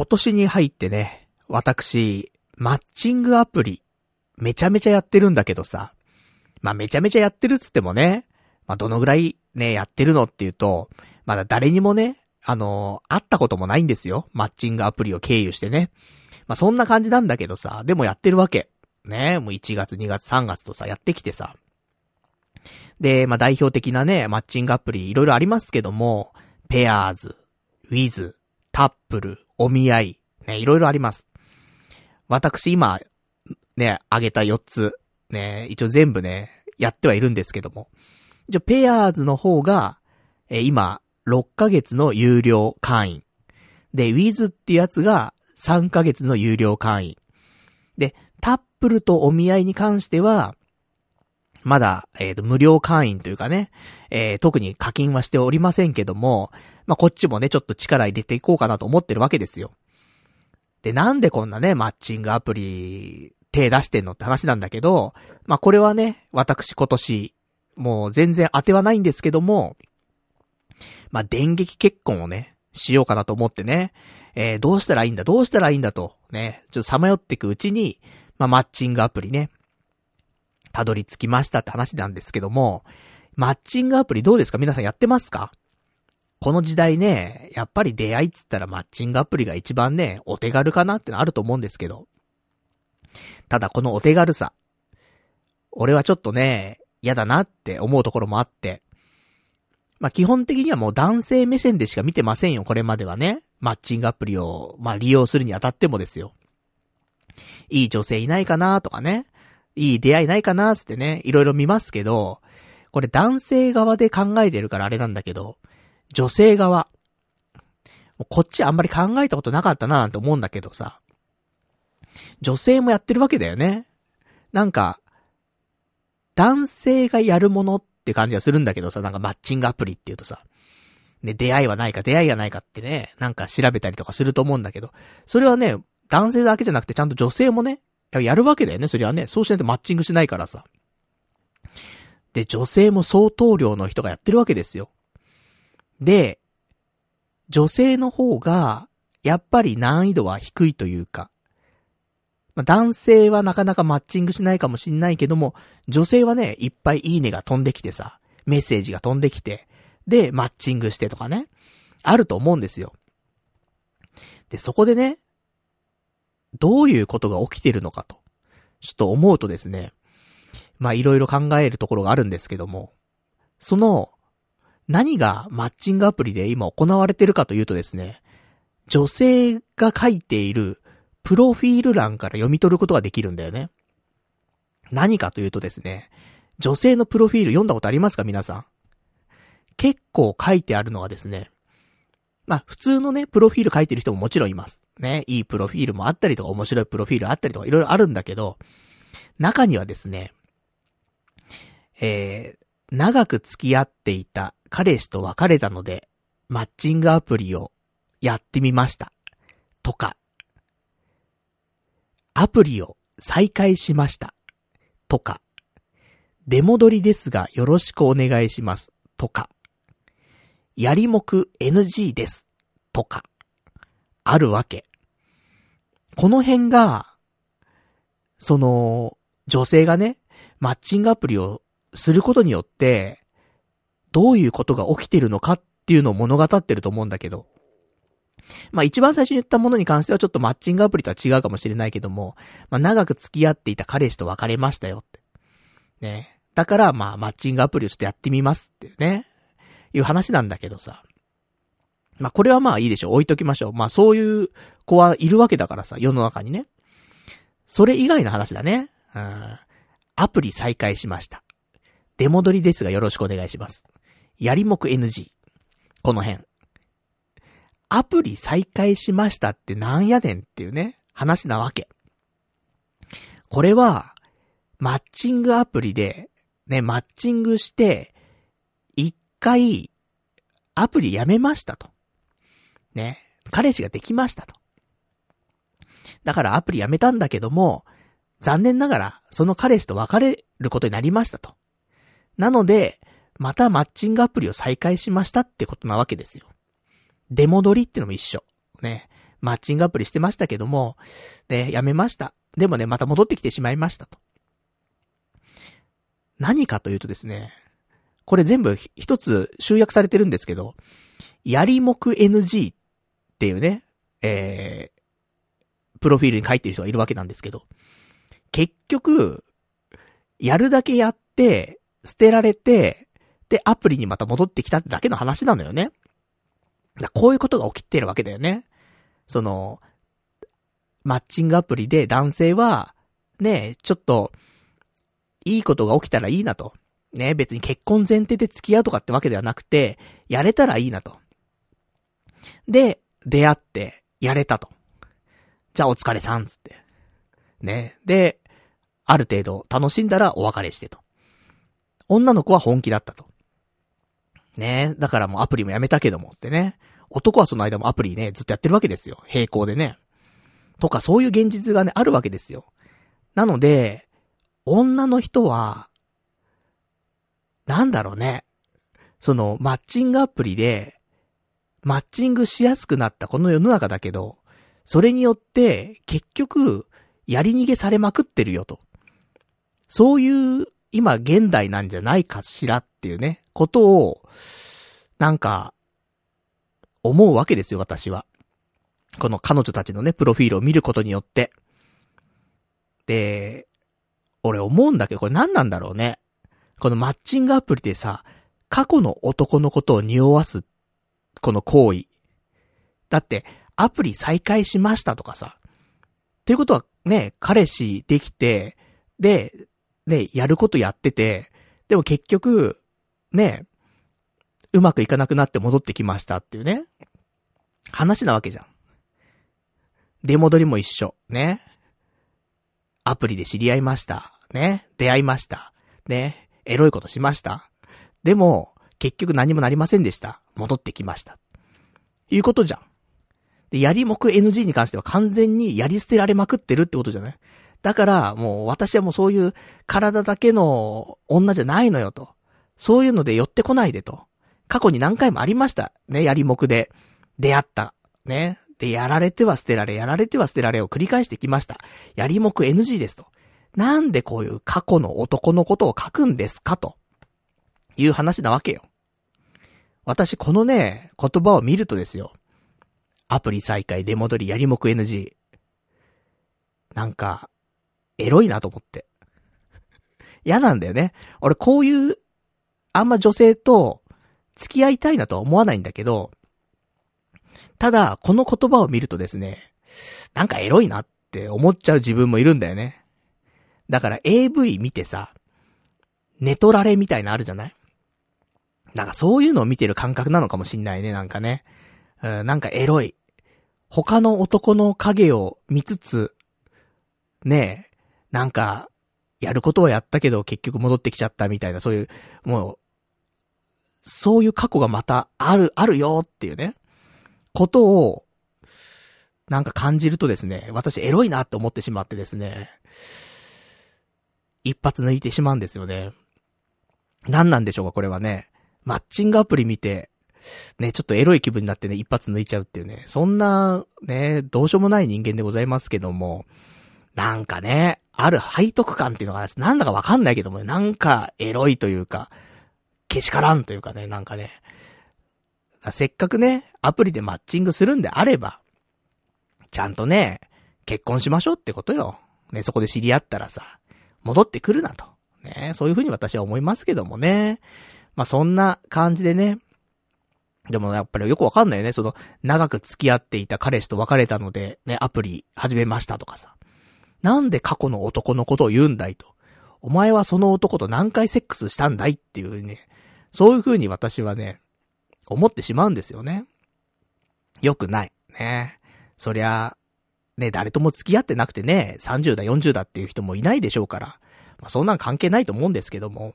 今年に入ってね、私、マッチングアプリ、めちゃめちゃやってるんだけどさ。まあ、めちゃめちゃやってるっつってもね、まあ、どのぐらいね、やってるのっていうと、まだ誰にもね、あのー、会ったこともないんですよ。マッチングアプリを経由してね。まあ、そんな感じなんだけどさ、でもやってるわけ。ね、もう1月、2月、3月とさ、やってきてさ。で、まあ、代表的なね、マッチングアプリいろいろありますけども、ペアーズ、ウィズ、タップル、お見合い、ね、いろいろあります。私今、ね、あげた4つ、ね、一応全部ね、やってはいるんですけども。一応、ペアーズの方が、え今、6ヶ月の有料会員。で、ウィズってやつが3ヶ月の有料会員。で、タップルとお見合いに関しては、まだ、えっ、ー、と、無料会員というかね、えー、特に課金はしておりませんけども、まあ、こっちもね、ちょっと力入れていこうかなと思ってるわけですよ。で、なんでこんなね、マッチングアプリ、手出してんのって話なんだけど、まあ、これはね、私今年、もう全然当てはないんですけども、まあ、電撃結婚をね、しようかなと思ってね、えー、どうしたらいいんだ、どうしたらいいんだと、ね、ちょっとさまよっていくうちに、まあ、マッチングアプリね、たどり着きましたって話なんですけども、マッチングアプリどうですか？皆さんやってますか？この時代ね、やっぱり出会いっつったらマッチングアプリが一番ね、お手軽かなってのあると思うんですけど。ただこのお手軽さ。俺はちょっとね、嫌だなって思うところもあって。まあ、基本的にはもう男性目線でしか見てませんよ、これまではね。マッチングアプリを、まあ、利用するにあたってもですよ。いい女性いないかなとかね。いい出会いないかなつってね、いろいろ見ますけど、これ男性側で考えてるからあれなんだけど、女性側。こっちあんまり考えたことなかったななんて思うんだけどさ。女性もやってるわけだよね。なんか、男性がやるものって感じがするんだけどさ、なんかマッチングアプリって言うとさ。ね、出会いはないか、出会いがないかってね、なんか調べたりとかすると思うんだけど、それはね、男性だけじゃなくてちゃんと女性もね、やるわけだよね、それはね。そうしないとマッチングしないからさ。で、女性も相当量の人がやってるわけですよ。で、女性の方が、やっぱり難易度は低いというか、ま、男性はなかなかマッチングしないかもしんないけども、女性はね、いっぱいいいねが飛んできてさ、メッセージが飛んできて、で、マッチングしてとかね、あると思うんですよ。で、そこでね、どういうことが起きてるのかと、ちょっと思うとですね、まあいろいろ考えるところがあるんですけども、その、何がマッチングアプリで今行われてるかというとですね、女性が書いているプロフィール欄から読み取ることができるんだよね。何かというとですね、女性のプロフィール読んだことありますか？皆さん。結構書いてあるのはですね、まあ普通のね、プロフィール書いてる人ももちろんいます。ね、いいプロフィールもあったりとか面白いプロフィールあったりとかいろいろあるんだけど、中にはですね、えー、長く付き合っていた彼氏と別れたので、マッチングアプリをやってみました。とか、アプリを再開しました。とか、出戻りですがよろしくお願いします。とか、やりもく NG です。とか、あるわけ。この辺が、その、女性がね、マッチングアプリをすることによって、どういうことが起きてるのかっていうのを物語ってると思うんだけど。まあ一番最初に言ったものに関してはちょっとマッチングアプリとは違うかもしれないけども、まあ長く付き合っていた彼氏と別れましたよって。ね。だからまあマッチングアプリをちょっとやってみますっていうね。いう話なんだけどさ。まあこれはまあいいでしょう。置いときましょう。まあそういう子はいるわけだからさ、世の中にね。それ以外の話だね。うん。アプリ再開しました。出戻りですがよろしくお願いします。やりもく NG。この辺。アプリ再開しましたってなんやねんっていうね、話なわけ。これは、マッチングアプリで、ね、マッチングして、回、アプリやめましたと。ね、彼氏ができましたと。だからアプリやめたんだけども、残念ながら、その彼氏と別れることになりましたと。なので、またマッチングアプリを再開しましたってことなわけですよ。出戻りってのも一緒。ね。マッチングアプリしてましたけども、で、やめました。でもね、また戻ってきてしまいましたと。何かというとですね、これ全部一つ集約されてるんですけど、やりもく NG っていうね、えー、プロフィールに書いてる人がいるわけなんですけど、結局、やるだけやって、捨てられて、で、アプリにまた戻ってきたってだけの話なのよね。こういうことが起きてるわけだよね。その、マッチングアプリで男性は、ね、ちょっと、いいことが起きたらいいなと。ね、別に結婚前提で付き合うとかってわけではなくて、やれたらいいなと。で、出会って、やれたと。じゃあお疲れさん、つって。ね。で、ある程度楽しんだらお別れしてと。女の子は本気だったと。ねだからもうアプリもやめたけどもってね。男はその間もアプリね、ずっとやってるわけですよ。並行でね。とかそういう現実がね、あるわけですよ。なので、女の人は、なんだろうね。その、マッチングアプリで、マッチングしやすくなったこの世の中だけど、それによって、結局、やり逃げされまくってるよと。そういう、今現代なんじゃないかしらっていうね、ことを、なんか、思うわけですよ、私は。この彼女たちのね、プロフィールを見ることによって。で、俺思うんだけど、これ何なんだろうね。このマッチングアプリでさ、過去の男のことを匂わす、この行為。だって、アプリ再開しましたとかさ。っていうことはね、彼氏できて、で、ね、やることやってて、でも結局、ね、うまくいかなくなって戻ってきましたっていうね。話なわけじゃん。出戻りも一緒。ね。アプリで知り合いました。ね。出会いました。ね。エロいことしました？でも、結局何もなりませんでした。戻ってきました。いうことじゃん。で、やりもく NG に関しては完全にやり捨てられまくってるってことじゃない？だから、もう私はもうそういう体だけの女じゃないのよと。そういうので寄ってこないでと。過去に何回もありました。ね、やりもくで出会った。ね。で、やられては捨てられ、やられては捨てられを繰り返してきました。やりもく NG ですと。なんでこういう過去の男のことを書くんですか？と。いう話なわけよ。私このね、言葉を見るとですよ。アプリ再開、出戻り、やりもく NG。なんか、エロいなと思って。嫌なんだよね。俺こういう、あんま女性と付き合いたいなとは思わないんだけど、ただ、この言葉を見るとですね、なんかエロいなって思っちゃう自分もいるんだよね。だから AV 見てさ、寝取られみたいなあるじゃない？なんかそういうのを見てる感覚なのかもしんないね、なんかね。うん、なんかエロい。他の男の影を見つつ、ねえ、なんか、やることをやったけど結局戻ってきちゃったみたいな、そういう、もう、そういう過去がまたある、あるよっていうね、ことを、なんか感じるとですね、私エロいなって思ってしまってですね、一発抜いてしまうんですよね。何なんでしょうか、これはね。マッチングアプリ見て、ね、ちょっとエロい気分になってね、一発抜いちゃうっていうね、そんな、ね、どうしようもない人間でございますけども、なんかね、ある背徳感っていうのが、なんだかわかんないけどもね、なんかエロいというか、けしからんというかね、なんかね。せっかくね、アプリでマッチングするんであれば、ちゃんとね、結婚しましょうってことよ。ね、そこで知り合ったらさ、戻ってくるなと。ね、そういうふうに私は思いますけどもね。まあ、そんな感じでね。でもやっぱりよくわかんないよね。その、長く付き合っていた彼氏と別れたので、ね、アプリ始めましたとかさ。なんで過去の男のことを言うんだいと。お前はその男と何回セックスしたんだいっていうね、そういう風に私はね、思ってしまうんですよね。よくない。ね。そりゃ、ね、誰とも付き合ってなくてね、30だ40だっていう人もいないでしょうから、まあ、そんなん関係ないと思うんですけども、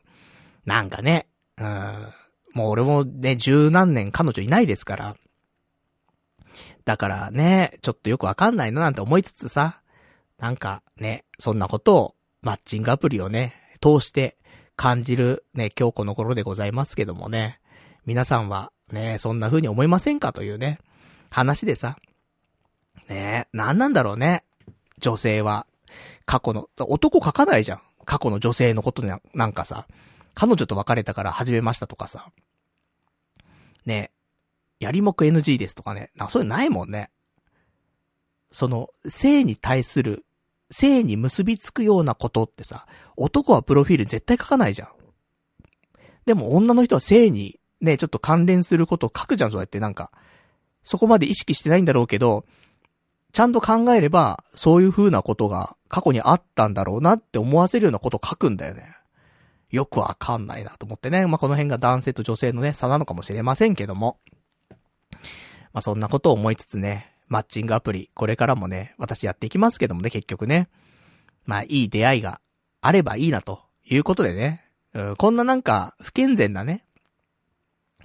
なんかね、うん、もう俺もね、十何年彼女いないですから、だからね、ちょっとよくわかんないななんて思いつつさ、なんかね、そんなことを、マッチングアプリをね、通して感じるね、今日この頃でございますけどもね、皆さんはね、そんな風に思いませんか？というね、話でさ、ねえ、なんなんだろうね。女性は。過去の、男書かないじゃん。過去の女性のことななんかさ。彼女と別れたから始めましたとかさ。ねえ、やりもく NG ですとかね。なんかそういうのないもんね。その、性に対する、性に結びつくようなことってさ、男はプロフィール絶対書かないじゃん。でも女の人は性にね、ちょっと関連することを書くじゃん、そうやってなんか。そこまで意識してないんだろうけど、ちゃんと考えれば、そういう風なことが過去にあったんだろうなって思わせるようなことを書くんだよね。よくわかんないなと思ってね。まあ、この辺が男性と女性のね、差なのかもしれませんけども。まあ、そんなことを思いつつね、マッチングアプリ、これからもね、私やっていきますけどもね、結局ね。まあ、いい出会いがあればいいなということでね。うん、こんななんか、不健全なね、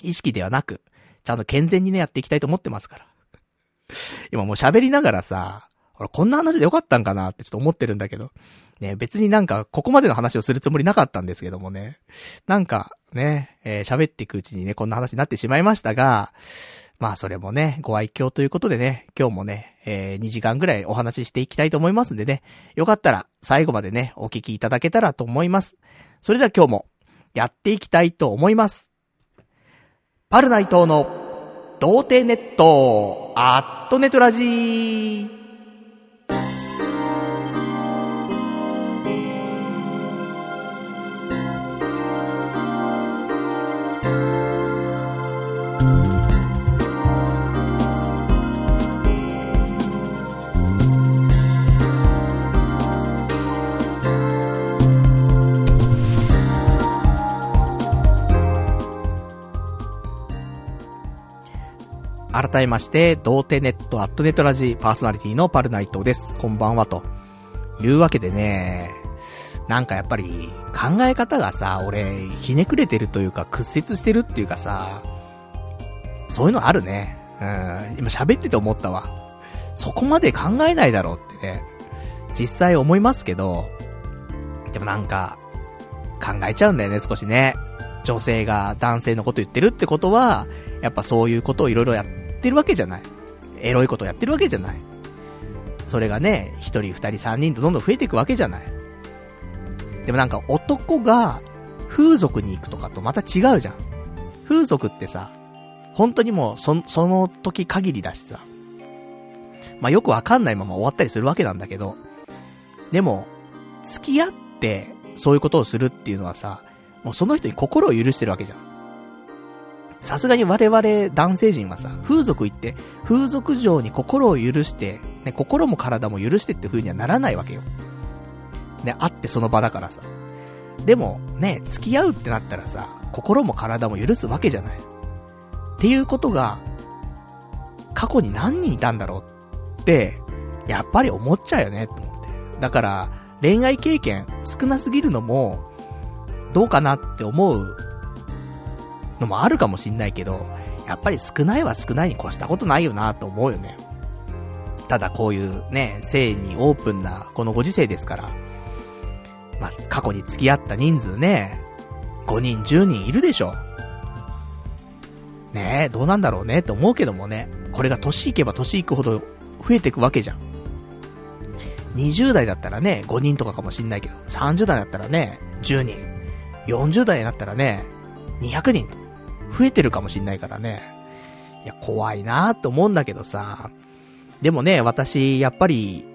意識ではなく、ちゃんと健全にね、やっていきたいと思ってますから。今もう喋りながらさ、俺こんな話でよかったんかなってちょっと思ってるんだけど。ね、別になんか、ここまでの話をするつもりなかったんですけどもね。なんか、ね、えー、喋っていくうちにね、こんな話になってしまいましたが、まあそれもね、ご愛嬌ということでね、今日もね、えー、2時間ぐらいお話ししていきたいと思いますんでね、よかったら最後までね、お聞きいただけたらと思います。それでは今日もやっていきたいと思います。パルナイトの童貞ネット、アットネトラジー。改めまして、童貞ネットアットネットラジパーソナリティのパルナイトです。こんばんはと。いうわけでね、なんかやっぱり考え方がさ、俺、ひねくれてるというか屈折してるっていうかさ、そういうのあるね。うん、今喋ってて思ったわ。そこまで考えないだろうってね、実際思いますけど、でもなんか、考えちゃうんだよね、少しね。女性が男性のこと言ってるってことは、やっぱそういうことをいろいろやっってるわけじゃない。エロいことやってるわけじゃない。それがね、一人、二人、三人とどんどん増えていくわけじゃない。でもなんか男が風俗に行くとかとまた違うじゃん。風俗ってさ、本当にもうそ、その時限りだしさ。まあ、よくわかんないまま終わったりするわけなんだけど、でも、付き合って、そういうことをするっていうのはさ、もうその人に心を許してるわけじゃん。さすがに我々男性陣はさ、風俗行って、風俗上に心を許して、ね、心も体も許してって風にはならないわけよ。ね、会ってその場だからさ。でも、ね、付き合うってなったらさ、心も体も許すわけじゃない。っていうことが、過去に何人いたんだろうって、やっぱり思っちゃうよね、と思って。だから、恋愛経験少なすぎるのも、どうかなって思うのもあるかもしんないけど、やっぱり少ないは少ないに越したことないよなと思うよね。ただこういうね、性にオープンなこのご時世ですから、まあ、過去に付き合った人数ね、5人、10人いるでしょ。ねえ、どうなんだろうねって思うけどもね、これが年いけば年いくほど増えていくわけじゃん。20代だったらね、5人とかかもしんないけど、30代だったらね、10人。40代になったらね、200人。増えてるかもしんないからね。いや、怖いなーって思うんだけどさ。でもね、私、やっぱり、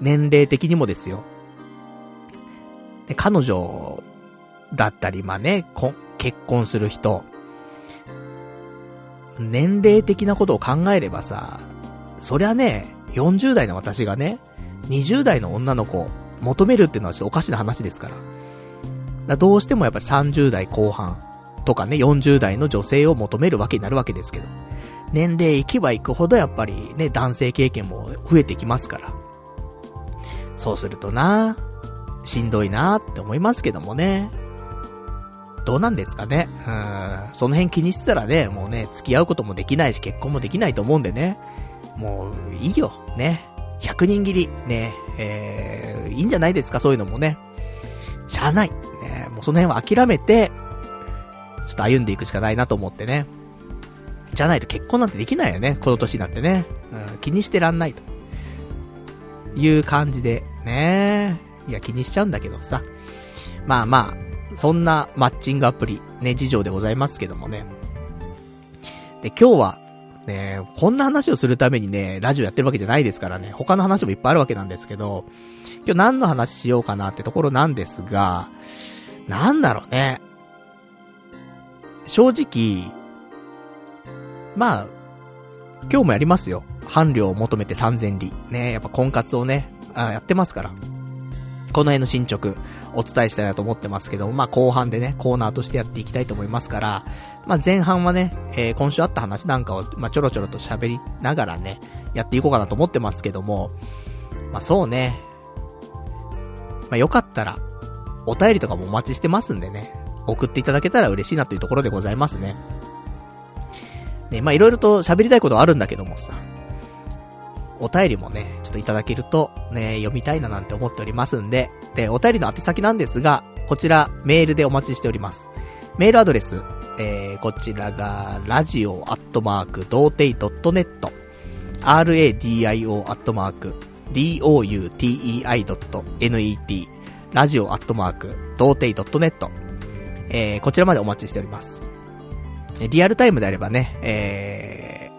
年齢的にもですよ。で、彼女だったり、まあね、結婚する人。年齢的なことを考えればさ、そりゃね、40代の私がね、20代の女の子求めるっていうのはちょっとおかしな話ですから。だどうしてもやっぱり30代後半とかね、40代の女性を求めるわけになるわけですけど。年齢いけばいくほどやっぱりね、男性経験も増えてきますから。そうするとな、しんどいなって思いますけどもね。どうなんですかね。うん。その辺気にしてたらね、もうね、付き合うこともできないし、結婚もできないと思うんでね。もう、いいよ。ね。100人切り。ね。えー、いいんじゃないですか、そういうのもね。しゃあない。ね。もうその辺は諦めて、ちょっと歩んでいくしかないなと思ってね。じゃないと結婚なんてできないよね、この年になってね。うん、気にしてらんないと。いう感じで、ねいや、気にしちゃうんだけどさ。まあまあ、そんなマッチングアプリ、ね、事情でございますけどもね。で、今日は、ね、こんな話をするためにね、ラジオやってるわけじゃないですからね、他の話もいっぱいあるわけなんですけど、今日何の話しようかなってところなんですが、なんだろうね。正直、まあ、今日もやりますよ。伴侶を求めて3000里。ね、やっぱ婚活をね、あやってますから。この辺の進捗、お伝えしたいなと思ってますけど、まあ後半でね、コーナーとしてやっていきたいと思いますから、まあ前半はね、えー、今週あった話なんかを、まあちょろちょろと喋りながらね、やっていこうかなと思ってますけども、まあそうね、まあよかったら、お便りとかもお待ちしてますんでね、送っていただけたら嬉しいなというところでございますね。ね、まあいろいろと喋りたいことはあるんだけどもさ、お便りもね、ちょっといただけると、ね、読みたいななんて思っておりますんで、で、お便りの宛先なんですが、こちら、メールでお待ちしております。メールアドレス、えー、こちらが、ラジオアットマーク、童貞 .net、radio アットマーク、doutei.net、ラジオアットマーク、童貞 .net、えー、こちらまでお待ちしております。リアルタイムであればね、え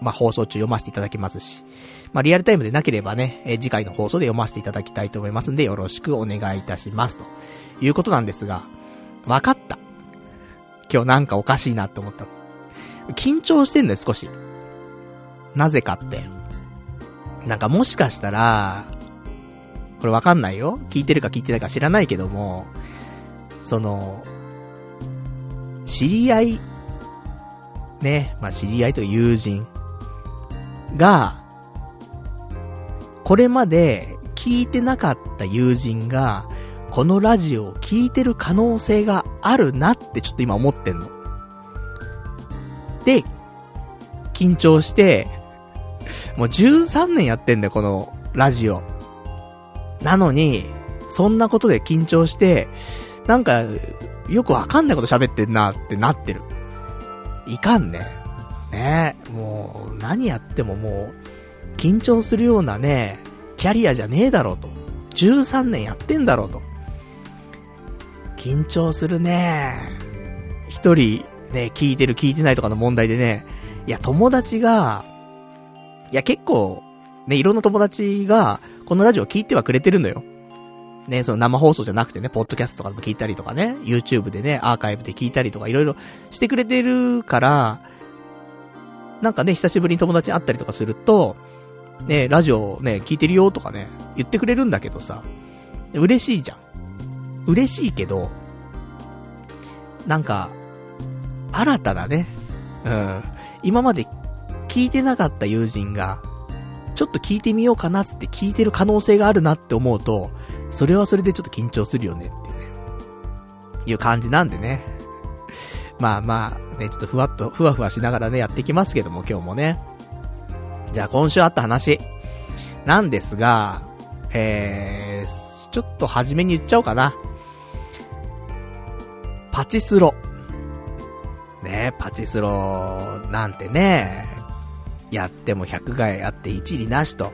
ー、まあ、放送中読ませていただきますし、まあ、リアルタイムでなければね、え次回の放送で読ませていただきたいと思いますんで、よろしくお願いいたします。ということなんですが、わかった。今日なんかおかしいなって思った。緊張してんのよ、少し。なぜかって。なんかもしかしたら、これわかんないよ。聞いてるか聞いてないか知らないけども、その、知り合い、ね、まあ知り合いと友人が、これまで聞いてなかった友人が、このラジオを聞いてる可能性があるなってちょっと今思ってんの。で、緊張して、もう13年やってんだよ、このラジオ。なのに、そんなことで緊張して、なんか、よくわかんないこと喋ってんなってなってる。いかんね。ねもう、何やってももう、緊張するようなね、キャリアじゃねえだろうと。13年やってんだろうと。緊張するね一人、ね、聞いてる聞いてないとかの問題でね、いや、友達が、いや、結構、ね、いろんな友達が、このラジオ聞いてはくれてるのよ。ね、その生放送じゃなくてね、ポッドキャストとかでも聞いたりとかね、YouTube でね、アーカイブで聞いたりとかいろいろしてくれてるから、なんかね、久しぶりに友達に会ったりとかすると、ね、ラジオね、聞いてるよとかね、言ってくれるんだけどさ、嬉しいじゃん。嬉しいけど、なんか、新たなね、うん、今まで聞いてなかった友人が、ちょっと聞いてみようかなつって聞いてる可能性があるなって思うと、それはそれでちょっと緊張するよねっていうね、いう感じなんでね。まあまあ、ね、ちょっとふわっと、ふわふわしながらね、やっていきますけども、今日もね。じゃあ今週あった話。なんですが、えー、ちょっと初めに言っちゃおうかな。パチスロ。ねパチスロなんてね、やっても100回あって一理なしと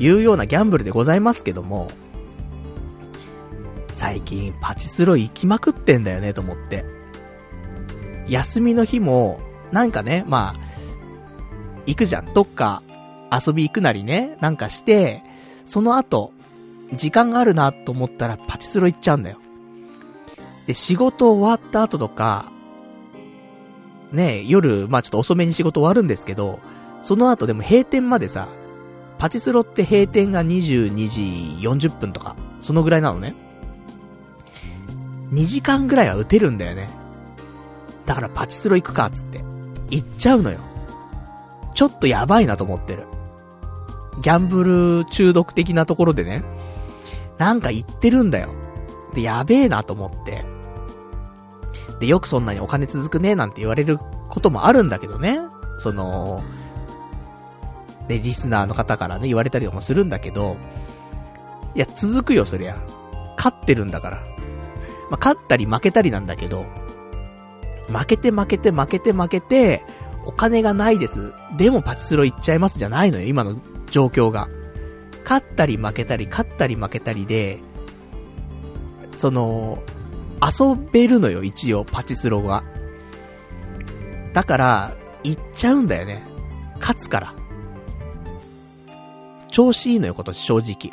いうようなギャンブルでございますけども、最近パチスロ行きまくってんだよねと思って。休みの日も、なんかね、まあ、行くじゃん。どっか遊び行くなりね、なんかして、その後、時間があるなと思ったらパチスロ行っちゃうんだよ。で、仕事終わった後とか、ね、夜、まあちょっと遅めに仕事終わるんですけど、その後でも閉店までさ、パチスロって閉店が22時40分とか、そのぐらいなのね。2時間ぐらいは打てるんだよね。だからパチスロ行くか、つって。行っちゃうのよ。ちょっとやばいなと思ってる。ギャンブル中毒的なところでね。なんか言ってるんだよ。で、やべえなと思って。で、よくそんなにお金続くね、なんて言われることもあるんだけどね。その、で、リスナーの方からね、言われたりもするんだけど、いや、続くよ、そりゃ。勝ってるんだから。まあ、勝ったり負けたりなんだけど、負けて負けて負けて負けて、お金がないです。でもパチスロ行っちゃいますじゃないのよ、今の状況が。勝ったり負けたり、勝ったり負けたりで、その、遊べるのよ、一応、パチスロは。だから、行っちゃうんだよね。勝つから。調子いいのよ、今年、正直。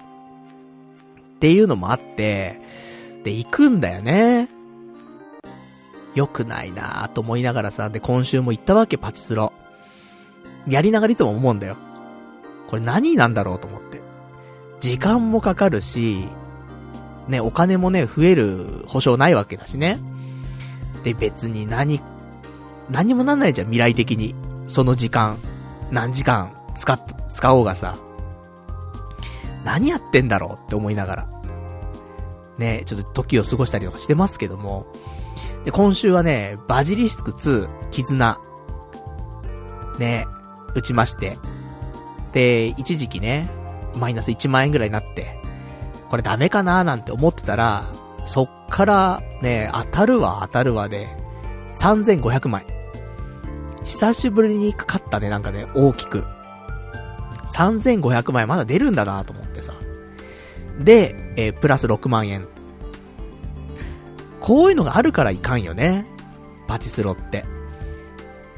っていうのもあって、で、行くんだよね。良くないなぁと思いながらさ、で、今週も行ったわけ、パチスロ。やりながらいつも思うんだよ。これ何なんだろうと思って。時間もかかるし、ね、お金もね、増える保証ないわけだしね。で、別に何、何もなんないじゃん、未来的に。その時間、何時間使っ、使おうがさ。何やってんだろうって思いながら。ね、ちょっと時を過ごしたりとかしてますけども。で、今週はね、バジリスク2、絆。ね、打ちまして。で、一時期ね、マイナス1万円ぐらいになって、これダメかなーなんて思ってたら、そっからね、当たるわ当たるわで、3500枚。久しぶりにかかったね、なんかね、大きく。3500枚まだ出るんだなと思ってさ。で、えー、プラス6万円。こういうのがあるからいかんよね。パチスロって。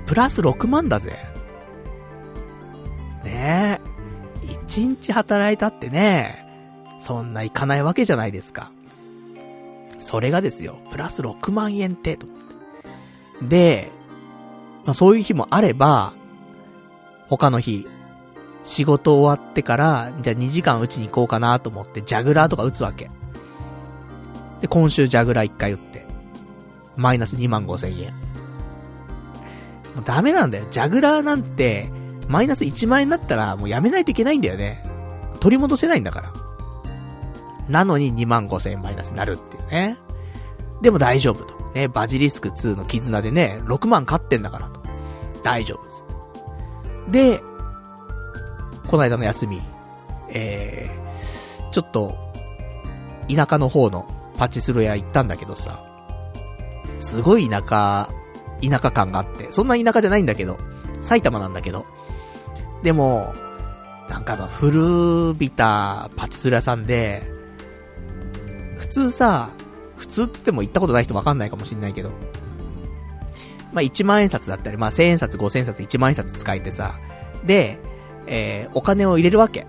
プラス6万だぜ。ねえ。1日働いたってね、そんないかないわけじゃないですか。それがですよ、プラス6万円って、と思って。で、まあそういう日もあれば、他の日、仕事終わってから、じゃあ2時間打ちに行こうかなと思って、ジャグラーとか打つわけ。で、今週ジャグラー1回打って、マイナス2万5千円。もうダメなんだよ。ジャグラーなんて、マイナス1万円だったらもうやめないといけないんだよね。取り戻せないんだから。なのに2万5千円マイナスになるっていうね。でも大丈夫と。ね、バジリスク2の絆でね、6万勝ってんだからと。大丈夫です。で、この間の休み、えー、ちょっと、田舎の方のパチスロ屋行ったんだけどさ、すごい田舎、田舎感があって、そんな田舎じゃないんだけど、埼玉なんだけど、でも、なんかま古びたパチスロ屋さんで、普通さ、普通って言っても行ったことない人わかんないかもしんないけど、まあ、1万円札だったり、まあ、1000円札、5000円札、1万円札使えてさ、で、えー、お金を入れるわけ。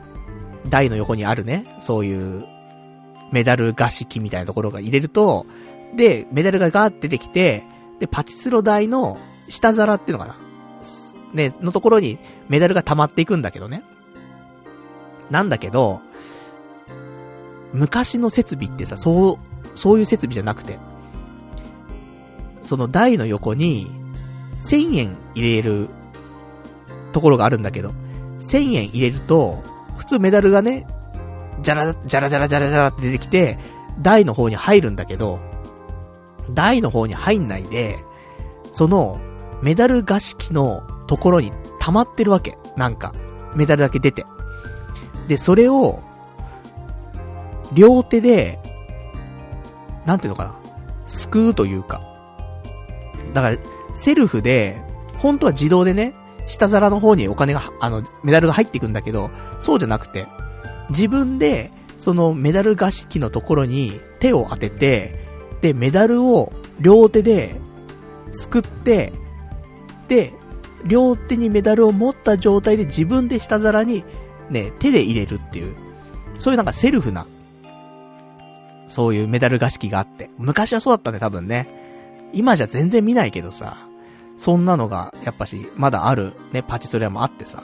台の横にあるね、そういう、メダル画式みたいなところが入れると、で、メダルがガーって出てきて、で、パチスロ台の下皿っていうのかなね、のところにメダルが溜まっていくんだけどね。なんだけど、昔の設備ってさ、そう、そういう設備じゃなくて、その台の横に、1000円入れるところがあるんだけど、1000円入れると、普通メダルがね、じゃら、じゃらじゃらじゃらじゃらって出てきて、台の方に入るんだけど、台の方に入んないで、その、メダル画式のところに溜まってるわけ。なんか、メダルだけ出て。で、それを、両手で、なんていうのかな、すくうというか。だから、セルフで、本当は自動でね、下皿の方にお金が、あの、メダルが入っていくんだけど、そうじゃなくて、自分で、そのメダル画式のところに手を当てて、で、メダルを両手ですくって、で、両手にメダルを持った状態で自分で下皿にね、手で入れるっていう、そういうなんかセルフな、そういうメダル画式があって、昔はそうだったね、多分ね。今じゃ全然見ないけどさ、そんなのが、やっぱし、まだある、ね、パチスロ屋もあってさ、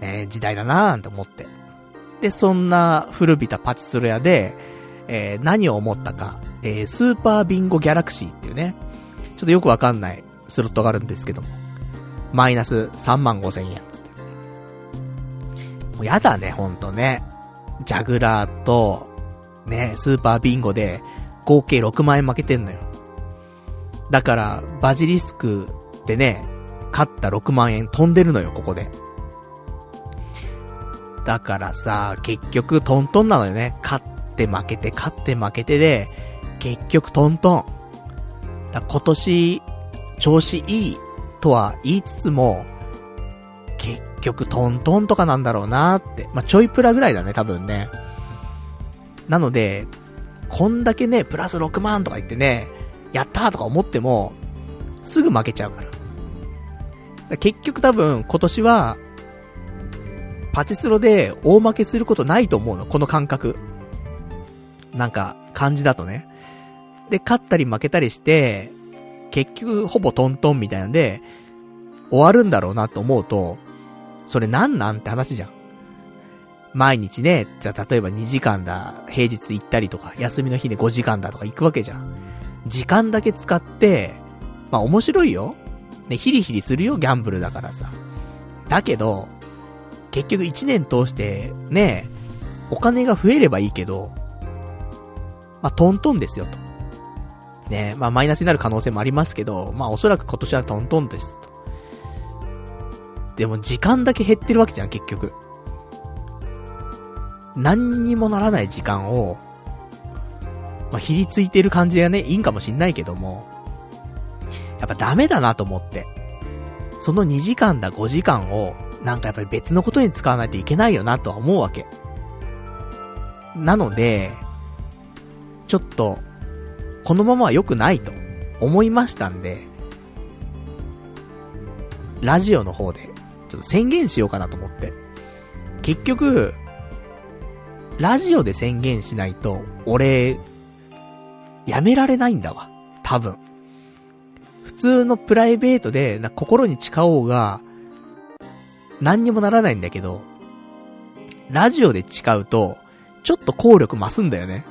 ね、時代だなーんて思って。で、そんな古びたパチスロ屋で、えー、何を思ったか、えー、スーパービンゴギャラクシーっていうね、ちょっとよくわかんないスロットがあるんですけども、マイナス3万5千円つって。もうやだね、ほんとね。ジャグラーと、ね、スーパービンゴで、合計6万円負けてんのよ。だから、バジリスクでね、勝った6万円飛んでるのよ、ここで。だからさ、結局トントンなのよね。勝って負けて、勝って負けてで、結局トントン。だ今年、調子いいとは言いつつも、結局トントンとかなんだろうなって。まあ、ちょいプラぐらいだね、多分ね。なので、こんだけね、プラス6万とか言ってね、やったーとか思っても、すぐ負けちゃうから。から結局多分今年は、パチスロで大負けすることないと思うの、この感覚。なんか、感じだとね。で、勝ったり負けたりして、結局ほぼトントンみたいなんで、終わるんだろうなと思うと、それなんなんって話じゃん。毎日ね、じゃあ例えば2時間だ、平日行ったりとか、休みの日で5時間だとか行くわけじゃん。時間だけ使って、まあ面白いよ。ね、ヒリヒリするよ、ギャンブルだからさ。だけど、結局1年通して、ね、お金が増えればいいけど、まあトントンですよと。ね、まあマイナスになる可能性もありますけど、まあおそらく今年はトントンですと。でも時間だけ減ってるわけじゃん、結局。何にもならない時間を、まあ、ひりついてる感じがね、いいんかもしんないけども、やっぱダメだなと思って。その2時間だ5時間を、なんかやっぱり別のことに使わないといけないよなとは思うわけ。なので、ちょっと、このままは良くないと思いましたんで、ラジオの方で、ちょっと宣言しようかなと思って。結局、ラジオで宣言しないと、俺、やめられないんだわ。多分。普通のプライベートで、な、心に誓おうが、何にもならないんだけど、ラジオで誓うと、ちょっと効力増すんだよね。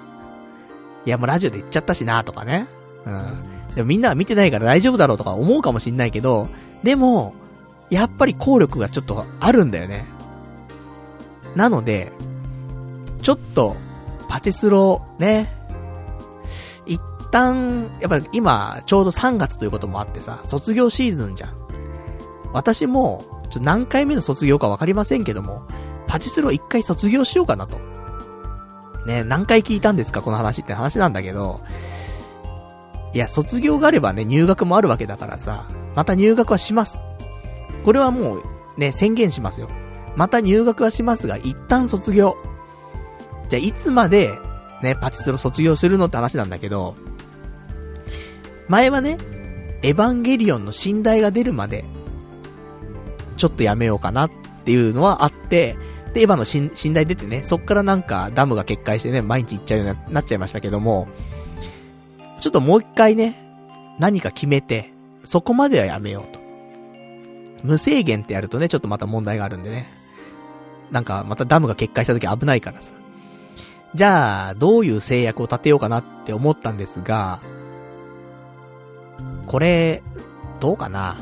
いや、もうラジオで言っちゃったしなとかね。うん。でもみんなは見てないから大丈夫だろうとか思うかもしんないけど、でも、やっぱり効力がちょっとあるんだよね。なので、ちょっと、パチスロ、ね。一旦、やっぱ今、ちょうど3月ということもあってさ、卒業シーズンじゃん。私も、ちょ何回目の卒業かわかりませんけども、パチスロ一回卒業しようかなと。ね、何回聞いたんですかこの話って話なんだけど、いや、卒業があればね、入学もあるわけだからさ、また入学はします。これはもう、ね、宣言しますよ。また入学はしますが、一旦卒業。じゃあ、いつまで、ね、パチスロ卒業するのって話なんだけど、前はね、エヴァンゲリオンの寝台が出るまで、ちょっとやめようかなっていうのはあって、で、エヴァの寝台出てね、そっからなんかダムが決壊してね、毎日行っちゃうようになっちゃいましたけども、ちょっともう一回ね、何か決めて、そこまではやめようと。無制限ってやるとね、ちょっとまた問題があるんでね。なんか、またダムが決壊した時危ないからさ。じゃあ、どういう制約を立てようかなって思ったんですが、これ、どうかな？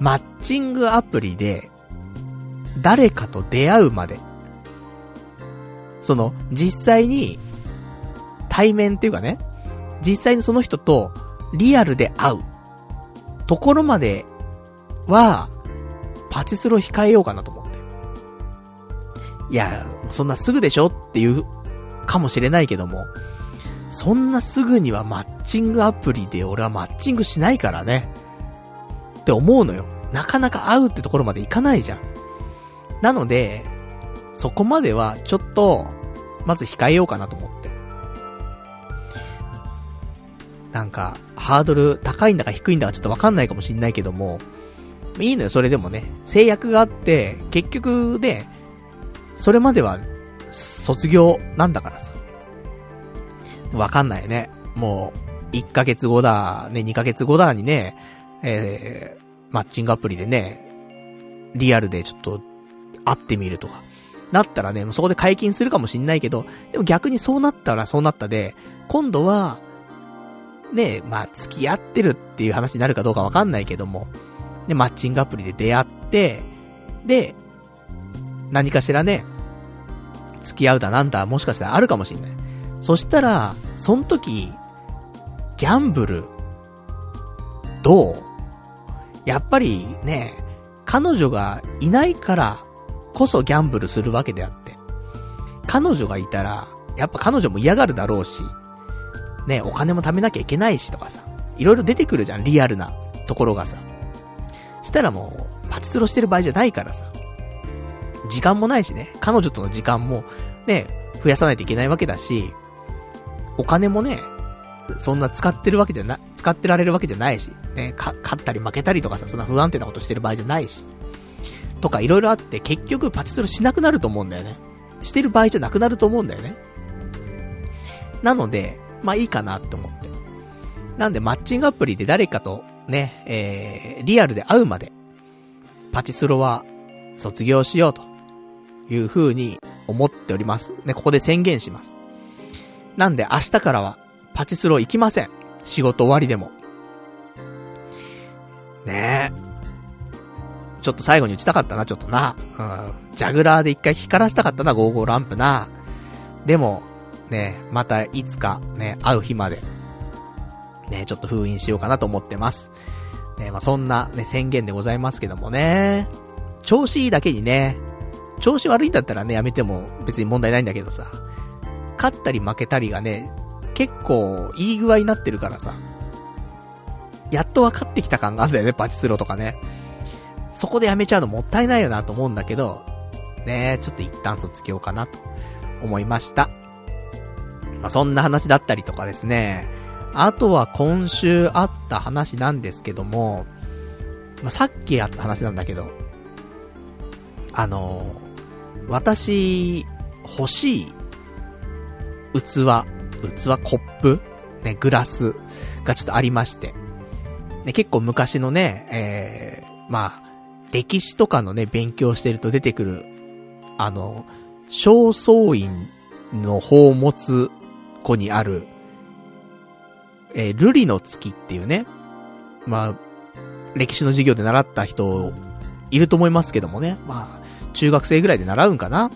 マッチングアプリで、誰かと出会うまで。その、実際に、対面っていうかね、実際にその人とリアルで会う。ところまでは、パチスロ控えようかなと思って。いや、そんなすぐでしょ？っていうかもしれないけども、そんなすぐにはマッチングアプリで俺はマッチングしないからね。って思うのよ。なかなか会うってところまでいかないじゃん。なので、そこまではちょっと、まず控えようかなと思って。なんか、ハードル高いんだか低いんだかちょっとわかんないかもしんないけども、いいのよ、それでもね。制約があって、結局で、それまでは、卒業なんだからさ。わかんないね。もう、1ヶ月後だ、ね、2ヶ月後だにね、えー、マッチングアプリでね、リアルでちょっと、会ってみるとか。なったらね、そこで解禁するかもしんないけど、でも逆にそうなったらそうなったで、今度は、ね、まあ、付き合ってるっていう話になるかどうかわかんないけども、で、マッチングアプリで出会って、で、何かしらね、付き合うだなんだ、もしかしたらあるかもしんない。そしたら、その時、ギャンブル、どう？やっぱりね、彼女がいないからこそギャンブルするわけであって。彼女がいたら、やっぱ彼女も嫌がるだろうし、ね、お金も貯めなきゃいけないしとかさ、いろいろ出てくるじゃん、リアルなところがさ。したらもう、パチスロしてる場合じゃないからさ。時間もないしね、彼女との時間も、ね、増やさないといけないわけだし、お金もね、そんな使ってるわけじゃな、使ってられるわけじゃないし、ね、か、勝ったり負けたりとかさ、そんな不安定なことしてる場合じゃないし、とか色々あって、結局パチスロしなくなると思うんだよね。してる場合じゃなくなると思うんだよね。なので、まあいいかなって思って。なんでマッチングアプリで誰かとね、えー、リアルで会うまで、パチスロは卒業しようという風に思っております。ね、ここで宣言します。なんで明日からはパチスロ行きません。仕事終わりでも。ねえ。ちょっと最後に打ちたかったな、ちょっとな。うん。ジャグラーで一回光らせたかったな、55ランプな。でも、ね、またいつかね、会う日まで、ね、ちょっと封印しようかなと思ってます。ね、まあ、そんなね、宣言でございますけどもね。調子いいだけにね、調子悪いんだったらね、やめても別に問題ないんだけどさ。勝ったり負けたりがね、結構いい具合になってるからさ。やっと分かってきた感があるんだよね、パチスロとかね。そこでやめちゃうのもったいないよなと思うんだけど、ねちょっと一旦卒業かなと思いました。まあ、そんな話だったりとかですね。あとは今週あった話なんですけども、まあ、さっきあった話なんだけど、あの私、欲しい器、器、コップ、ね、グラスがちょっとありまして。ね、結構昔のね、えー、まあ、歴史とかのね、勉強してると出てくる、あの、正倉院の宝物庫にある、えー、瑠璃の月っていうね、まあ、歴史の授業で習った人、いると思いますけどもね。まあ、中学生ぐらいで習うんかな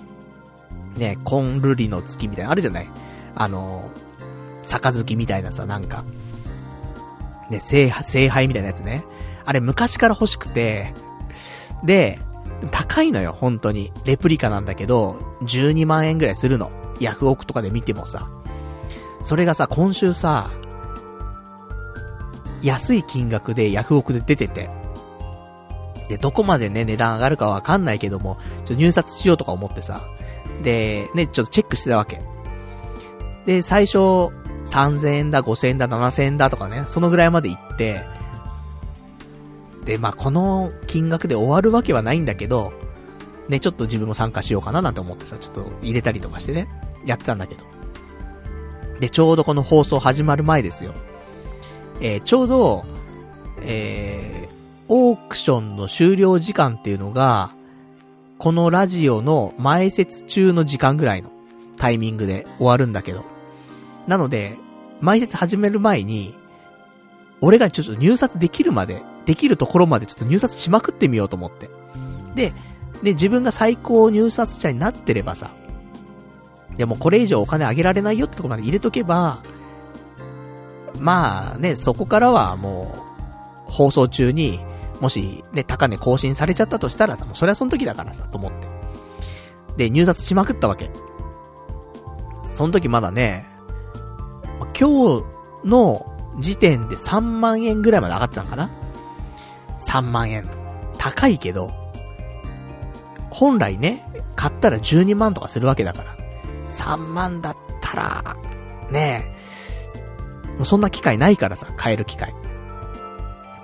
ね、コンルリの月みたいなあるじゃない？あの、杯みたいなさ、なんか。ね、聖、聖杯みたいなやつね。あれ昔から欲しくて、で、高いのよ、本当に。レプリカなんだけど、12万円ぐらいするの。ヤフオクとかで見てもさ。それがさ、今週さ、安い金額でヤフオクで出てて。で、どこまでね、値段上がるかわかんないけども、ちょ入札しようとか思ってさ。で、ね、ちょっとチェックしてたわけ。で、最初、3000円だ、5000円だ、7000円だとかね、そのぐらいまで行って、で、まあ、この金額で終わるわけはないんだけど、ね、ちょっと自分も参加しようかななんて思ってさ、ちょっと入れたりとかしてね、やってたんだけど。で、ちょうどこの放送始まる前ですよ。えー、ちょうど、えー、オークションの終了時間っていうのが、このラジオの前説中の時間ぐらいのタイミングで終わるんだけど。なので、前説始める前に、俺がちょっと入札できるまで、できるところまでちょっと入札しまくってみようと思って。で、で、自分が最高入札者になってればさ、でもこれ以上お金あげられないよってとこまで入れとけば、まあね、そこからはもう、放送中に、もしね、高値更新されちゃったとしたらさ、もうそれはその時だからさ、と思って。で、入札しまくったわけ。その時まだね、今日の時点で3万円ぐらいまで上がってたのかな ?3 万円。高いけど、本来ね、買ったら12万とかするわけだから、3万だったら、ねえ、もうそんな機会ないからさ、買える機会。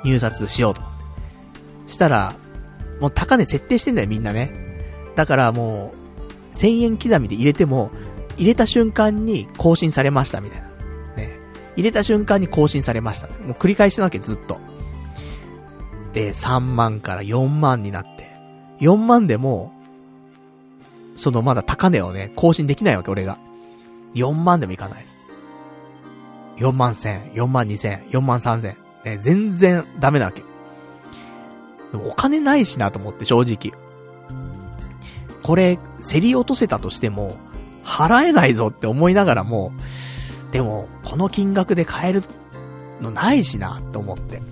入札しようと。したら、もう高値設定してんだよ、みんなね。だからもう、1000円刻みで入れても、入れた瞬間に更新されました、みたいな。ね入れた瞬間に更新されました。もう繰り返してなわけ、ずっと。で、3万から4万になって。4万でも、そのまだ高値をね、更新できないわけ、俺が。4万でもいかないです。4万1000、4万2000、4万3000。ね、全然ダメなわけ。でもお金ないしなと思って、正直。これ、競り落とせたとしても、払えないぞって思いながらも、でも、この金額で買えるのないしな、と思って。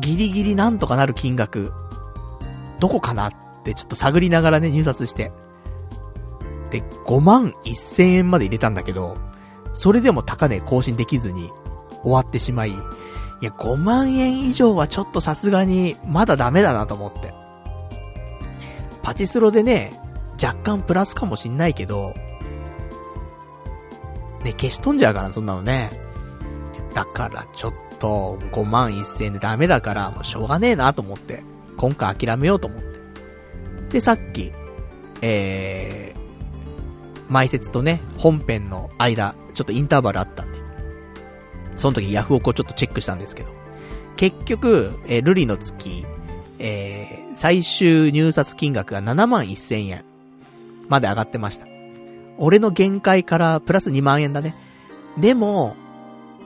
ギリギリなんとかなる金額、どこかなってちょっと探りながらね、入札して。で、5万1000円まで入れたんだけど、それでも高値更新できずに終わってしまい、いや、5万円以上はちょっとさすがに、まだダメだなと思って。パチスロでね、若干プラスかもしんないけど、ね、消し飛んじゃうから、そんなのね。だからちょっと、5万1000円でダメだから、もうしょうがねえなと思って、今回諦めようと思って。で、さっき、えー、前説とね、本編の間、ちょっとインターバルあったんで、その時ヤフオクをちょっとチェックしたんですけど、結局、えー、ルリの月、えー、最終入札金額が7万1000円まで上がってました。俺の限界からプラス2万円だね。でも、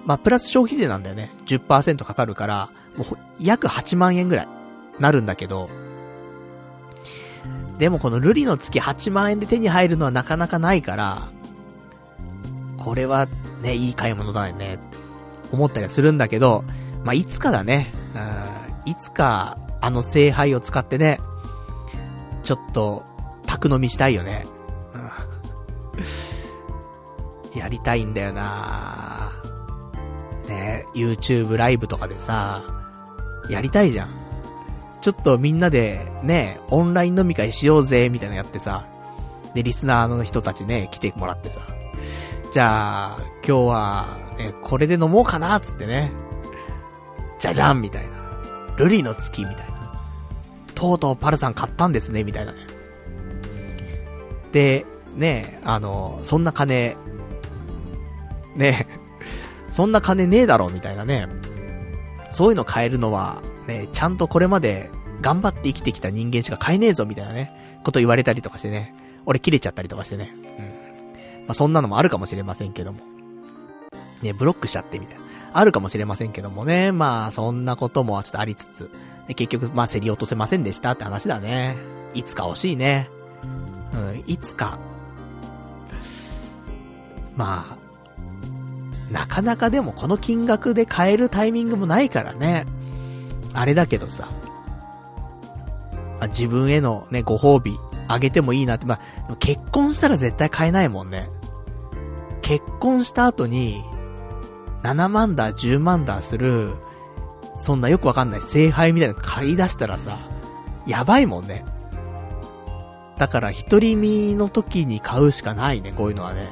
まあ、プラス消費税なんだよね。10%かかるから、もう、約8万円ぐらい、なるんだけど、でもこのルリの月8万円で手に入るのはなかなかないから、これはね、いい買い物だよね、思ったりはするんだけど、まあ、いつかだね、うん、いつか、あの聖杯を使ってね、ちょっと、宅飲みしたいよね。うん、やりたいんだよなね YouTube ライブとかでさ、やりたいじゃん。ちょっとみんなで、ね、オンライン飲み会しようぜ、みたいなやってさ。で、リスナーの人たちね、来てもらってさ。じゃあ、今日は、ね、これで飲もうかな、つってね。じゃじゃんみたいな。ルリの月みたいな。とうとうパルさん買ったんですねみたいなね。で、ねあの、そんな金、ね そんな金ねえだろみたいなね。そういうの買えるのは、ね、ちゃんとこれまで頑張って生きてきた人間しか買えねえぞみたいなね、こと言われたりとかしてね。俺切れちゃったりとかしてね。うん。まあ、そんなのもあるかもしれませんけども。ね、ブロックしちゃってみたいな。あるかもしれませんけどもね。まあ、そんなこともちょっとありつつ。結局、まあ、競り落とせませんでしたって話だね。いつか欲しいね。うん、いつか。まあ、なかなかでもこの金額で買えるタイミングもないからね。あれだけどさ。まあ、自分へのね、ご褒美、あげてもいいなって、まあ、結婚したら絶対買えないもんね。結婚した後に、7万だ、10万だする、そんなよくわかんない聖杯みたいなの買い出したらさ、やばいもんね。だから一人身の時に買うしかないね、こういうのはね。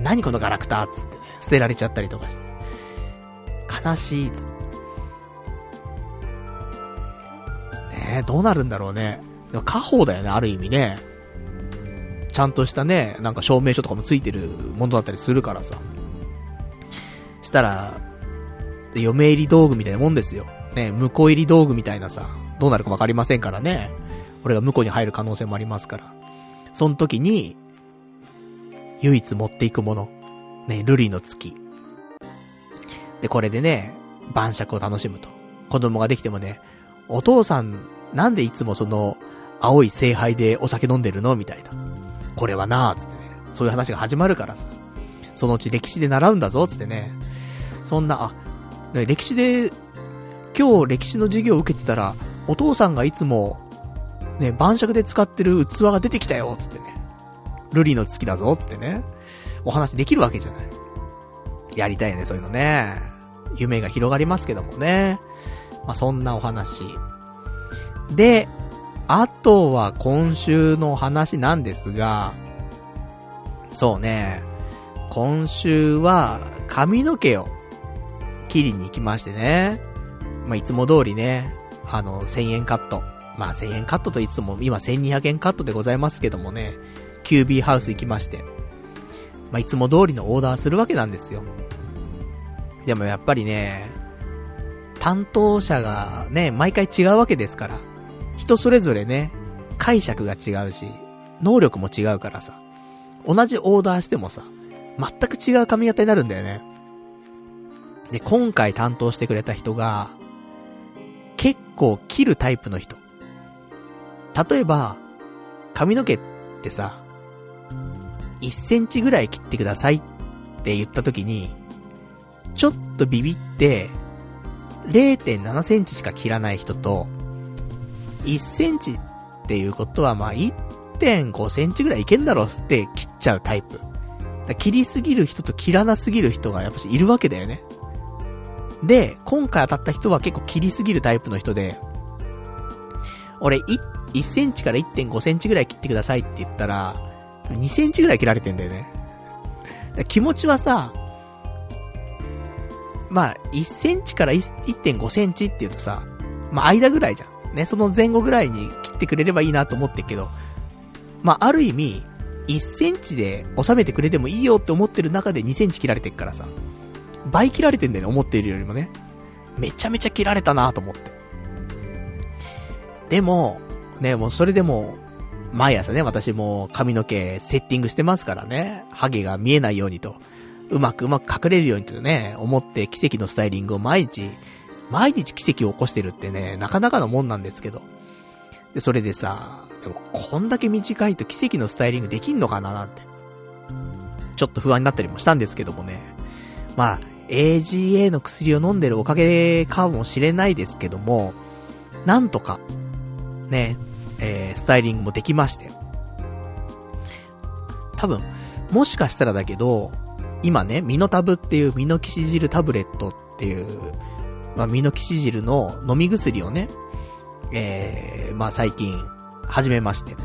何このガラクタつってね、捨てられちゃったりとかして。悲しいつ。ねどうなるんだろうね。でも家宝だよね、ある意味ね。ちゃんとしたね、なんか証明書とかもついてるものだったりするからさ。したら、嫁入り道具みたいなもんですよ。ね、婿入り道具みたいなさ、どうなるかわかりませんからね。俺が婿に入る可能性もありますから。その時に、唯一持っていくもの。ね、ルリの月。で、これでね、晩酌を楽しむと。子供ができてもね、お父さん、なんでいつもその、青い聖杯でお酒飲んでるの？みたいな。これはなーつってね。そういう話が始まるからさ。そのうち歴史で習うんだぞ、つってね。そんな、あ、歴史で、今日歴史の授業を受けてたら、お父さんがいつも、ね、晩酌で使ってる器が出てきたよ、つってね。ルリの月だぞ、つってね。お話できるわけじゃない。やりたいよね、そういうのね。夢が広がりますけどもね。まあ、そんなお話。で、あとは今週の話なんですが、そうね、今週は髪の毛を切りに行きましてね。まあ、いつも通りね、あの、1000円カット。まあ、1000円カットといつも今1200円カットでございますけどもね、QB ハウス行きまして。まあ、いつも通りのオーダーするわけなんですよ。でもやっぱりね、担当者がね、毎回違うわけですから。人それぞれね、解釈が違うし、能力も違うからさ。同じオーダーしてもさ、全く違う髪型になるんだよね。で、今回担当してくれた人が、結構切るタイプの人。例えば、髪の毛ってさ、1センチぐらい切ってくださいって言った時に、ちょっとビビって、0.7センチしか切らない人と、1センチっていうことはまあ1.5センチぐらいいけんだろうって切っちゃうタイプ。切りすぎる人と切らなすぎる人がやっぱしいるわけだよね。で、今回当たった人は結構切りすぎるタイプの人で、俺、1、1センチから1.5センチぐらい切ってくださいって言ったら、2センチぐらい切られてんだよね。気持ちはさ、まあ、1センチから1.5センチって言うとさ、まあ、間ぐらいじゃん。ね、その前後ぐらいに切ってくれればいいなと思ってるけど、まあ、ある意味、1センチで収めてくれてもいいよって思ってる中で2センチ切られてっからさ、倍切られてんだよね、思っているよりもね。めちゃめちゃ切られたなと思って。でも、ね、もうそれでも、毎朝ね、私も髪の毛セッティングしてますからね、ハゲが見えないようにと、うまくうまく隠れるようにとね、思って奇跡のスタイリングを毎日、毎日奇跡を起こしてるってね、なかなかのもんなんですけど。で、それでさ、でもこんだけ短いと奇跡のスタイリングできんのかななんて。ちょっと不安になったりもしたんですけどもね。まあ、AGA の薬を飲んでるおかげかもしれないですけども、なんとか、ね、えー、スタイリングもできまして。多分、もしかしたらだけど、今ね、ミノタブっていうミノキシジルタブレットっていう、まあ、ミノキシジルの飲み薬をね、えー、まあ最近、始めまして。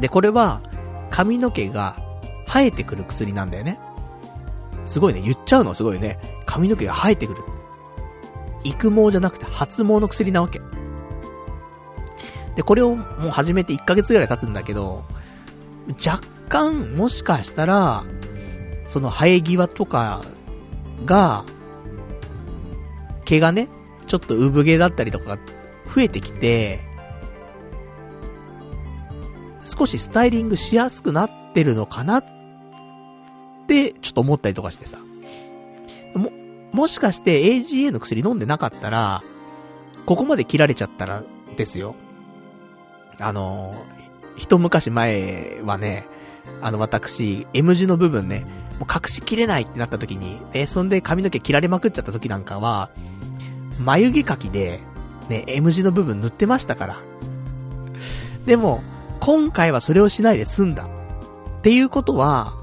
で、これは、髪の毛が生えてくる薬なんだよね。すごいね、言っちゃうの？すごいね。髪の毛が生えてくる。育毛じゃなくて発毛の薬なわけ。で、これをもう始めて1ヶ月ぐらい経つんだけど、若干、もしかしたら、その生え際とかが、毛がね、ちょっと産毛だったりとかが増えてきて、少しスタイリングしやすくなってるのかなって、ちょっと思ったりとかしてさ。も、もしかして AGA の薬飲んでなかったら、ここまで切られちゃったらですよ。あの、一昔前はね、あの私、M 字の部分ね、もう隠しきれないってなった時に、えそんで髪の毛切られまくっちゃった時なんかは、眉毛描きで、ね、M 字の部分塗ってましたから。でも、今回はそれをしないで済んだ。っていうことは、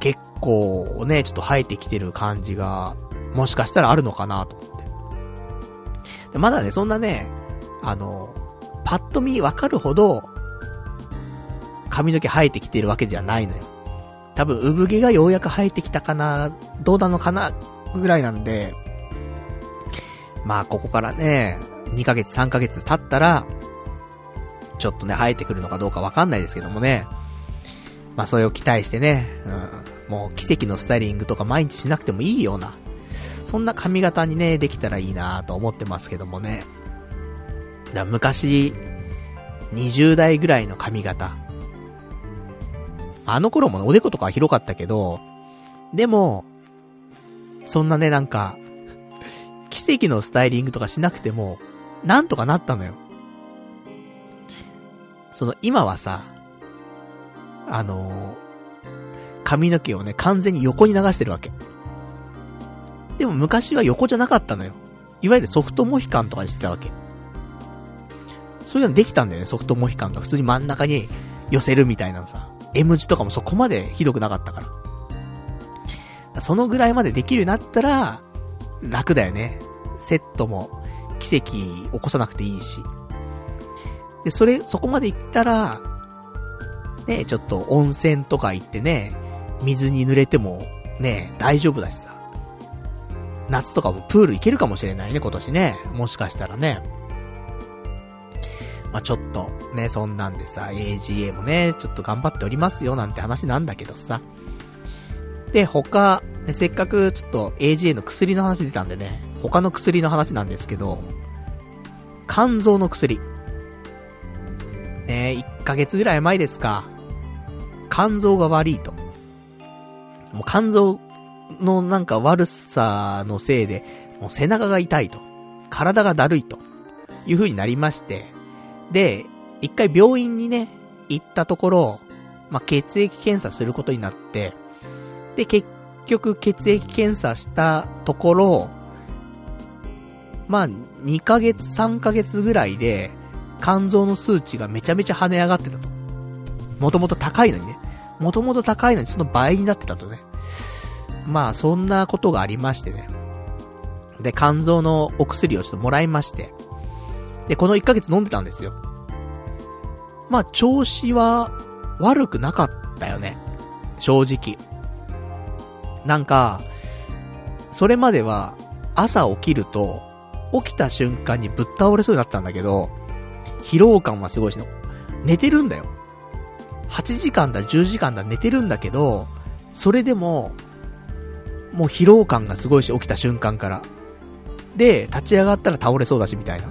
結構ね、ちょっと生えてきてる感じが、もしかしたらあるのかなと思って。まだね、そんなね、あの、パッと見わかるほど、髪の毛生えてきてるわけじゃないのよ。多分、産毛がようやく生えてきたかな、どうなのかな、ぐらいなんで、まあ、ここからね、2ヶ月、3ヶ月経ったら、ちょっとね、生えてくるのかどうかわかんないですけどもね。まあ、それを期待してね、うん、もう奇跡のスタイリングとか毎日しなくてもいいような、そんな髪型にね、できたらいいなと思ってますけどもね。だ昔、20代ぐらいの髪型。あの頃もね、おでことかは広かったけど、でも、そんなね、なんか、奇跡のスタイリングとかしなくても、なんとかなったのよ。その、今はさ、あのー、髪の毛をね、完全に横に流してるわけ。でも昔は横じゃなかったのよ。いわゆるソフトモヒカンとかにしてたわけ。そういうのできたんだよね、ソフトモヒカンが。普通に真ん中に寄せるみたいなのさ。M 字とかもそこまでひどくなかったから。そのぐらいまでできるようになったら、楽だよね。セットも奇跡起こさなくていいし。で、それ、そこまで行ったら、ね、ちょっと温泉とか行ってね、水に濡れても、ね、大丈夫だしさ。夏とかもプール行けるかもしれないね、今年ね。もしかしたらね。まあ、ちょっと、ね、そんなんでさ、AGA もね、ちょっと頑張っておりますよ、なんて話なんだけどさ。で、他、ね、せっかくちょっと AGA の薬の話出たんでね、他の薬の話なんですけど、肝臓の薬。ね、1ヶ月ぐらい前ですか。肝臓が悪いと。もう肝臓のなんか悪さのせいで、もう背中が痛いと。体がだるいと。いう風になりまして。で、一回病院にね、行ったところ、まあ、血液検査することになって、で、結局血液検査したところ、まあ、2ヶ月、3ヶ月ぐらいで、肝臓の数値がめちゃめちゃ跳ね上がってたと。もともと高いのにね。もともと高いのにその倍になってたとね。まあ、そんなことがありましてね。で、肝臓のお薬をちょっともらいまして。で、この1ヶ月飲んでたんですよ。まあ、調子は悪くなかったよね。正直。なんか、それまでは朝起きると、起きた瞬間にぶっ倒れそうになったんだけど、疲労感はすごいし、寝てるんだよ。8時間だ、10時間だ、寝てるんだけど、それでも、もう疲労感がすごいし、起きた瞬間から。で、立ち上がったら倒れそうだし、みたいな。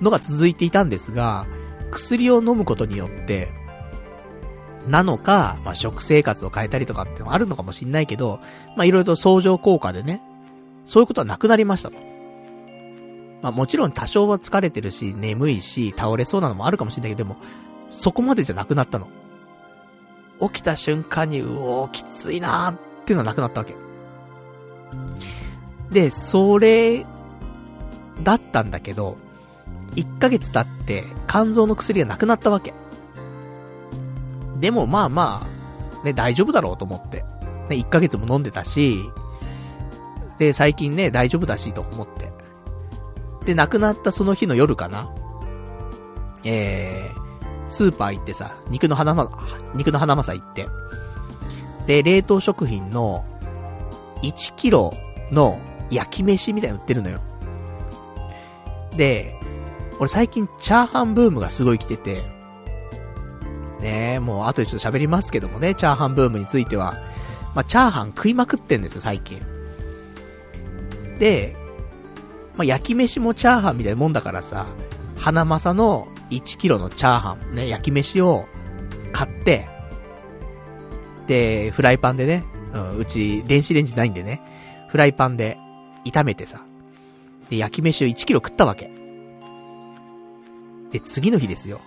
のが続いていたんですが、薬を飲むことによって、なのか、まあ、食生活を変えたりとかってのもあるのかもしんないけど、まあ、いろいろと相乗効果でね、そういうことはなくなりましたと。まあ、もちろん多少は疲れてるし、眠いし、倒れそうなのもあるかもしんないけど、でも、そこまでじゃなくなったの。起きた瞬間に、うおー、きついなーっていうのはなくなったわけ。で、それ、だったんだけど、1ヶ月経って、肝臓の薬がなくなったわけ。でもまあまあ、ね、大丈夫だろうと思って。ね、1ヶ月も飲んでたし、で、最近ね、大丈夫だしと思って。で、亡くなったその日の夜かな。えー、スーパー行ってさ、肉の花ま、肉の花まさ行って。で、冷凍食品の1キロの焼き飯みたいなの売ってるのよ。で、俺最近チャーハンブームがすごい来てて、ねえ、もう後でちょっと喋りますけどもね、チャーハンブームについては。まあ、チャーハン食いまくってんですよ、最近。で、まあ、焼き飯もチャーハンみたいなもんだからさ、花正の1キロのチャーハン、ね、焼き飯を買って、で、フライパンでね、うん、うち電子レンジないんでね、フライパンで炒めてさ、で、焼き飯を1キロ食ったわけ。で、次の日ですよ。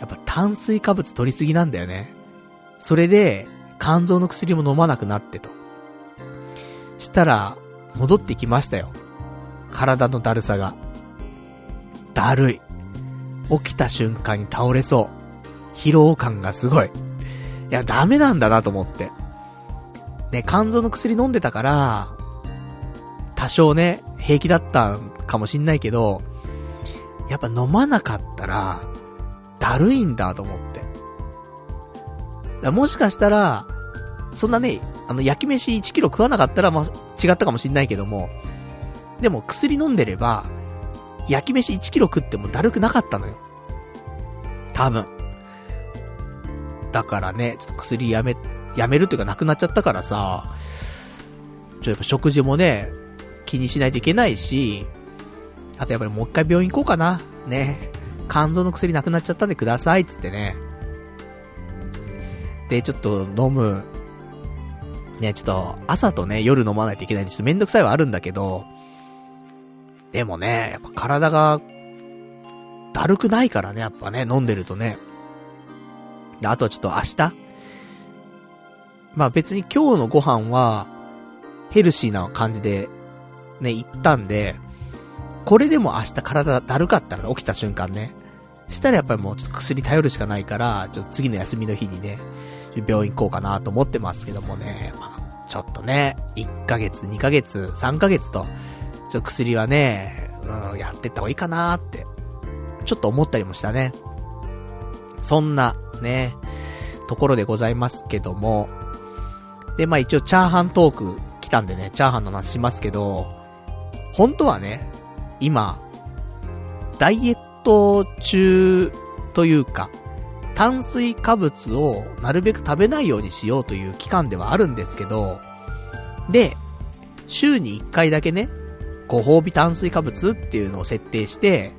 やっぱ炭水化物取りすぎなんだよね。それで、肝臓の薬も飲まなくなってと。したら、戻ってきましたよ。体のだるさが。だるい。起きた瞬間に倒れそう。疲労感がすごい。いや、ダメなんだなと思って。ね、肝臓の薬飲んでたから、多少ね、平気だったかもしんないけど、やっぱ飲まなかったら、だるいんだと思って。だもしかしたら、そんなね、あの、焼き飯1キロ食わなかったら、ま、違ったかもしんないけども、でも薬飲んでれば、焼き飯1キロ食ってもだるくなかったのよ。多分。だからね、ちょっと薬やめ、やめるというかなくなっちゃったからさ、ちょ、やっぱ食事もね、気にしないといけないし、あとやっぱりもう一回病院行こうかな。ね。肝臓の薬なくなっちゃったんでください、つってね。で、ちょっと飲む。ね、ちょっと朝とね、夜飲まないといけないんで、ちょっとめんどくさいはあるんだけど、でもね、やっぱ体が、だるくないからね、やっぱね、飲んでるとね。で、あとはちょっと明日まあ別に今日のご飯は、ヘルシーな感じで、ね、行ったんで、これでも明日体だるかったら起きた瞬間ね。したらやっぱりもうちょっと薬頼るしかないから、ちょっと次の休みの日にね、病院行こうかなと思ってますけどもね、まあ、ちょっとね、1ヶ月、2ヶ月、3ヶ月と、ちょっと薬はね、うん、やってった方がいいかなって、ちょっと思ったりもしたね。そんな、ね、ところでございますけども、で、まあ一応チャーハントーク来たんでね、チャーハンの話しますけど、本当はね、今、ダイエット中というか、炭水化物をなるべく食べないようにしようという期間ではあるんですけど、で、週に1回だけね、ご褒美炭水化物っていうのを設定して、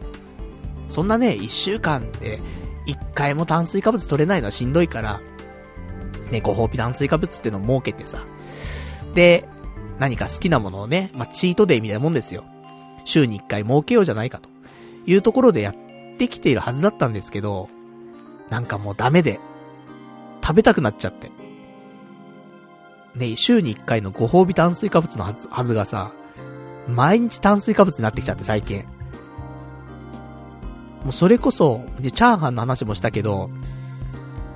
そんなね、1週間で1回も炭水化物取れないのはしんどいから、ね、ご褒美炭水化物っていうのを設けてさ、で、何か好きなものをね、まあ、チートデイみたいなもんですよ。週に1回設けようじゃないかというところでやってきているはずだったんですけど、なんかもうダメで、食べたくなっちゃって。ね、週に1回のご褒美炭水化物のはずはずがさ、毎日炭水化物になってきちゃって最近。もうそれこそ、チャーハンの話もしたけど、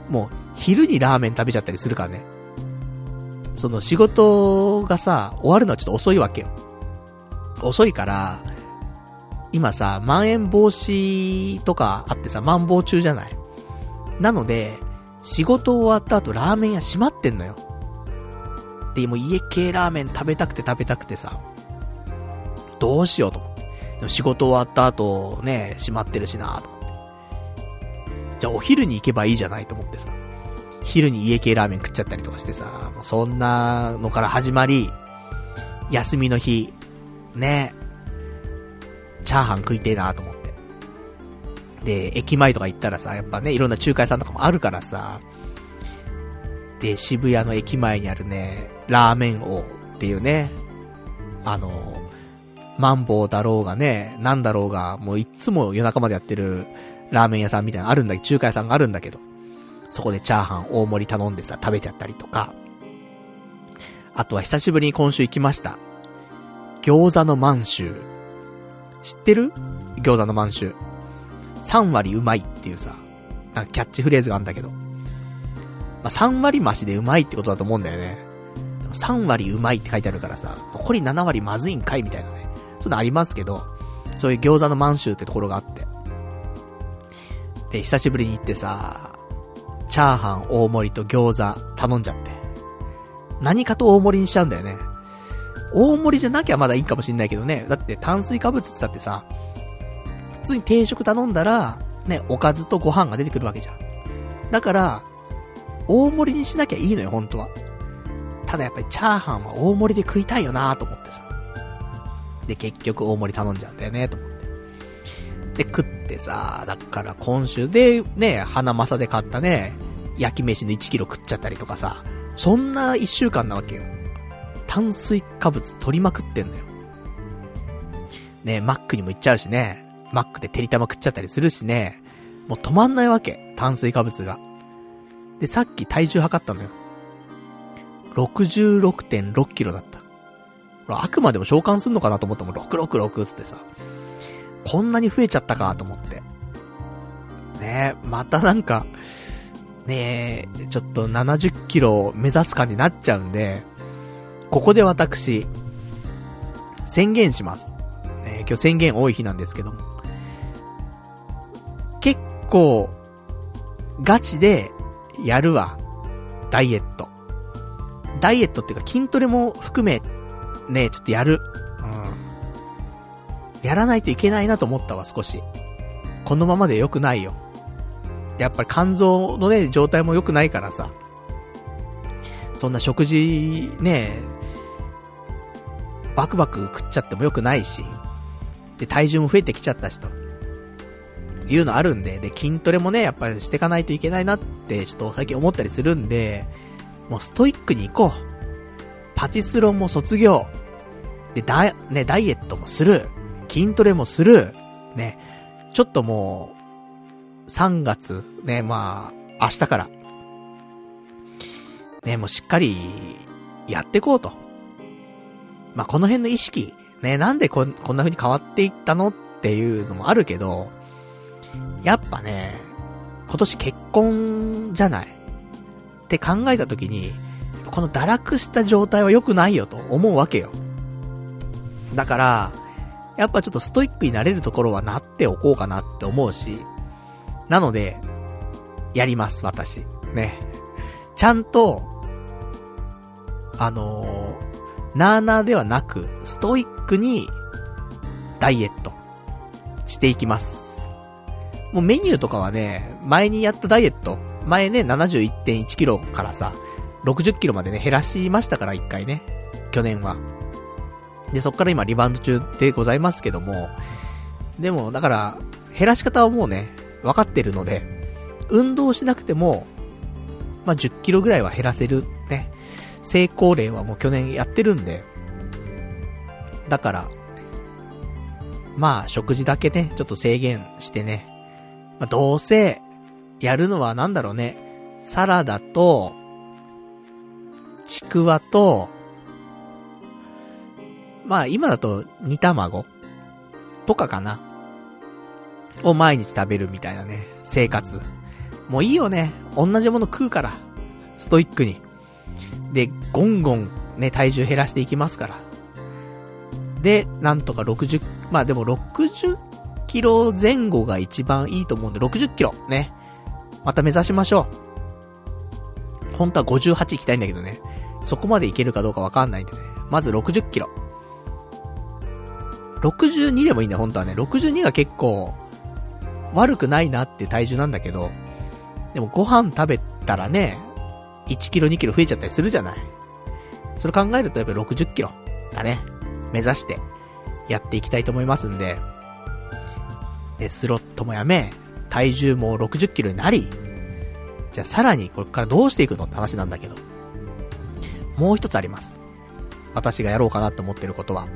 もう昼にラーメン食べちゃったりするからね。その仕事がさ、終わるのはちょっと遅いわけよ。遅いから、今さ、まん延防止とかあってさ、まん防中じゃない？なので、仕事終わった後ラーメン屋閉まってんのよ。で、もう家系ラーメン食べたくて食べたくてさ、どうしようと思って。でも仕事終わった後、ね、閉まってるしなと思って。じゃあお昼に行けばいいじゃないと思ってさ。昼に家系ラーメン食っちゃったりとかしてさ、もうそんなのから始まり、休みの日、ね、チャーハン食いてえなと思って。で、駅前とか行ったらさ、やっぱね、いろんな中華屋さんとかもあるからさ、で、渋谷の駅前にあるね、ラーメン王っていうね、あの、マンボウだろうがね、なんだろうが、もういつも夜中までやってるラーメン屋さんみたいなのあるんだけど、中華屋さんがあるんだけど、そこでチャーハン大盛り頼んでさ、食べちゃったりとか、あとは久しぶりに今週行きました。餃子の満州。知ってる？餃子の満州。3割うまいっていうさ、なんかキャッチフレーズがあるんだけど。まあ、3割増しでうまいってことだと思うんだよね。3割うまいって書いてあるからさ、残り7割まずいんかいみたいなね。そんなありますけど、そういう餃子の満州ってところがあって。で、久しぶりに行ってさ、チャーハン大盛りと餃子頼んじゃって。何かと大盛りにしちゃうんだよね。大盛りじゃなきゃまだいいかもしんないけどね。だって炭水化物って言ってさ、普通に定食頼んだら、ね、おかずとご飯が出てくるわけじゃん。だから、大盛りにしなきゃいいのよ、本当は。ただやっぱりチャーハンは大盛りで食いたいよなと思ってさ。で、結局大盛り頼んじゃうんだよね、と思って。で、食ってさ、だから今週で、ね、花正で買ったね、焼き飯の1キロ食っちゃったりとかさ、そんな1週間なわけよ。炭水化物取りまくってんのよ。ねマックにも行っちゃうしね。マックでてりたま食っちゃったりするしね。もう止まんないわけ。炭水化物が。で、さっき体重測ったのよ。66.6キロだった。これあくまでも召喚すんのかなと思っても666つってさ。こんなに増えちゃったかと思って。ねえ、またなんか、ねえ、ちょっと70キロ目指す感じになっちゃうんで、ここで私、宣言します。えー、今日宣言多い日なんですけども。結構、ガチで、やるわ。ダイエット。ダイエットっていうか筋トレも含め、ね、ちょっとやる。うん。やらないといけないなと思ったわ、少し。このままで良くないよ。やっぱり肝臓のね、状態も良くないからさ。そんな食事、ね、バクバク食っちゃっても良くないし、で、体重も増えてきちゃったしと。いうのあるんで、で、筋トレもね、やっぱりしていかないといけないなって、ちょっと最近思ったりするんで、もうストイックに行こう。パチスロも卒業。で、ダイ、ね、ダイエットもする。筋トレもする。ね。ちょっともう、3月、ね、まあ、明日から。ね、もうしっかり、やっていこうと。まあ、この辺の意識、ね、なんでここんな風に変わっていったのっていうのもあるけど、やっぱね、今年結婚じゃないって考えた時に、この堕落した状態は良くないよと思うわけよ。だから、やっぱちょっとストイックになれるところはなっておこうかなって思うし、なので、やります、私。ね。ちゃんと、あのなーなーではなく、ストイックに、ダイエット、していきます。もうメニューとかはね、前にやったダイエット、前ね、71.1キロからさ、60キロまでね、減らしましたから、一回ね。去年は。で、そっから今リバウンド中でございますけども、でも、だから、減らし方はもうね、分かってるので、運動しなくても、まあ、10キロぐらいは減らせる、ね。成功例はもう去年やってるんで、だから、まあ、食事だけね、ちょっと制限してね。まあ、どうせ、やるのはなんだろうね。サラダと、ちくわと、まあ今だと煮卵とかかな。を毎日食べるみたいなね、生活。もういいよね。同じもの食うから。ストイックに。で、ゴンゴンね、体重減らしていきますから。で、なんとか60、まあでも60キロ前後が一番いいと思うんで、60キロね。また目指しましょう。本当は58行きたいんだけどね。そこまで行けるかどうかわかんないんでね。まず60キロ。62でもいいんだよ、本当はね。62が結構、悪くないなって体重なんだけど、でもご飯食べたらね、1キロ2キロ増えちゃったりするじゃない。それ考えるとやっぱり60キロだね。目指してやっていきたいと思いますんで、で、スロットもやめ、体重も60キロになり、じゃあさらにこれからどうしていくのって話なんだけど、もう一つあります。私がやろうかなと思ってることは。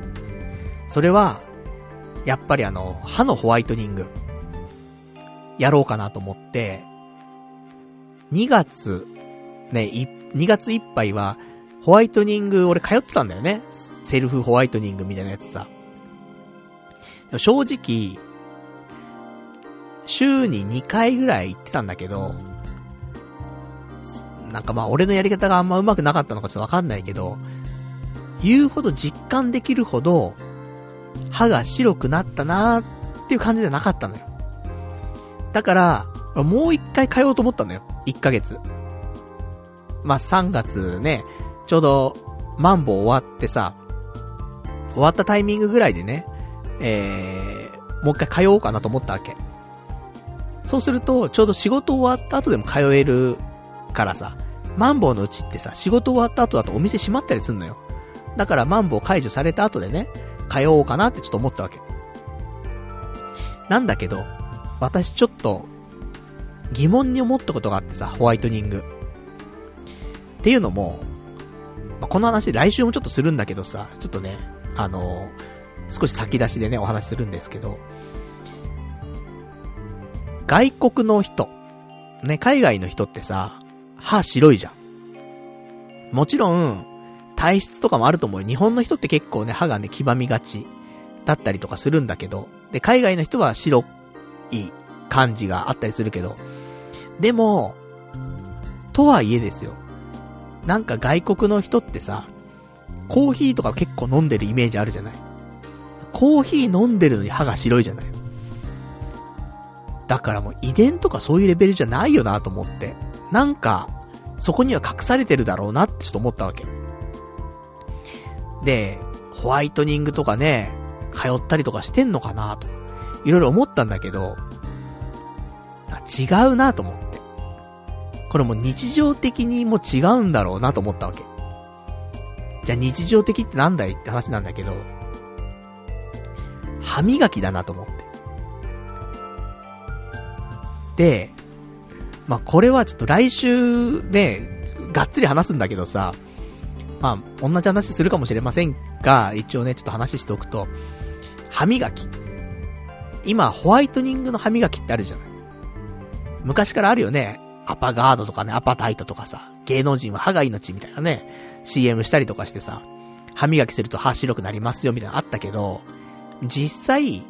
それは、やっぱりあの、歯のホワイトニング、やろうかなと思って、2月、ね、2月いっぱいは、ホワイトニング、俺通ってたんだよね。セルフホワイトニングみたいなやつさ。正直、週に2回ぐらい行ってたんだけど、なんかまあ俺のやり方があんま上手くなかったのかちょっとわかんないけど、言うほど実感できるほど、歯が白くなったなーっていう感じじゃなかったのよ。だから、もう一回通おうと思ったのよ。1ヶ月。まあ、3月ね、ちょうど、マンボウ終わってさ、終わったタイミングぐらいでね、えー、もう一回通おうかなと思ったわけ。そうすると、ちょうど仕事終わった後でも通えるからさ、マンボウのうちってさ、仕事終わった後だとお店閉まったりすんのよ。だからマンボウ解除された後でね、通おうかなってちょっと思ったわけ。なんだけど、私ちょっと、疑問に思ったことがあってさ、ホワイトニング。っていうのも、まあ、この話来週もちょっとするんだけどさ、ちょっとね、あのー、少し先出しでね、お話するんですけど、外国の人、ね、海外の人ってさ、歯白いじゃん。もちろん、体質とかもあると思うよ。日本の人って結構ね、歯がね、黄ばみがちだったりとかするんだけど、で、海外の人は白い感じがあったりするけど、でも、とはいえですよ。なんか外国の人ってさ、コーヒーとか結構飲んでるイメージあるじゃない？コーヒー飲んでるのに歯が白いじゃない？だからもう遺伝とかそういうレベルじゃないよなと思って。なんか、そこには隠されてるだろうなってちょっと思ったわけ。で、ホワイトニングとかね、通ったりとかしてんのかなと、いろいろ思ったんだけど、違うなと思って。これも日常的にも違うんだろうなと思ったわけ。じゃあ日常的ってなんだいって話なんだけど、歯磨きだなと思って。で、まあ、これはちょっと来週ね、がっつり話すんだけどさ、まあ、同じ話するかもしれませんが、一応ね、ちょっと話しておくと、歯磨き。今、ホワイトニングの歯磨きってあるじゃない。昔からあるよね。アパガードとかね、アパタイトとかさ、芸能人は歯が命みたいなね、CM したりとかしてさ、歯磨きすると歯白くなりますよみたいなのあったけど、実際、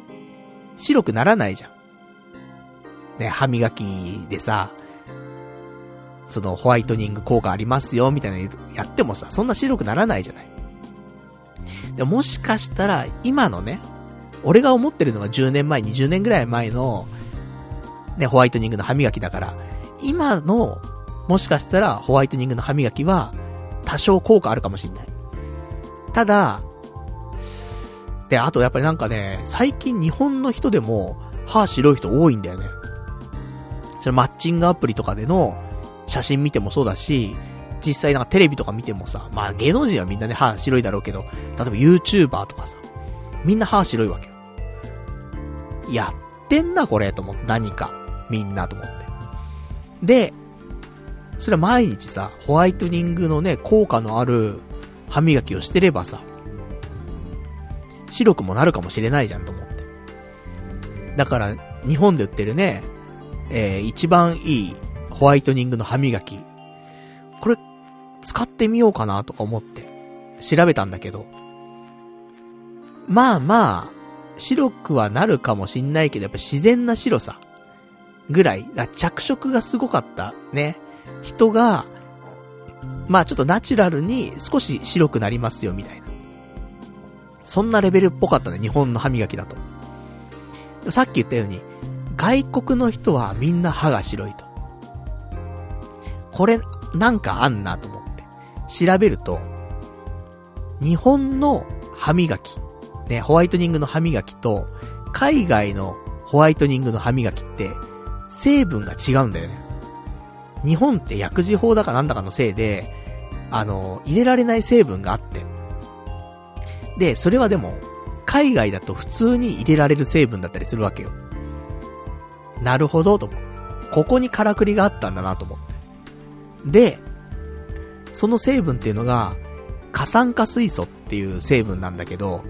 白くならないじゃん。ね、歯磨きでさ、そのホワイトニング効果ありますよ、みたいなやってもさ、そんな白くならないじゃない。でもしかしたら、今のね、俺が思ってるのは10年前、20年ぐらい前の、ね、ホワイトニングの歯磨きだから、今の、もしかしたらホワイトニングの歯磨きは、多少効果あるかもしんない。ただ、で、あとやっぱりなんかね、最近日本の人でも、歯白い人多いんだよね。それマッチングアプリとかでの写真見てもそうだし、実際なんかテレビとか見てもさ、まあ芸能人はみんなね歯白いだろうけど、例えば YouTuber とかさ、みんな歯白いわけよ。やってんなこれと思って、何か。みんなと思って。で、それは毎日さ、ホワイトニングのね、効果のある歯磨きをしてればさ、白くもなるかもしれないじゃんと思って。だから、日本で売ってるね、えー、一番いいホワイトニングの歯磨き。これ、使ってみようかなとか思って、調べたんだけど。まあまあ、白くはなるかもしんないけど、やっぱ自然な白さ。ぐらい、着色がすごかった、ね。人が、まあちょっとナチュラルに少し白くなりますよ、みたいな。そんなレベルっぽかったね、日本の歯磨きだと。さっき言ったように、外国の人はみんな歯が白いと。これ、なんかあんなと思って。調べると、日本の歯磨き、ね、ホワイトニングの歯磨きと、海外のホワイトニングの歯磨きって、成分が違うんだよね。日本って薬事法だかなんだかのせいで、あの、入れられない成分があって。で、それはでも、海外だと普通に入れられる成分だったりするわけよ。なるほど、と思って。ここにからくりがあったんだなと思って。で、その成分っていうのが、過酸化水素っていう成分なんだけど、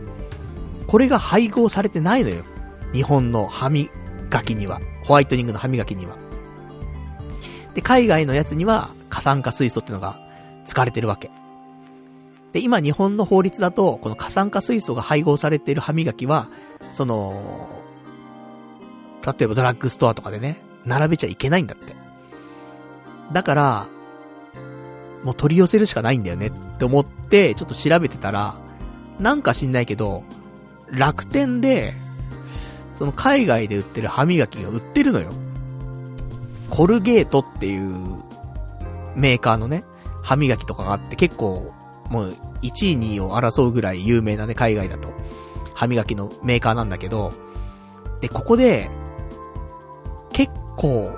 これが配合されてないのよ。日本の歯磨きには。ホワイトニングの歯磨きには。で、海外のやつには、過酸化水素ってのが使われてるわけ。で、今日本の法律だと、この過酸化水素が配合されている歯磨きは、その、例えばドラッグストアとかでね、並べちゃいけないんだって。だから、もう取り寄せるしかないんだよねって思って、ちょっと調べてたら、なんか知んないけど、楽天で、その海外で売ってる歯磨きが売ってるのよ。コルゲートっていうメーカーのね、歯磨きとかがあって結構、もう1位2位を争うぐらい有名なね、海外だと。歯磨きのメーカーなんだけど、で、ここで、結構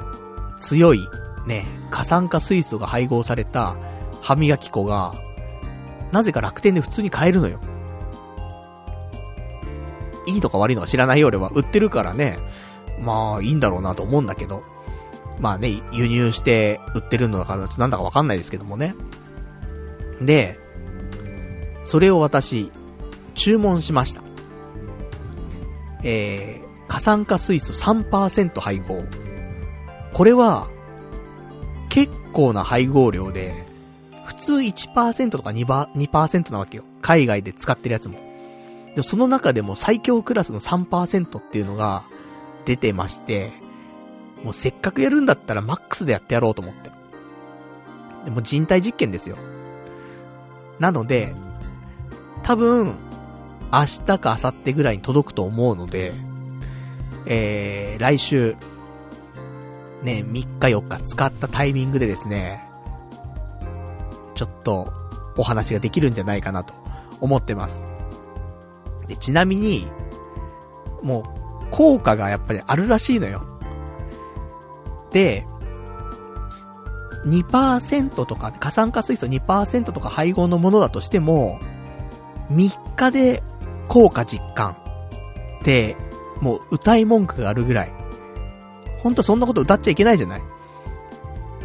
強いね、過酸化水素が配合された歯磨き粉が、なぜか楽天で普通に買えるのよ。いいとか悪いのか知らないよ俺は。売ってるからね。まあ、いいんだろうなと思うんだけど。まあね、輸入して売ってるのだからなんだかわかんないですけどもね。で、それを私、注文しました。えー、過酸化水素3%配合。これは、結構な配合量で、普通1%とか 2%, 2なわけよ。海外で使ってるやつも。でその中でも最強クラスの3%っていうのが出てまして、もうせっかくやるんだったらマックスでやってやろうと思って。でも人体実験ですよ。なので、多分、明日か明後日ぐらいに届くと思うので、えー、来週、ね、3日4日使ったタイミングでですね、ちょっと、お話ができるんじゃないかなと思ってます。で、ちなみに、もう、効果がやっぱりあるらしいのよ。で、2%とか、過酸化水素2%とか配合のものだとしても、3日で効果実感って、もう歌い文句があるぐらい。ほんとそんなこと歌っちゃいけないじゃない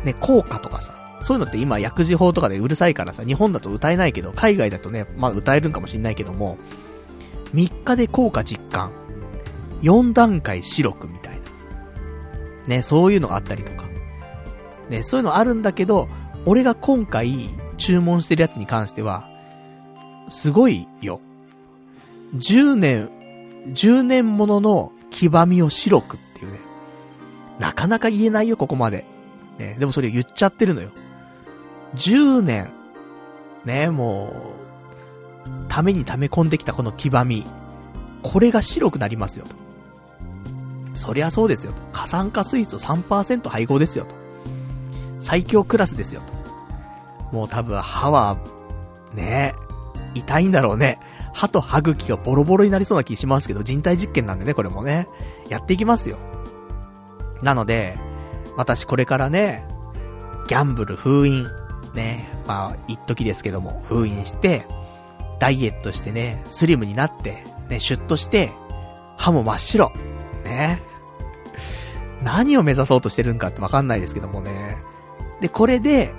ね、効果とかさ。そういうのって今薬事法とかでうるさいからさ、日本だと歌えないけど、海外だとね、まあ歌えるんかもしんないけども、3日で効果実感。4段階白くみたいな。ね、そういうのがあったりとか。ね、そういうのあるんだけど、俺が今回注文してるやつに関しては、すごいよ。10年、10年ものの黄ばみを白くっていうね。なかなか言えないよ、ここまで。ね、でもそれ言っちゃってるのよ。10年、ね、もう、ために溜め込んできたこの黄ばみ。これが白くなりますよ、と。そりゃそうですよ、と。過酸化水素3%配合ですよ、と。最強クラスですよ、と。もう多分歯は、ね、痛いんだろうね。歯と歯茎がボロボロになりそうな気しますけど、人体実験なんでね、これもね。やっていきますよ。なので、私これからね、ギャンブル封印、ね、まあ、一時ですけども、封印して、ダイエットしてね、スリムになって、ね、シュッとして、歯も真っ白。ね。何を目指そうとしてるんかってわかんないですけどもね。で、これで、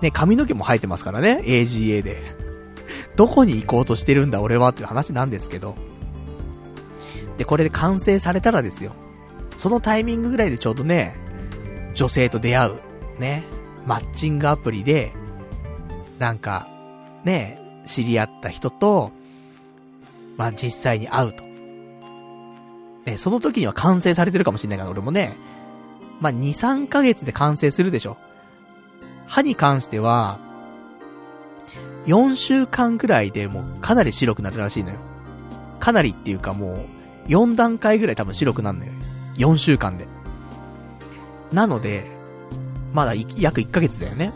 ね、髪の毛も生えてますからね、AGA で。どこに行こうとしてるんだ俺はっていう話なんですけど。で、これで完成されたらですよ。そのタイミングぐらいでちょうどね、女性と出会う、ね、マッチングアプリで、なんか、ね、知り合った人と、まあ、実際に会うと。ね、その時には完成されてるかもしれないから、俺もね、まあ、2、3ヶ月で完成するでしょ。歯に関しては、4週間くらいでもうかなり白くなるらしいのよ。かなりっていうかもう、4段階ぐらい多分白くなるのよ。4週間で。なので、まだ約1ヶ月だよね。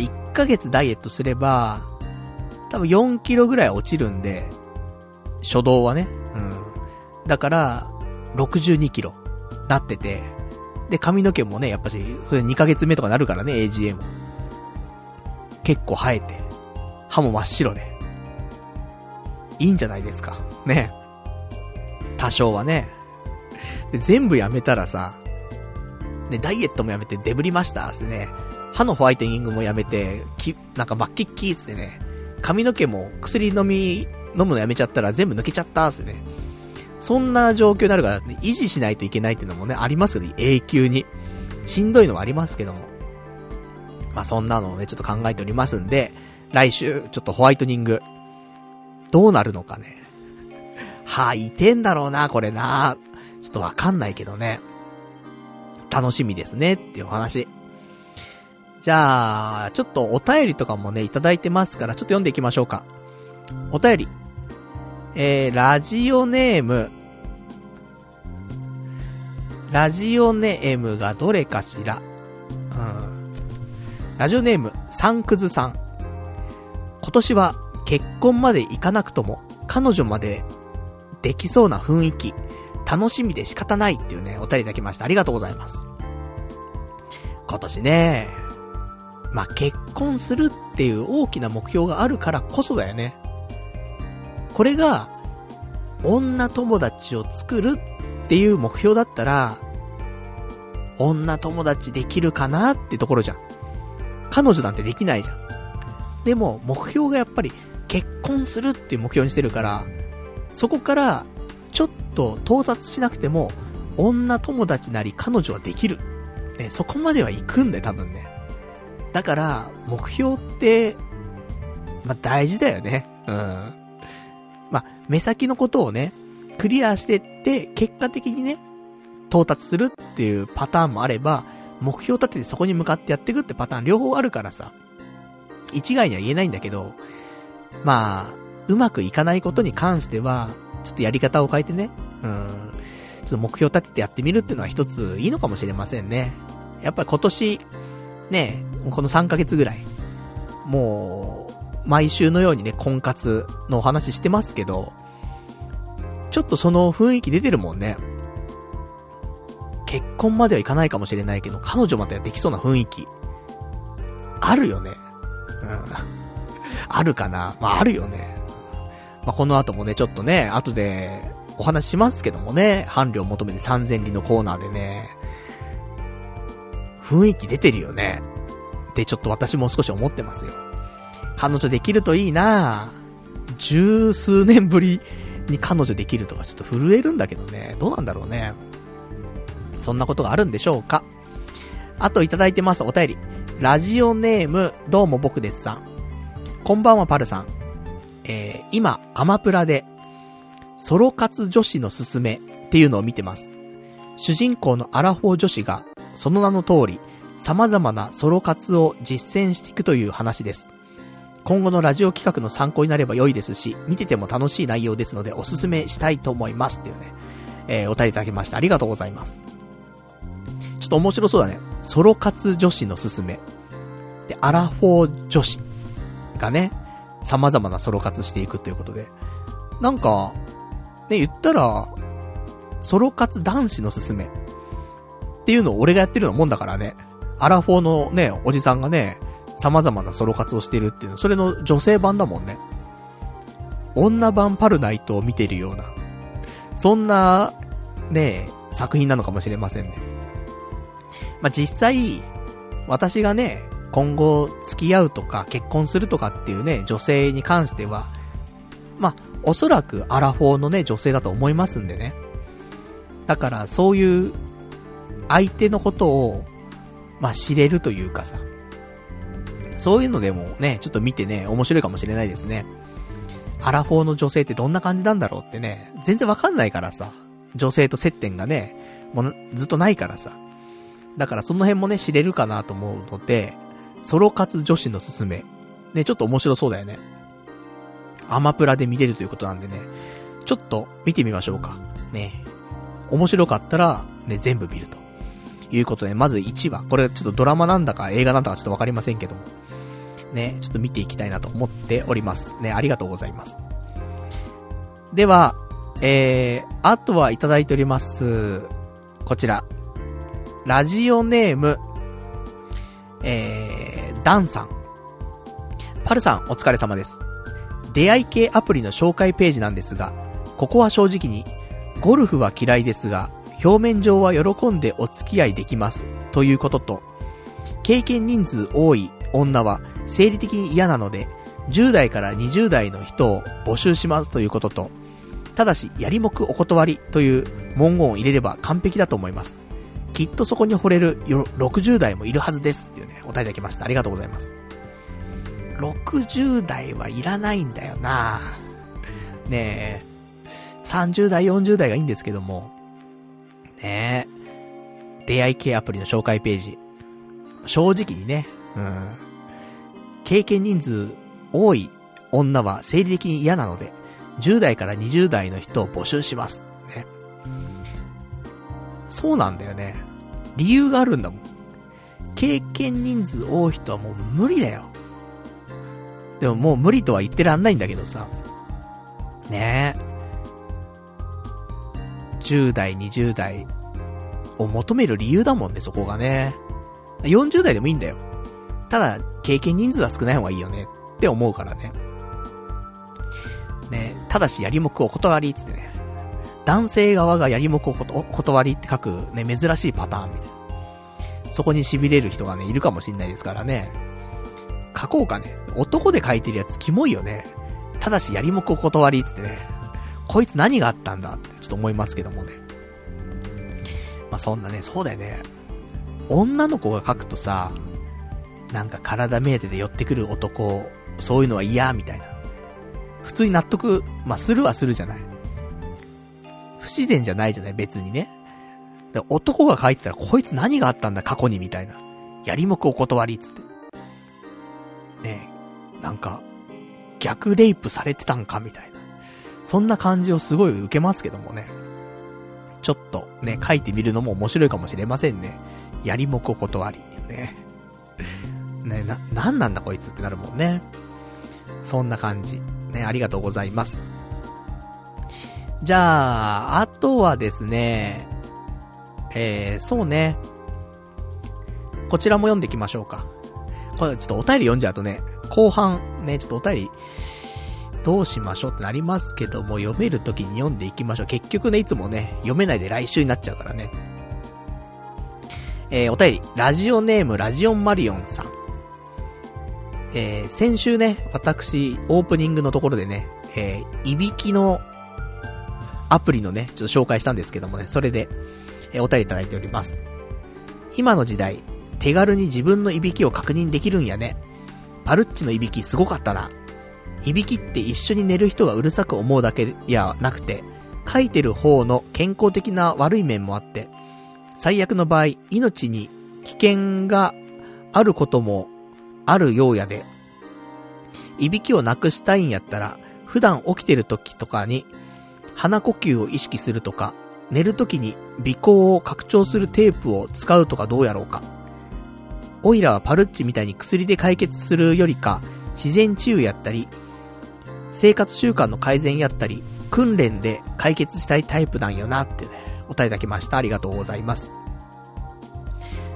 1ヶ月ダイエットすれば、多分4キロぐらい落ちるんで、初動はね。うん。だから、62キロ、なってて、で、髪の毛もね、やっぱし、それ2ヶ月目とかなるからね、AGA も。結構生えて、歯も真っ白で。いいんじゃないですか。ね。多少はね。で、全部やめたらさ、ね、ダイエットもやめてデブりましたってね、歯のホワイトニングもやめて、き、なんかバッキッキーってね、髪の毛も薬飲み、飲むのやめちゃったら全部抜けちゃったーってね。そんな状況になるから、ね、維持しないといけないっていうのもね、ありますけど、永久に。しんどいのはありますけども。まあ、そんなのをね、ちょっと考えておりますんで、来週、ちょっとホワイトニング、どうなるのかね。は痛いてんだろうな、これな。ちょっとわかんないけどね。楽しみですね、っていうお話。じゃあ、ちょっとお便りとかもね、いただいてますから、ちょっと読んでいきましょうか。お便り。えー、ラジオネーム。ラジオネームがどれかしら。うん。ラジオネーム、サンクズさん。今年は結婚まで行かなくとも、彼女までできそうな雰囲気、楽しみで仕方ないっていうね、お便りいただきました。ありがとうございます。今年ね、まあ、結婚するっていう大きな目標があるからこそだよね。これが、女友達を作るっていう目標だったら、女友達できるかなってところじゃん。彼女なんてできないじゃん。でも、目標がやっぱり結婚するっていう目標にしてるから、そこから、ちょっと到達しなくても、女友達なり彼女はできる。ね、そこまでは行くんだよ、多分ね。だから、目標って、まあ、大事だよね。うん。まあ、目先のことをね、クリアしてって、結果的にね、到達するっていうパターンもあれば、目標立ててそこに向かってやっていくってパターン両方あるからさ、一概には言えないんだけど、まあ、うまくいかないことに関しては、ちょっとやり方を変えてね、うん、ちょっと目標立ててやってみるっていうのは一ついいのかもしれませんね。やっぱり今年、ね、この3ヶ月ぐらい、もう、毎週のようにね、婚活のお話してますけど、ちょっとその雰囲気出てるもんね。結婚まではいかないかもしれないけど、彼女まではできそうな雰囲気、あるよね。うん。あるかなまあ、あるよね。まあ、この後もね、ちょっとね、後でお話しますけどもね、伴侶を求めて3000里のコーナーでね、雰囲気出てるよね。ってちょっと私も少し思ってますよ。彼女できるといいな十数年ぶりに彼女できるとかちょっと震えるんだけどね。どうなんだろうね。そんなことがあるんでしょうか。あといただいてます、お便り。ラジオネーム、どうも僕ですさん。こんばんはパルさん。えー、今、アマプラで、ソロ活女子のすすめっていうのを見てます。主人公のアラフォー女子が、その名の通り、様々なソロ活を実践していくという話です。今後のラジオ企画の参考になれば良いですし、見てても楽しい内容ですのでおすすめしたいと思いますっていうね、えー、お便りいただきました。ありがとうございます。ちょっと面白そうだね。ソロ活女子のすすめ。で、アラフォー女子がね、様々なソロ活していくということで。なんか、ね、言ったら、ソロ活男子のすすめ。っていうのを俺がやってるようなもんだからね。アラフォーのね、おじさんがね、様々なソロ活をしてるっていうの、それの女性版だもんね。女版パルナイトを見てるような、そんな、ね、作品なのかもしれませんね。まあ、実際、私がね、今後付き合うとか結婚するとかっていうね、女性に関しては、まあ、おそらくアラフォーのね、女性だと思いますんでね。だからそういう相手のことをまあ、知れるというかさ。そういうのでもね、ちょっと見てね、面白いかもしれないですね。アラフォーの女性ってどんな感じなんだろうってね、全然わかんないからさ。女性と接点がね、もうずっとないからさ。だからその辺もね、知れるかなと思うので、ソロ活女子のすすめ。ね、ちょっと面白そうだよね。アマプラで見れるということなんでね、ちょっと見てみましょうか。ね。面白かったら、ね、全部見ると。いうことで、まず1話。これちょっとドラマなんだか映画なんだかちょっとわかりませんけども。ね、ちょっと見ていきたいなと思っております。ね、ありがとうございます。では、えー、あとはいただいております。こちら。ラジオネーム、えー、ダンさん。パルさん、お疲れ様です。出会い系アプリの紹介ページなんですが、ここは正直に、ゴルフは嫌いですが、表面上は喜んでお付き合いできます。ということと、経験人数多い女は生理的に嫌なので、10代から20代の人を募集しますということと、ただし、やりもくお断りという文言を入れれば完璧だと思います。きっとそこに惚れる60代もいるはずですっていうね、お答えいただきました。ありがとうございます。60代はいらないんだよなねえ、30代、40代がいいんですけども、ねえ出会い系アプリの紹介ページ。正直にね、うん。経験人数多い女は生理的に嫌なので、10代から20代の人を募集します。ね。そうなんだよね。理由があるんだもん。経験人数多い人はもう無理だよ。でももう無理とは言ってらんないんだけどさ。ねえ。10代、20代を求める理由だもんね、そこがね。40代でもいいんだよ。ただ、経験人数は少ない方がいいよねって思うからね。ね、ただしやりもくお断りつってね。男性側がやりもくお断りって書くね、珍しいパターンみたいな。そこに痺れる人がね、いるかもしんないですからね。書こうかね。男で書いてるやつキモいよね。ただしやりもくお断りつってね。こいつ何があったんだ？ってちょっと思いますけどもね。まあ、そんなね、そうだよね。女の子が書くとさ、なんか体目当てで寄ってくる男、そういうのは嫌みたいな。普通に納得、まあ、するはするじゃない。不自然じゃないじゃない？別にね。で男が書いてたら、こいつ何があったんだ？過去にみたいな。やりもくお断りつって。ねえ、なんか、逆レイプされてたんか？みたいな。そんな感じをすごい受けますけどもね。ちょっとね、書いてみるのも面白いかもしれませんね。やりもくお断り。ね。ね、な、なんなんだこいつってなるもんね。そんな感じ。ね、ありがとうございます。じゃあ、あとはですね、えー、そうね。こちらも読んでいきましょうか。これちょっとお便り読んじゃうとね、後半ね、ちょっとお便りどうしましょうってなりますけども、読める時に読んでいきましょう。結局ね、いつもね、読めないで来週になっちゃうからね。えー、お便り、ラジオネームラジオンマリオンさん。えー、先週ね、私、オープニングのところでね、えー、いびきのアプリのね、ちょっと紹介したんですけどもね、それで、えー、お便りいただいております。今の時代、手軽に自分のいびきを確認できるんやね。パルッチのいびきすごかったな。いびきって一緒に寝る人がうるさく思うだけやなくて、書いてる方の健康的な悪い面もあって、最悪の場合、命に危険があることもあるようやで、いびきをなくしたいんやったら、普段起きてる時とかに、鼻呼吸を意識するとか、寝る時に鼻孔を拡張するテープを使うとかどうやろうか。オイラはパルッチみたいに薬で解決するよりか、自然治癒やったり、生活習慣の改善やったり、訓練で解決したいタイプなんよなってね、お答えいただきました。ありがとうございます。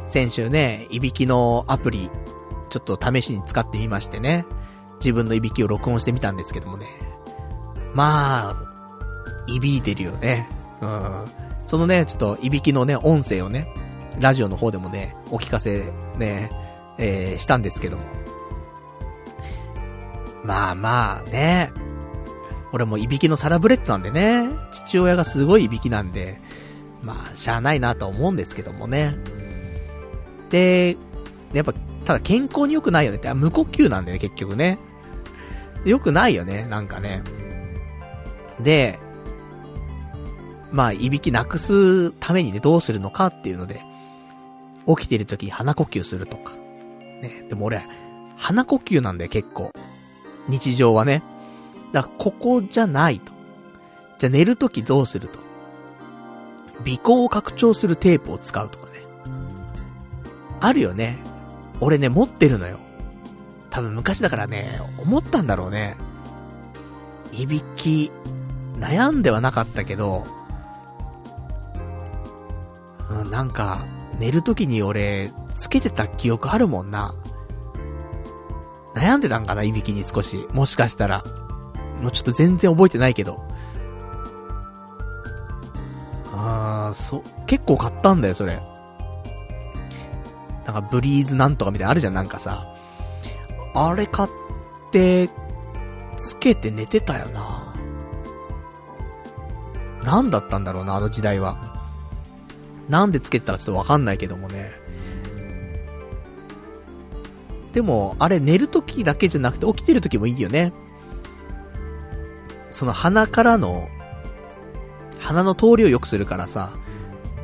先週ね、いびきのアプリ、ちょっと試しに使ってみましてね、自分のいびきを録音してみたんですけどもね。まあ、いびいてるよね。うん。そのね、ちょっといびきのね、音声をね、ラジオの方でもね、お聞かせね、えー、したんですけども。まあまあね。俺もいびきのサラブレッドなんでね。父親がすごいいびきなんで、まあ、しゃあないなと思うんですけどもね。で、やっぱ、ただ健康に良くないよねって、無呼吸なんだよね、結局ね。良くないよね、なんかね。で、まあ、いびきなくすためにね、どうするのかっていうので、起きてる時に鼻呼吸するとか。ね、でも俺、鼻呼吸なんだよ、結構。日常はね。だから、ここじゃないと。じゃあ寝るときどうすると。鼻孔を拡張するテープを使うとかね。あるよね。俺ね、持ってるのよ。多分昔だからね、思ったんだろうね。いびき、悩んではなかったけど、うん、なんか、寝るときに俺、つけてた記憶あるもんな。悩んでたんかないびきに少し。もしかしたら。もうちょっと全然覚えてないけど。あー、そ、結構買ったんだよ、それ。なんかブリーズなんとかみたいなあるじゃん、なんかさ。あれ買って、つけて寝てたよな。何だったんだろうな、あの時代は。なんでつけてたかちょっとわかんないけどもね。でも、あれ寝るときだけじゃなくて起きてるときもいいよね。その鼻からの、鼻の通りを良くするからさ、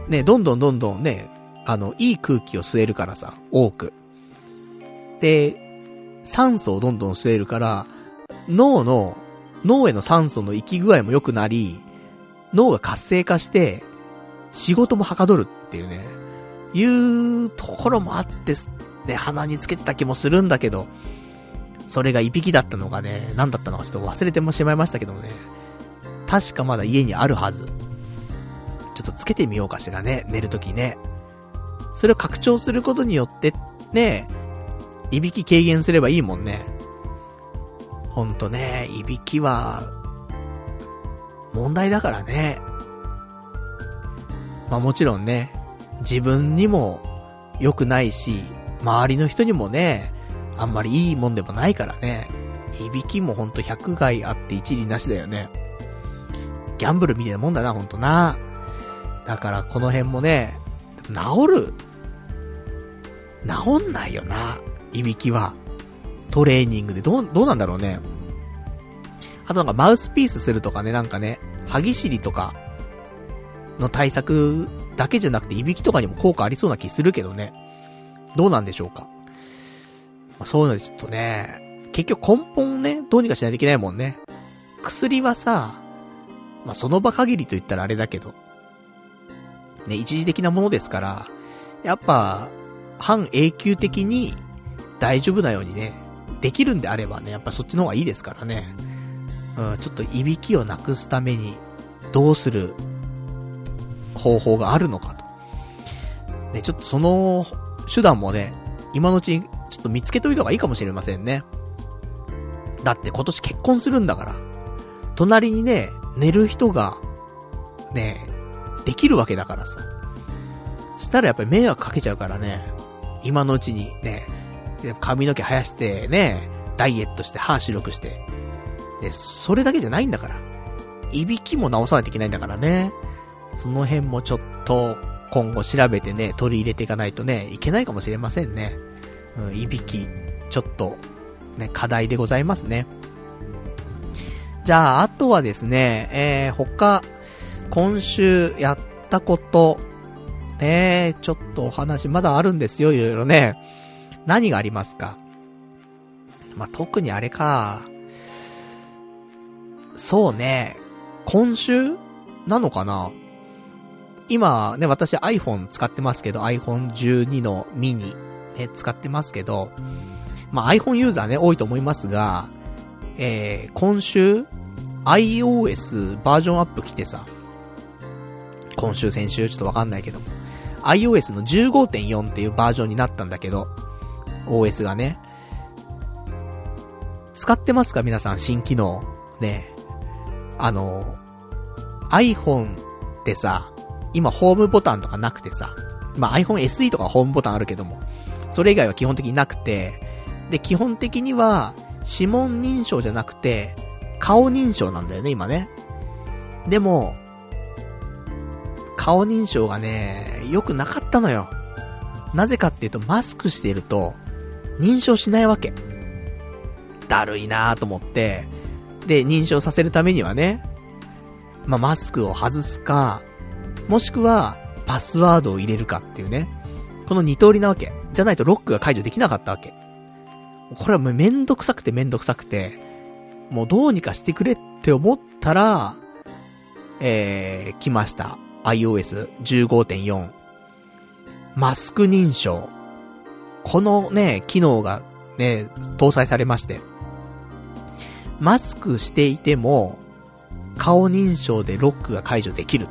ね、どんどんどんどんね、あの、いい空気を吸えるからさ、多く。で、酸素をどんどん吸えるから、脳の、脳への酸素の行き具合も良くなり、脳が活性化して、仕事もはかどるっていうね、いうところもあってね、鼻につけてた気もするんだけど、それがいびきだったのがね、何だったのかちょっと忘れてもしまいましたけどね。確かまだ家にあるはず。ちょっとつけてみようかしらね、寝るときね。それを拡張することによって、ね、いびき軽減すればいいもんね。ほんとね、いびきは、問題だからね。まあもちろんね、自分にも良くないし、周りの人にもね、あんまりいいもんでもないからね。いびきもほんと100害あって一理なしだよね。ギャンブルみたいなもんだな、ほんとな。だからこの辺もね、治る治んないよな、いびきは。トレーニングで、どう、どうなんだろうね。あとなんかマウスピースするとかね、なんかね、歯ぎしりとかの対策だけじゃなくて、いびきとかにも効果ありそうな気するけどね。どうなんでしょうか？まあ、そういうのでちょっとね、結局根本をね、どうにかしないといけないもんね。薬はさ、まあ、その場限りと言ったらあれだけど、ね、一時的なものですから、やっぱ、半永久的に大丈夫なようにね、できるんであればね、やっぱそっちの方がいいですからね。うん、ちょっといびきをなくすために、どうする方法があるのかと。ね、ちょっとその手段もね、今のうちにちょっと見つけといた方がいいかもしれませんね。だって今年結婚するんだから。隣にね、寝る人が、ね、できるわけだからさ。したらやっぱり迷惑かけちゃうからね。今のうちにね、髪の毛生やしてね、ダイエットして歯白くして。で、それだけじゃないんだから。いびきも直さないといけないんだからね。その辺もちょっと、今後調べてね、取り入れていかないとね、いけないかもしれませんね。うん、いびき、ちょっと、ね、課題でございますね。じゃあ、あとはですね、えー、他、今週やったこと、ねちょっとお話まだあるんですよ、いろいろね。何がありますか？まあ、特にあれか。そうね、今週なのかな？今ね、私 iPhone 使ってますけど、iPhone 12のミニ、ね、使ってますけど、まあ iPhone ユーザーね、多いと思いますが、えー、今週、iOS バージョンアップ来てさ、今週先週ちょっとわかんないけど、iOS の15.4っていうバージョンになったんだけど、OS がね。使ってますか皆さん、新機能。ね。あの、iPhone ってさ、今ホームボタンとかなくてさ、まあ、iPhone SE とかホームボタンあるけども、それ以外は基本的になくて、で、基本的には、指紋認証じゃなくて、顔認証なんだよね、今ね。でも、顔認証がね、良くなかったのよ。なぜかっていうと、マスクしていると、認証しないわけ。だるいなぁと思って、で、認証させるためにはね、まあ、マスクを外すか、もしくは、パスワードを入れるかっていうね。この二通りなわけ。じゃないとロックが解除できなかったわけ。これはもうめんどくさくてめんどくさくて、もうどうにかしてくれって思ったら、えー、来ました。iOS 15.4。マスク認証。このね、機能がね、搭載されまして。マスクしていても、顔認証でロックが解除できる。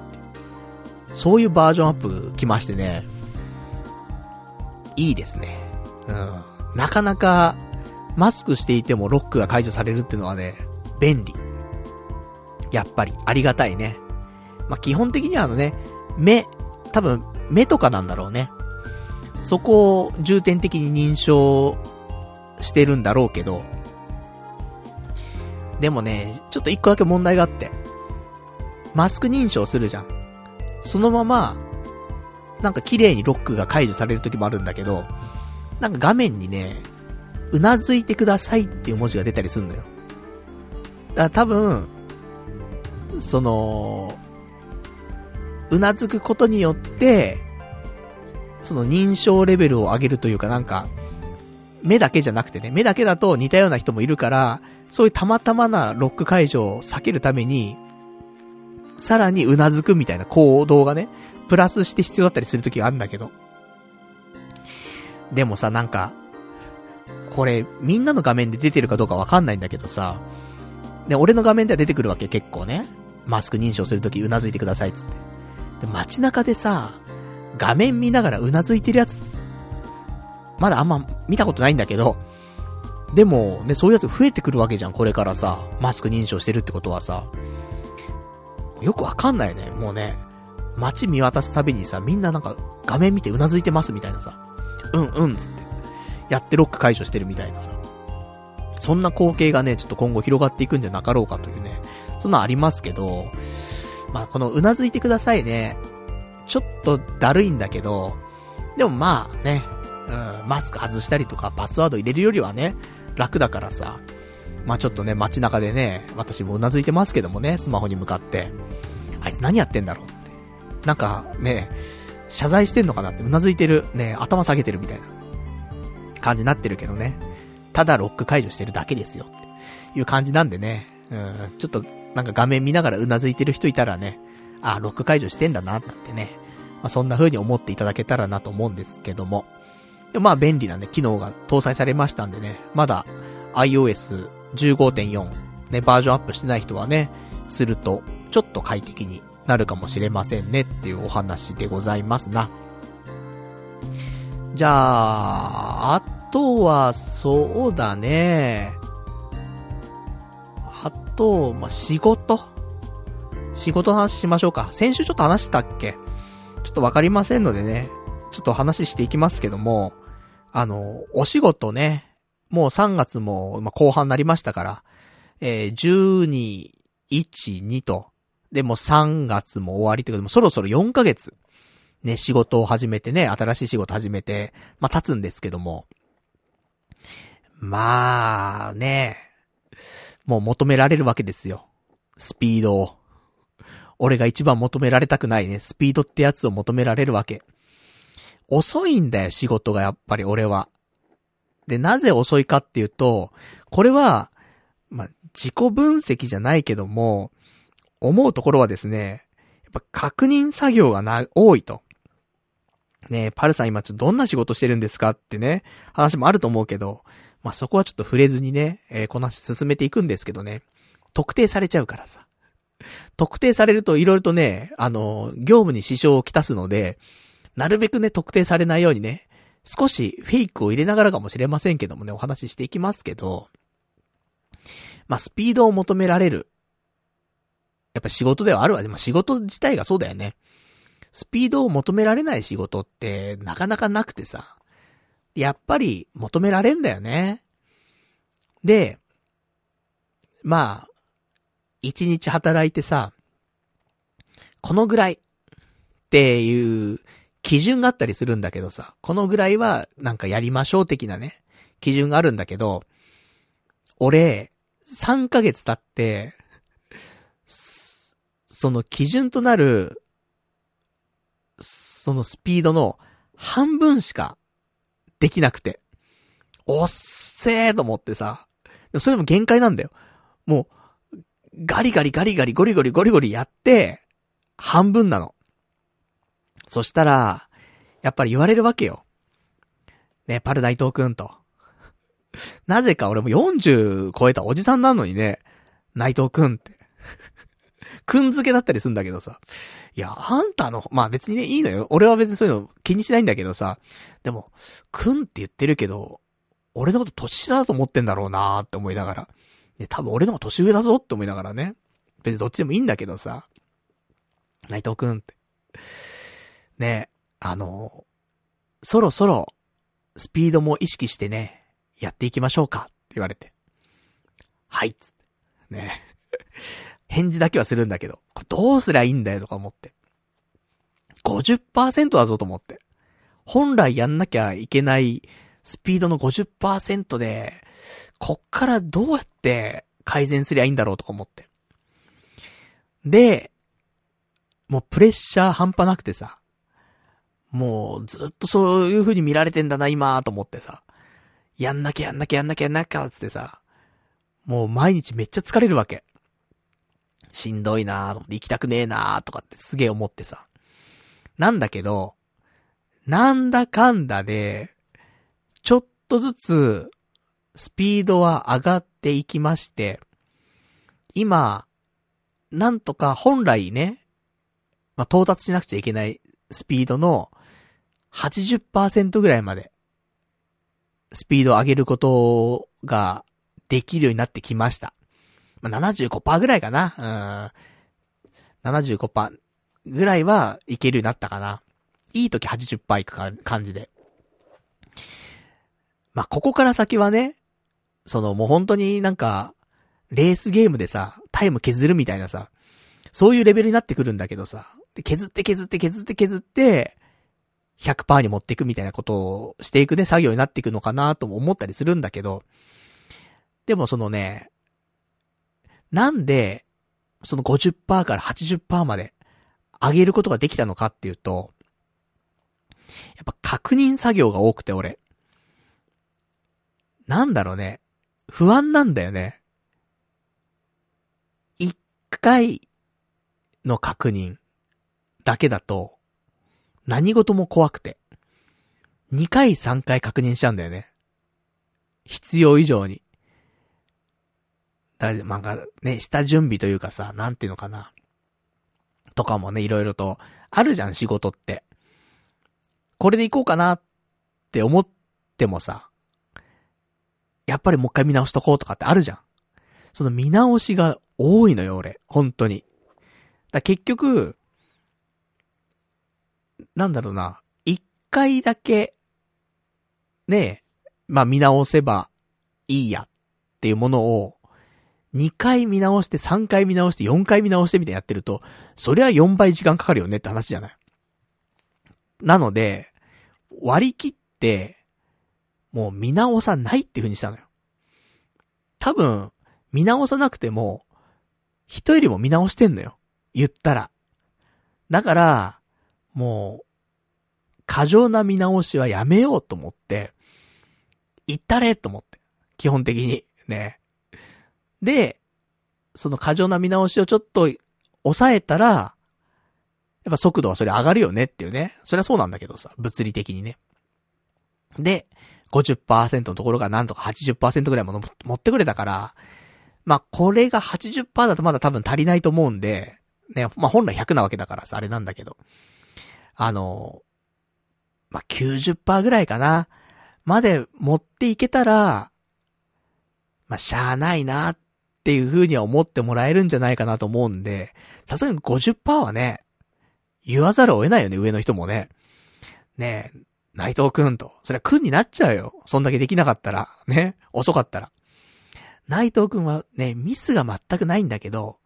そういうバージョンアップ来ましてね。いいですね。うん。なかなか、マスクしていてもロックが解除されるっていうのはね、便利。やっぱり、ありがたいね。まあ、基本的にはあのね、目、多分、目とかなんだろうね。そこを重点的に認証してるんだろうけど、でもね、ちょっと一個だけ問題があって、マスク認証するじゃん。そのまま、なんか綺麗にロックが解除される時もあるんだけど、なんか画面にね、うなずいてくださいっていう文字が出たりすんのよ。だから多分、その、うなずくことによって、その認証レベルを上げるというかなんか、目だけじゃなくてね、目だけだと似たような人もいるから、そういうたまたまなロック解除を避けるために、さらにうなずくみたいな行動がね、プラスして必要だったりするときがあるんだけど。でもさ、なんか、これ、みんなの画面で出てるかどうかわかんないんだけどさ、ね、俺の画面では出てくるわけ結構ね。マスク認証するときうなずいてくださいっつって。で、街中でさ、画面見ながらうなずいてるやつ、まだあんま見たことないんだけど、でも、ね、そういうやつ増えてくるわけじゃん、これからさ、マスク認証してるってことはさ。よくわかんないね、もうね。街見渡すたびにさ、みんななんか画面見てうなずいてますみたいなさ。うんうんつって。やってロック解除してるみたいなさ。そんな光景がね、ちょっと今後広がっていくんじゃなかろうかというね。そんなありますけど、まあこのうなずいてくださいね。ちょっとだるいんだけど、でもまあね、うん、マスク外したりとかパスワード入れるよりはね、楽だからさ、まあちょっとね、街中でね、私もうなずいてますけどもね、スマホに向かって、あいつ何やってんだろうって。なんかね、謝罪してんのかなって、うなずいてる、ね、頭下げてるみたいな感じになってるけどね。ただロック解除してるだけですよっていう感じなんでね、うん、ちょっとなんか画面見ながらうなずいてる人いたらね、あ、ロック解除してんだな、なんてね。まあ、そんな風に思っていただけたらなと思うんですけども。でまあ便利なね、機能が搭載されましたんでね、まだ iOS 15.4ね、バージョンアップしてない人はね、すると、ちょっと快適になるかもしれませんねっていうお話でございますな。じゃあ、あとは、そうだね。あと、まあ、仕事仕事の話しましょうか。先週ちょっと話したっけ？ちょっとわかりませんのでね、ちょっと話していきますけども、あの、お仕事ね、もう3月も、ま後半になりましたから、えー、12、1、2と、でも3月も終わりってこと、もそろそろ4ヶ月、ね、仕事を始めてね、新しい仕事始めて、まあ、経つんですけども、まあ、ね、もう求められるわけですよ。スピードを。俺が一番求められたくないね、スピードってやつを求められるわけ。遅いんだよ、仕事がやっぱり俺は。で、なぜ遅いかっていうと、これは、まあ、自己分析じゃないけども、思うところはですね、やっぱ確認作業がな、多いと。ねパルさん今ちょっとどんな仕事してるんですかってね、話もあると思うけど、まあ、そこはちょっと触れずにね、えー、この話進めていくんですけどね、特定されちゃうからさ。特定されると色々とね、あの、業務に支障をきたすので、なるべくね、特定されないようにね、少しフェイクを入れながらかもしれませんけどもね、お話ししていきますけど、まあ、スピードを求められる。やっぱ仕事ではあるわ。でも仕事自体がそうだよね。スピードを求められない仕事ってなかなかなくてさ。やっぱり求められんだよね。で、まあ、一日働いてさ、このぐらいっていう基準があったりするんだけどさ、このぐらいはなんかやりましょう的なね、基準があるんだけど、俺、3ヶ月経って、その基準となる、そのスピードの半分しかできなくて、おっせーと思ってさ。それでも限界なんだよ。もう、ガリガリガリガリゴリゴリゴリゴリやって、半分なの。そしたら、やっぱり言われるわけよ。ね、パル内藤くんと。なぜか俺も40超えたおじさんなのにね、内藤くんって。くん付けだったりすんだけどさ。いや、あんたの、まあ別にね、いいのよ。俺は別にそういうの気にしないんだけどさ。でも、くんって言ってるけど、俺のこと年下だと思ってんだろうなーって思いながら。ね、多分俺の方が年上だぞって思いながらね。別にどっちでもいいんだけどさ。内藤くんって。ね、あの、そろそろ、スピードも意識してね、やっていきましょうかって言われて。はいつって。ね。返事だけはするんだけど、どうすりゃいいんだよとか思って。50%だぞと思って。本来やんなきゃいけないスピードの50%で、こっからどうやって改善すりゃいいんだろうとか思って。で、もうプレッシャー半端なくてさ、もうずっとそういう風に見られてんだな今と思ってさ、やんなきゃやんなきゃやんなきゃやんなきゃつってさ、もう毎日めっちゃ疲れるわけ。しんどいなー行きたくねえなーとかってすげえ思ってさ。なんだけど、なんだかんだで、ちょっとずつ、スピードは上がっていきまして、今、なんとか本来ね、まあ、到達しなくちゃいけないスピードの80%ぐらいまで、スピードを上げることができるようになってきました。まあ、75%ぐらいかな。うん。75%ぐらいはいけるようになったかな。いい時80%いくか感じで。まあ、ここから先はね、そのもう本当になんか、レースゲームでさ、タイム削るみたいなさ、そういうレベルになってくるんだけどさ、削って削って削って削って、100%に持っていくみたいなことをしていくね、作業になっていくのかなとも思ったりするんだけど、でもそのね、なんで、その50%から80%まで上げることができたのかっていうと、やっぱ確認作業が多くて俺。なんだろうね。不安なんだよね。一回の確認だけだと、何事も怖くて。二回三回確認しちゃうんだよね。必要以上に。だ、まあ、ね、下準備というかさ、なんていうのかな。とかもね、いろいろと、あるじゃん、仕事って。これで行こうかなって思ってもさ、やっぱりもう一回見直しとこうとかってあるじゃん。その見直しが多いのよ、俺。本当に。だ結局、なんだろうな。一回だけ、ねえ、まあ見直せばいいやっていうものを、2回見直して、3回見直して、4回見直してみたいなやってると、そりゃ4倍時間かかるよねって話じゃない？なので、割り切って、もう見直さないっていう風にしたのよ。多分、見直さなくても、人よりも見直してんのよ。言ったら。だから、もう、過剰な見直しはやめようと思って、行ったれと思って。基本的に。ね。で、その過剰な見直しをちょっと抑えたら、やっぱ速度はそれ上がるよねっていうね。そりゃそうなんだけどさ、物理的にね。で、50%のところがなんとか80%ぐらいもの持ってくれたから、まあ、これが80%だとまだ多分足りないと思うんで、ね、まあ、本来100なわけだからさ、あれなんだけど。あの、まあ、90%ぐらいかな。まで持っていけたら、まあ、しゃあないなっていう風には思ってもらえるんじゃないかなと思うんで、さすがに50%はね、言わざるを得ないよね、上の人もね。ねえ、内藤くんと。それはくんになっちゃうよ。そんだけできなかったら。ね。遅かったら。内藤くんはね、ミスが全くないんだけど、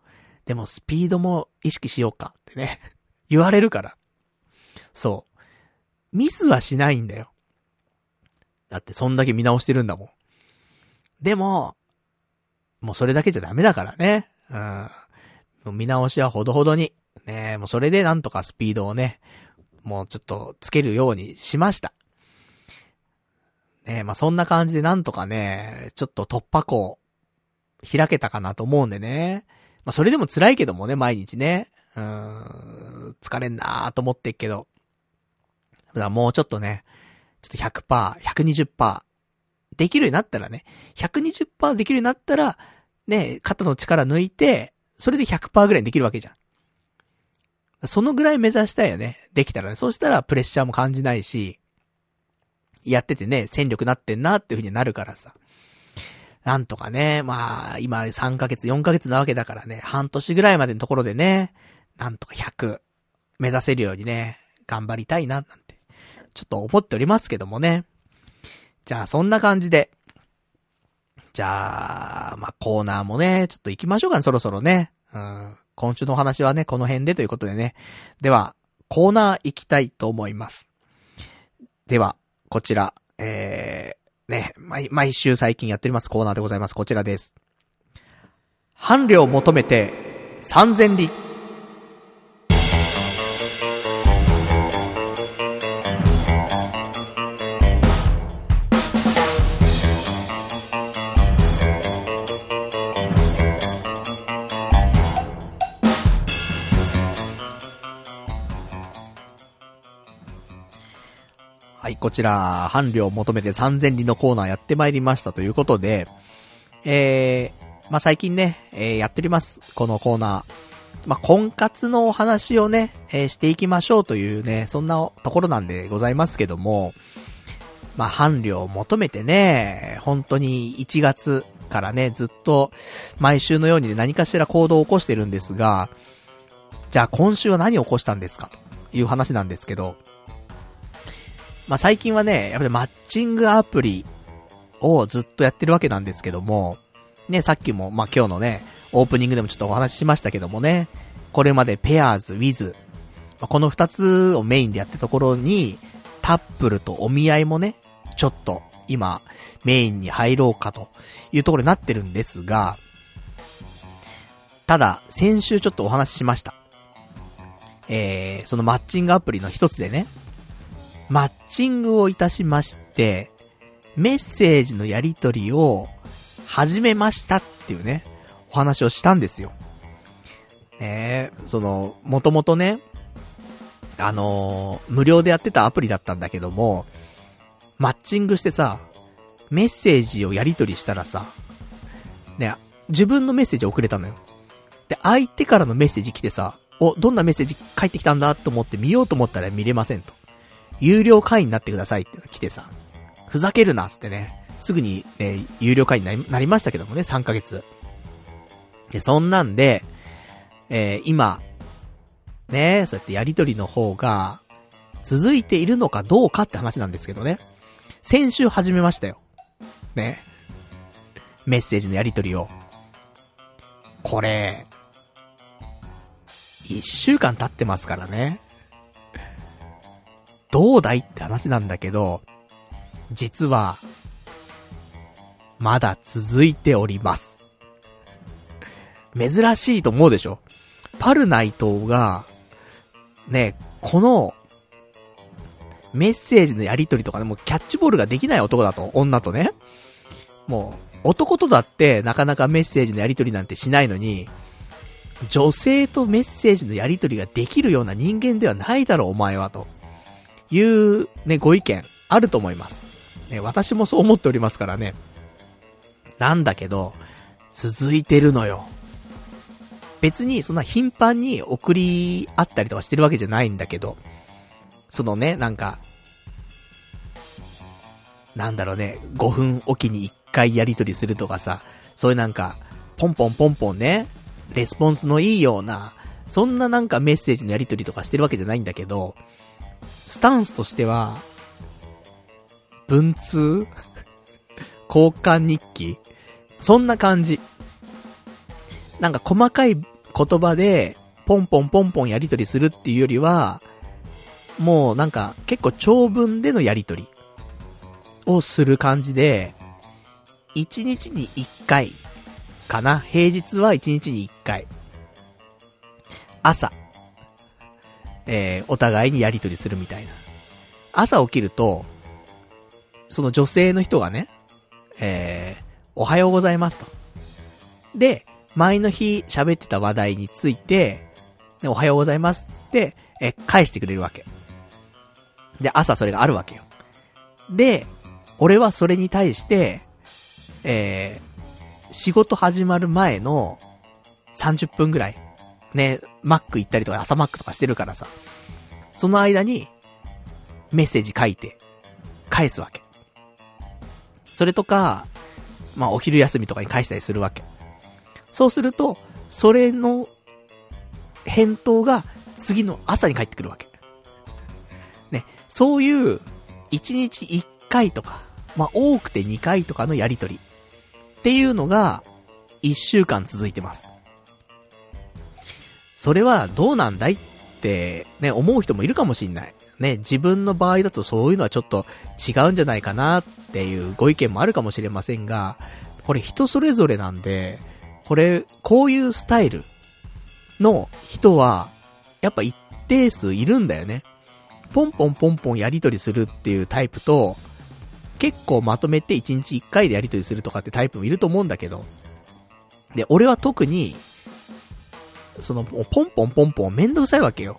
でもスピードも意識しようかってね。言われるから。そう。ミスはしないんだよ。だってそんだけ見直してるんだもん。でも、もうそれだけじゃダメだからね。うん。見直しはほどほどに。ねもうそれでなんとかスピードをね、もうちょっとつけるようにしました。ね、まあ、そんな感じでなんとかね、ちょっと突破口、開けたかなと思うんでね。まあ、それでも辛いけどもね、毎日ね。うん、疲れんなーと思ってっけど。だからもうちょっとね、ちょっと100%、120%、できるようになったらね、120%できるようになったら、ね、肩の力抜いて、それで100%ぐらいにできるわけじゃん。そのぐらい目指したいよね。できたらね。そうしたらプレッシャーも感じないし、やっててね、戦力なってんなっていう風になるからさ。なんとかね、まあ、今3ヶ月、4ヶ月なわけだからね、半年ぐらいまでのところでね、なんとか100目指せるようにね、頑張りたいな、なんて、ちょっと思っておりますけどもね。じゃあ、そんな感じで。じゃあ、まあ、コーナーもね、ちょっと行きましょうかね、そろそろね。うん。今週のお話はね、この辺でということでね。では、コーナー行きたいと思います。では、こちら、えー、ね、毎、毎週最近やっておりますコーナーでございます。こちらです。伴侶を求めて、三千里。はい、こちら、伴侶を求めて3000里のコーナーやってまいりましたということで、えー、まあ、最近ね、えー、やっております。このコーナー。まあ、婚活のお話をね、えー、していきましょうというね、そんなところなんでございますけども、まあ、伴侶を求めてね、本当に1月からね、ずっと毎週のように何かしら行動を起こしてるんですが、じゃあ今週は何を起こしたんですかという話なんですけど、まあ、最近はね、やっぱりマッチングアプリをずっとやってるわけなんですけども、ね、さっきも、まあ、今日のね、オープニングでもちょっとお話ししましたけどもね、これまでペアーズ、ウィズ、まあ、この二つをメインでやったところに、タップルとお見合いもね、ちょっと今、メインに入ろうかというところになってるんですが、ただ、先週ちょっとお話ししました。えー、そのマッチングアプリの一つでね、マッチングをいたしまして、メッセージのやり取りを始めましたっていうね、お話をしたんですよ。ねえ、その、もともとね、あのー、無料でやってたアプリだったんだけども、マッチングしてさ、メッセージをやり取りしたらさ、ね、自分のメッセージ送れたのよ。で、相手からのメッセージ来てさ、お、どんなメッセージ返ってきたんだと思って見ようと思ったら見れませんと。有料会員になってくださいって来てさ、ふざけるなっ、つってね。すぐに、ね、有料会員になりましたけどもね、3ヶ月。で、そんなんで、えー、今、ね、そうやってやりとりの方が、続いているのかどうかって話なんですけどね。先週始めましたよ。ね。メッセージのやりとりを。これ、一週間経ってますからね。どうだいって話なんだけど、実は、まだ続いております。珍しいと思うでしょ？パルナイトが、ね、この、メッセージのやりとりとかでもうキャッチボールができない男だと、女とね。もう、男とだってなかなかメッセージのやりとりなんてしないのに、女性とメッセージのやりとりができるような人間ではないだろう、お前はと。いうね、ご意見あると思います。ね、私もそう思っておりますからね。なんだけど、続いてるのよ。別にそんな頻繁に送り合ったりとかしてるわけじゃないんだけど、そのね、なんか、なんだろうね、5分おきに1回やりとりするとかさ、そういうなんか、ポンポンポンポンね、レスポンスのいいような、そんななんかメッセージのやりとりとかしてるわけじゃないんだけど、スタンスとしては、文通？交換日記？そんな感じ。なんか細かい言葉で、ポンポンポンポンやりとりするっていうよりは、もうなんか結構長文でのやりとりをする感じで、1日に1回かな。平日は1日に1回。朝、えー、お互いにやりとりするみたいな。朝起きると、その女性の人がね、えー、おはようございますと。で、前の日喋ってた話題について、おはようございますって、え、返してくれるわけ。で、朝それがあるわけよ。で、俺はそれに対して、えー、仕事始まる前の30分ぐらい、ね、マック行ったりとか朝マックとかしてるからさ、その間に、メッセージ書いて、返すわけ。それとか、まあ、お昼休みとかに返したりするわけ。そうすると、それの、返答が次の朝に返ってくるわけ。ね、そういう、1日1回とか、まあ、多くて2回とかのやりとり。っていうのが、1週間続いてます。それはどうなんだいってね、思う人もいるかもしんない。ね、自分の場合だとそういうのはちょっと違うんじゃないかなっていうご意見もあるかもしれませんが、これ人それぞれなんで、これ、こういうスタイルの人は、やっぱ一定数いるんだよね。ポンポンポンポンやりとりするっていうタイプと、結構まとめて1日1回でやりとりするとかってタイプもいると思うんだけど。で、俺は特に、その、ポンポンポンポンめんどくさいわけよ。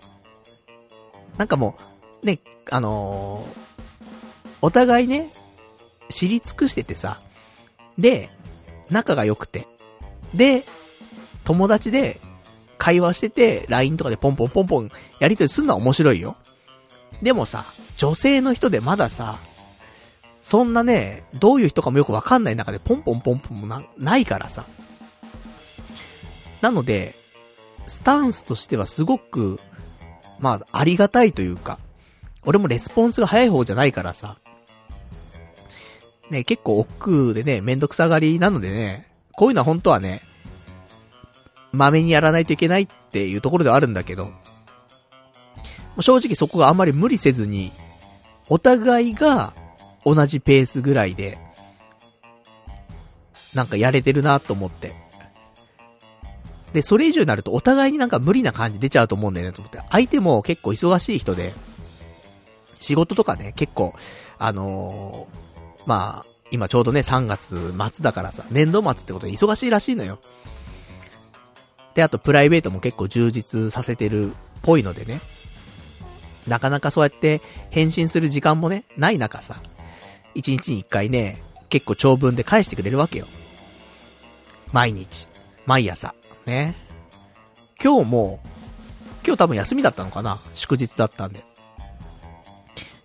なんかもう、ね、あのー、お互いね、知り尽くしててさ、で、仲が良くて、で、友達で会話してて、LINE とかでポンポンポンポンやりとりすんのは面白いよ。でもさ、女性の人でまださ、そんなね、どういう人かもよくわかんない中でポンポンポンポンもな、ないからさ。なので、スタンスとしてはすごく、まあ、ありがたいというか、俺もレスポンスが早い方じゃないからさ、ね、結構億劫でね、めんどくさがりなのでね、こういうのは本当はね、まめにやらないといけないっていうところではあるんだけど、正直そこがあんまり無理せずに、お互いが同じペースぐらいで、なんかやれてるなと思って。で、それ以上になるとお互いになんか無理な感じ出ちゃうと思うんだよねと思って。相手も結構忙しい人で、仕事とかね、結構、あのー、まあ、今ちょうどね、3月末だからさ、年度末ってことで忙しいらしいのよ。で、あとプライベートも結構充実させてるっぽいのでね。なかなかそうやって返信する時間もね、ない中さ、1日に1回ね、結構長文で返してくれるわけよ。毎日。毎朝。ね。今日も、今日多分休みだったのかな？祝日だったんで。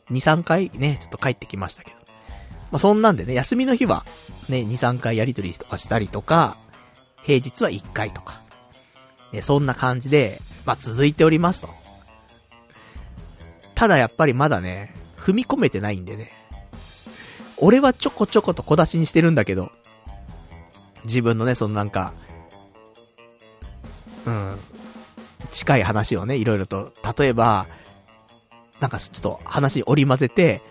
2、3回ね、ちょっと帰ってきましたけど。まあ、そんなんでね、休みの日は、ね、2、3回やりとりとかしたりとか、平日は1回とか。ね、そんな感じで、まあ、続いておりますと。ただやっぱりまだね、踏み込めてないんでね。俺はちょこちょこと小出しにしてるんだけど、自分のね、そのなんか、うん、近い話をね、いろいろと、例えば、なんかちょっと話に織り交ぜて、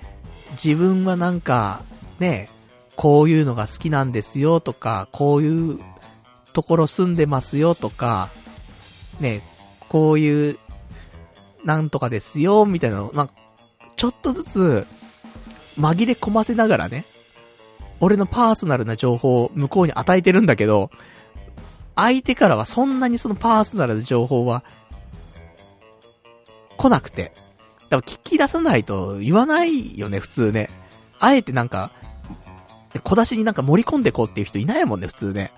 自分はなんか、ね、こういうのが好きなんですよとか、こういうところ住んでますよとか、ね、こういう、なんとかですよ、みたいなの、なんか、ちょっとずつ、紛れ込ませながらね、俺のパーソナルな情報を向こうに与えてるんだけど、相手からはそんなにそのパーソナルな情報は、来なくて。多分聞き出さないと言わないよね、普通ね。あえてなんか、小出しになんか盛り込んでこうっていう人いないもんね、普通ね。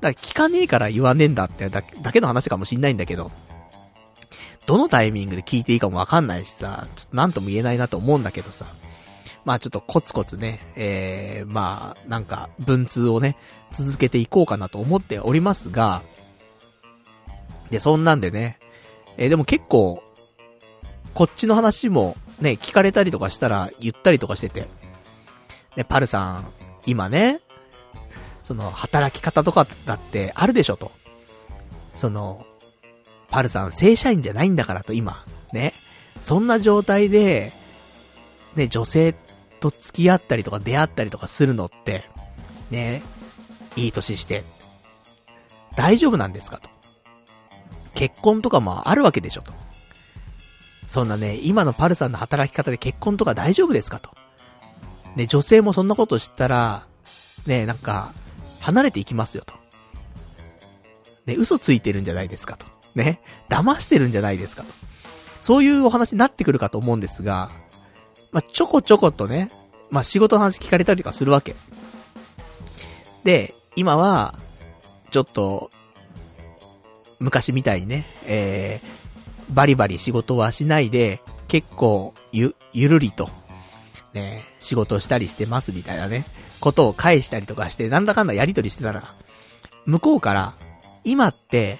だから聞かねえから言わねえんだってだけの話かもしんないんだけど。どのタイミングで聞いていいかもわかんないしさ、ちょっとなんとも言えないなと思うんだけどさ。まあちょっとコツコツね、えー、まあ、なんか、文通をね、続けていこうかなと思っておりますが、で、そんなんでね、えー、でも結構、こっちの話もね、聞かれたりとかしたら言ったりとかしてて、ね、パルさん、今ね、その、働き方とかだってあるでしょと。その、パルさん正社員じゃないんだからと今、ね。そんな状態で、ね、女性と付き合ったりとか出会ったりとかするのって、ね、いい年して、大丈夫なんですかと。結婚とかもあるわけでしょと。そんなね、今のパルさんの働き方で結婚とか大丈夫ですかと。ね、女性もそんなこと知ったら、ね、なんか、離れていきますよと。ね、嘘ついてるんじゃないですかと。ね、騙してるんじゃないですかと。そういうお話になってくるかと思うんですが、まあ、ちょこちょことね、まあ、仕事の話聞かれたりとかするわけ。で、今は、ちょっと、昔みたいにね、えー、バリバリ仕事はしないで、結構、ゆ、ゆるりと、ね、仕事したりしてますみたいなね、ことを返したりとかして、なんだかんだやりとりしてたら、向こうから、今って、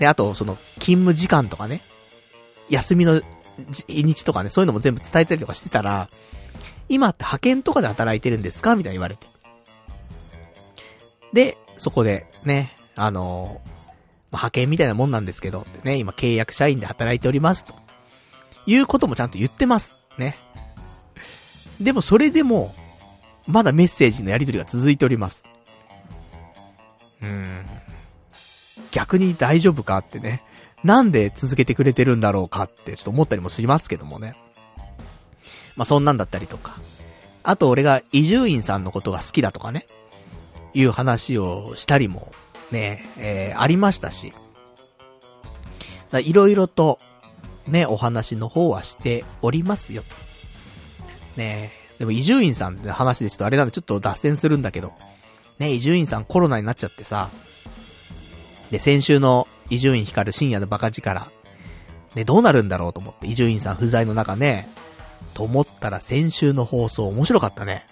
で、あと、その、勤務時間とかね、休みの日とかね、そういうのも全部伝えたりとかしてたら、今って派遣とかで働いてるんですか？みたいに言われて。で、そこで、ね、あのー、派遣みたいなもんなんですけど、ね、今契約社員で働いておりますと。いうこともちゃんと言ってます。ね。でもそれでも、まだメッセージのやり取りが続いております。うーん。逆に大丈夫かってね。なんで続けてくれてるんだろうかってちょっと思ったりもしますけどもね。まあ、そんなんだったりとか。あと俺が伊集院さんのことが好きだとかね。いう話をしたりも、ね、えー、ありましたし。いろいろと、ね、お話の方はしておりますよ。ねでも伊集院さんって話でちょっとあれなんでちょっと脱線するんだけど。ね、伊集院さんコロナになっちゃってさ。で、先週の伊集院光る深夜のバカ力。ね、どうなるんだろうと思って、伊集院さん不在の中ね。と思ったら先週の放送面白かったね。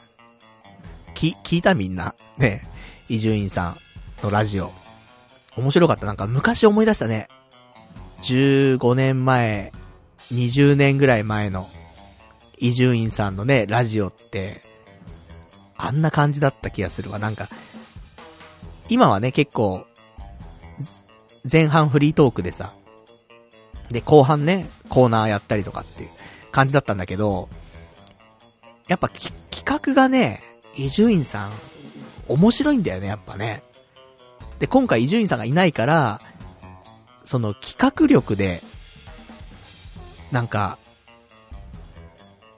き、聞いたみんな。ね、伊集院さんのラジオ。面白かった。なんか昔思い出したね。15年前、20年ぐらい前の、伊集院さんのね、ラジオって、あんな感じだった気がするわ。なんか、今はね、結構、前半フリートークでさ、で、後半ね、コーナーやったりとかっていう感じだったんだけど、やっぱ企画がね、伊集院さん、面白いんだよね、やっぱね。で、今回伊集院さんがいないから、その企画力で、なんか、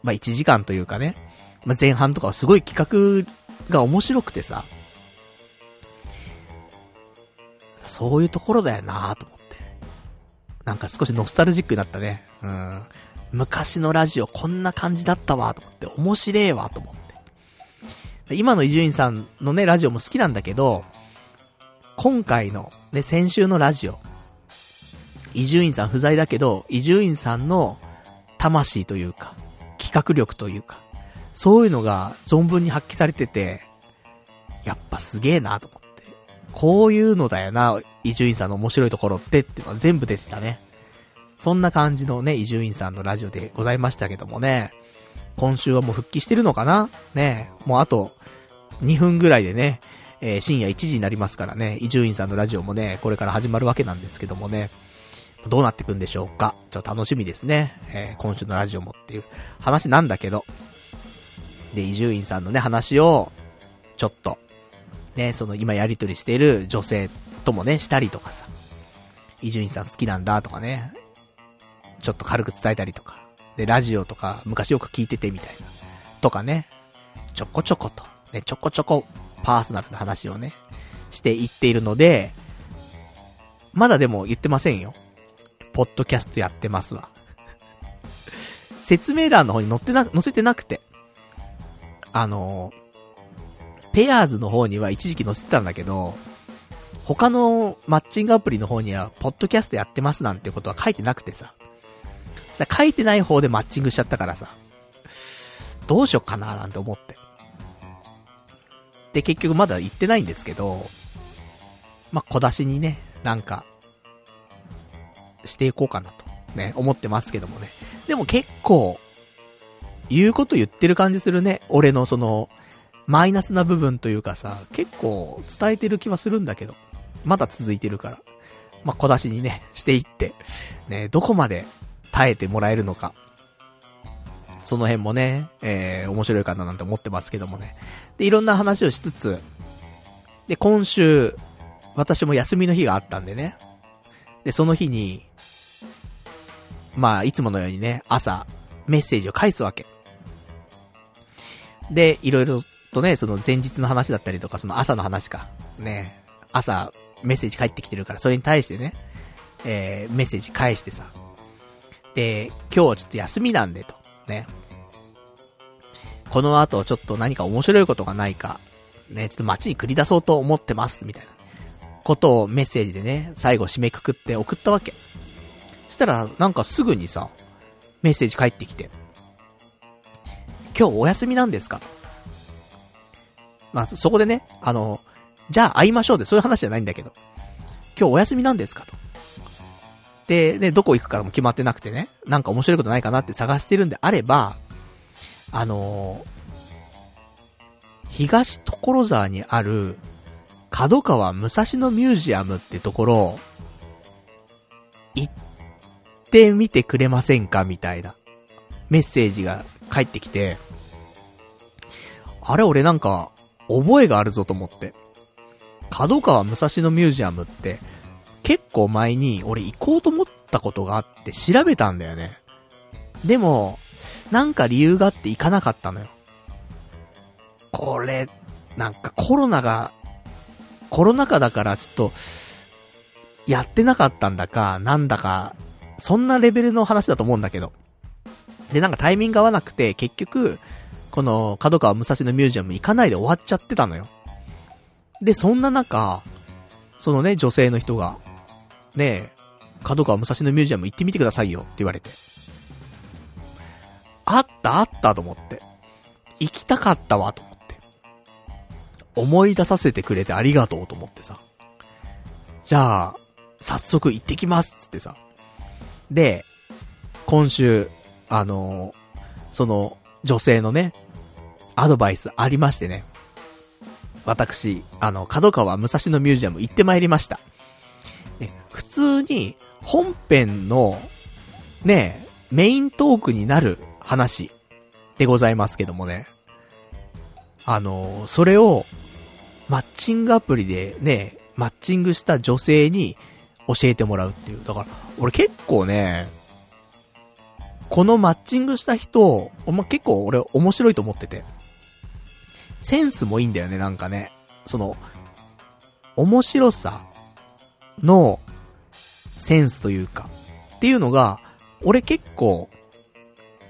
まあ、1時間というかね、まあ、前半とかはすごい企画が面白くてさ、そういうところだよなと思って。なんか少しノスタルジックになったね。うん。昔のラジオこんな感じだったわ、と思って。面白えわ、と思って。今の伊集院さんのね、ラジオも好きなんだけど、今回の、ね、先週のラジオ。伊集院さん不在だけど、伊集院さんの魂というか、企画力というか、そういうのが存分に発揮されてて、やっぱすげえなと思って。こういうのだよな、伊集院さんの面白いところってっていうのは全部出てたね。そんな感じのね、伊集院さんのラジオでございましたけどもね。今週はもう復帰してるのかな？ねもうあと、2分ぐらいでね、えー、深夜1時になりますからね、伊集院さんのラジオもね、これから始まるわけなんですけどもね。どうなってくんでしょうか？ちょっと楽しみですね。えー、今週のラジオもっていう話なんだけど。で、伊集院さんのね、話を、ちょっと、ね、その今やりとりしている女性ともね、したりとかさ。伊集院さん好きなんだとかね。ちょっと軽く伝えたりとか。で、ラジオとか昔よく聞いててみたいな。とかね。ちょこちょこと、ね、ちょこちょこパーソナルな話をね、していっているので、まだでも言ってませんよ。ポッドキャストやってますわ。説明欄の方に載ってな、載せてなくて。あのペアーズの方には一時期載せてたんだけど、他のマッチングアプリの方には、ポッドキャストやってますなんてことは書いてなくてさ。さ、書いてない方でマッチングしちゃったからさ。どうしよっかななんて思って。で、結局まだ言ってないんですけど、まあ、小出しにね、なんか、していこうかなと、ね、思ってますけどもね。でも結構、言うこと言ってる感じするね。俺のその、マイナスな部分というかさ、結構伝えてる気はするんだけど、まだ続いてるから。まあ、小出しにね、していって、ね、どこまで耐えてもらえるのか。その辺もね、えー、面白いかななんて思ってますけどもね。で、いろんな話をしつつ、で、今週、私も休みの日があったんでね。で、その日に、まあ、いつものようにね、朝、メッセージを返すわけ。で、いろいろとね、その前日の話だったりとか、その朝の話か。ね、朝、メッセージ返ってきてるから、それに対してね、えー、メッセージ返してさ。で、今日はちょっと休みなんでと。ね。この後ちょっと何か面白いことがないか、ね、ちょっと街に繰り出そうと思ってます、みたいな。ことをメッセージでね、最後締めくくって送ったわけ。したら、なんかすぐにさ、メッセージ返ってきて。今日お休みなんですか？まあ、そこでね、あの、じゃあ会いましょうで、そういう話じゃないんだけど。今日お休みなんですかと。で、ね、どこ行くかも決まってなくてね、なんか面白いことないかなって探してるんであれば、あのー、東所沢にある、角川武蔵野ミュージアムってところ、行ってみてくれませんかみたいな、メッセージが返ってきて、あれ俺なんか、覚えがあるぞと思って。角川武蔵野ミュージアムって、結構前に俺行こうと思ったことがあって調べたんだよね。でも、なんか理由があって行かなかったのよ。これ、なんかコロナが、コロナ禍だからちょっと、やってなかったんだか、なんだか、そんなレベルの話だと思うんだけど。で、なんかタイミング合わなくて、結局、この、角川武蔵野ミュージアム行かないで終わっちゃってたのよ。で、そんな中、そのね、女性の人が、ねえ、角川武蔵野ミュージアム行ってみてくださいよって言われて。あったあったと思って。行きたかったわと思って。思い出させてくれてありがとうと思ってさ。じゃあ、早速行ってきますつってさ。で、今週、あのー、その、女性のね、アドバイスありましてね。私、あの、角川武蔵野ミュージアム行ってまいりました。ね、普通に、本編の、ね、メイントークになる話でございますけどもね。あの、それを、マッチングアプリでね、マッチングした女性に教えてもらうっていう。だから、俺結構ね、このマッチングした人、ま結構俺面白いと思ってて。センスもいいんだよね、なんかね。その、面白さのセンスというか、っていうのが、俺結構、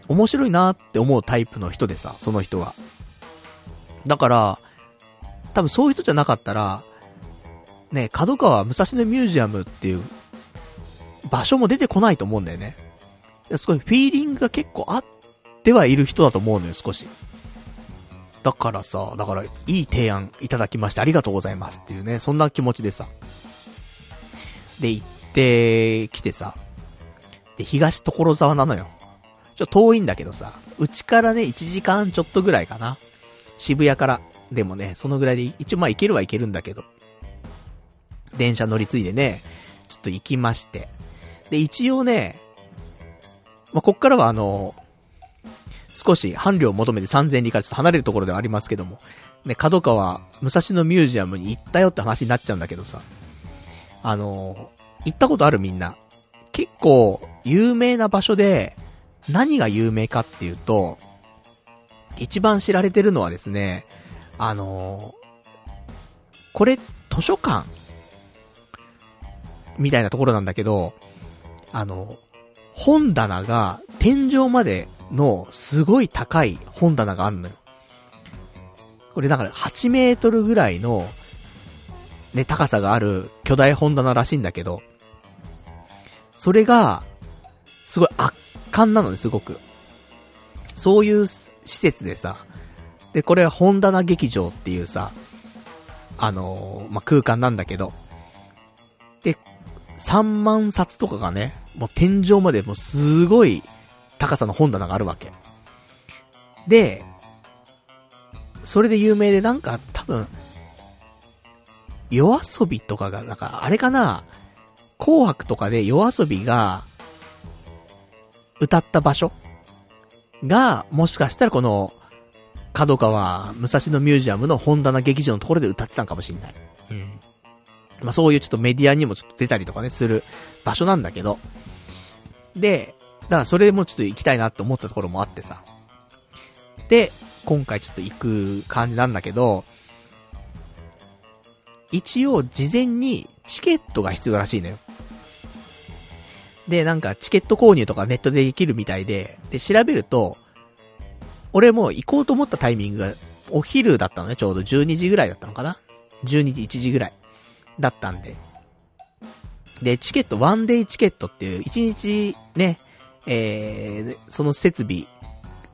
面白いなって思うタイプの人でさ、その人は。だから、多分そういう人じゃなかったら、ね、角川武蔵野ミュージアムっていう場所も出てこないと思うんだよね。すごいフィーリングが結構あってはいる人だと思うのよ、少し。だからさ、だから、いい提案いただきましてありがとうございますっていうね、そんな気持ちでさ。で、行ってきてさ。で、東所沢なのよ。ちょ、遠いんだけどさ、うちからね、1時間ちょっとぐらいかな。渋谷から。でもね、そのぐらいで、一応まあ行けるは行けるんだけど。電車乗り継いでね、ちょっと行きまして。で、一応ね、まあ、こっからはあの、少し伴侶を求めて3000里からちょっと離れるところではありますけども、ね、角川、武蔵野ミュージアムに行ったよって話になっちゃうんだけどさ、あの行ったことあるみんな。結構、有名な場所で、何が有名かっていうと、一番知られてるのはですね、あのこれ、図書館みたいなところなんだけど、あの、本棚が天井までのすごい高い本棚があんのよ。これだから8メートルぐらいの、ね、高さがある巨大本棚らしいんだけど、それが、すごい圧巻なのね、すごく。そういう施設でさ、で、これは本棚劇場っていうさ、あのー、まあ、空間なんだけど、で、3万冊とかがね、もう天井までもうすごい高さの本棚があるわけ。で、それで有名でなんか多分、夜遊びとかが、なんかあれかな？紅白とかで夜遊びが、歌った場所？が、もしかしたらこの、角川、武蔵野ミュージアムの本棚劇場のところで歌ってたんかもしんない。うん。まあそういうちょっとメディアにもちょっと出たりとかね、する場所なんだけど。で、だからそれもちょっと行きたいなって思ったところもあってさ。で、今回ちょっと行く感じなんだけど、一応事前にチケットが必要らしいのよ。で、なんかチケット購入とかネットでできるみたいで、で、調べると、俺も行こうと思ったタイミングがお昼だったのね、ちょうど12時ぐらいだったのかな ?12 時、1時ぐらい。だったんで。で、チケット、ワンデイチケットっていう、1日ね、えー、その設備、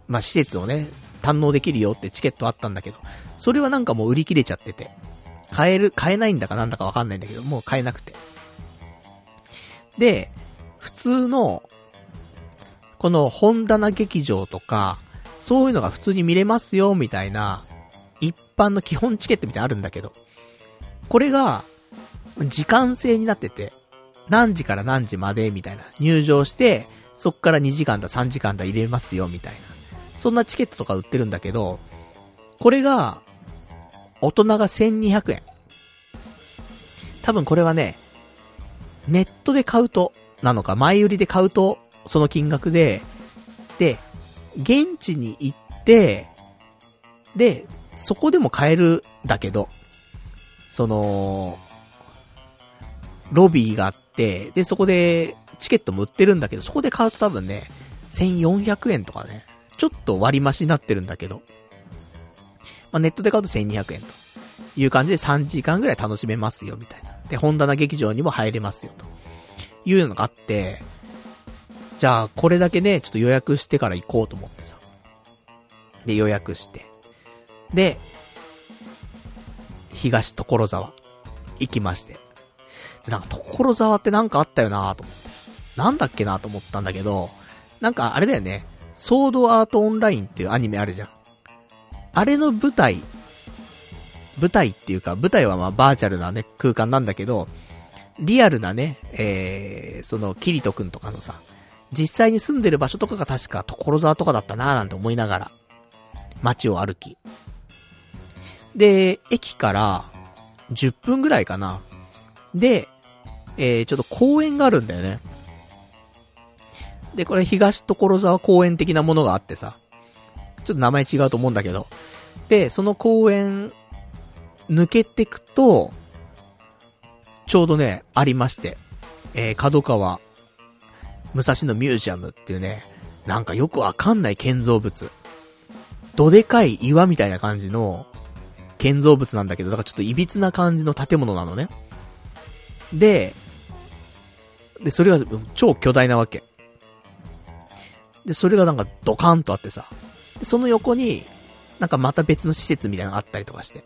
まあ、施設をね、堪能できるよってチケットあったんだけど、それはなんかもう売り切れちゃってて、買える、買えないんだかなんだかわかんないんだけど、もう買えなくて。で、普通の、この本棚劇場とか、そういうのが普通に見れますよ、みたいな、一般の基本チケットみたいなあるんだけど、これが、時間制になってて、何時から何時まで、みたいな。入場して、そっから2時間だ3時間だ入れますよ、みたいな。そんなチケットとか売ってるんだけど、これが、大人が1200円。多分これはね、ネットで買うと、なのか、前売りで買うと、その金額で、で、現地に行って、で、そこでも買えるだけど、その、ロビーがあって、で、そこで、チケットも売ってるんだけど、そこで買うと多分ね、1400円とかね、ちょっと割増しになってるんだけど、まあ、ネットで買うと1200円という感じで3時間ぐらい楽しめますよ、みたいな。で、本棚劇場にも入れますよ、というのがあって、じゃあ、これだけね、ちょっと予約してから行こうと思ってさ。で、予約して。で、東所沢、行きまして。なんか、所沢ってなんかあったよなと思って。なんだっけなと思ったんだけど、なんかあれだよね。ソードアートオンラインっていうアニメあるじゃん。あれの舞台、舞台っていうか、舞台はまあバーチャルなね、空間なんだけど、リアルなね、えー、その、キリトくんとかのさ、実際に住んでる場所とかが確か所沢とかだったなーなんて思いながら、街を歩き。で、駅から10分ぐらいかな。で、えー、ちょっと公園があるんだよね。で、これ東所沢公園的なものがあってさ。ちょっと名前違うと思うんだけど。で、その公園、抜けてくと、ちょうどね、ありまして。えー、角川、武蔵野ミュージアムっていうね、なんかよくわかんない建造物。どでかい岩みたいな感じの建造物なんだけど、だからちょっと歪な感じの建物なのね。で、で、それが超巨大なわけ。で、それがなんかドカンとあってさ。その横に、なんかまた別の施設みたいなのがあったりとかして。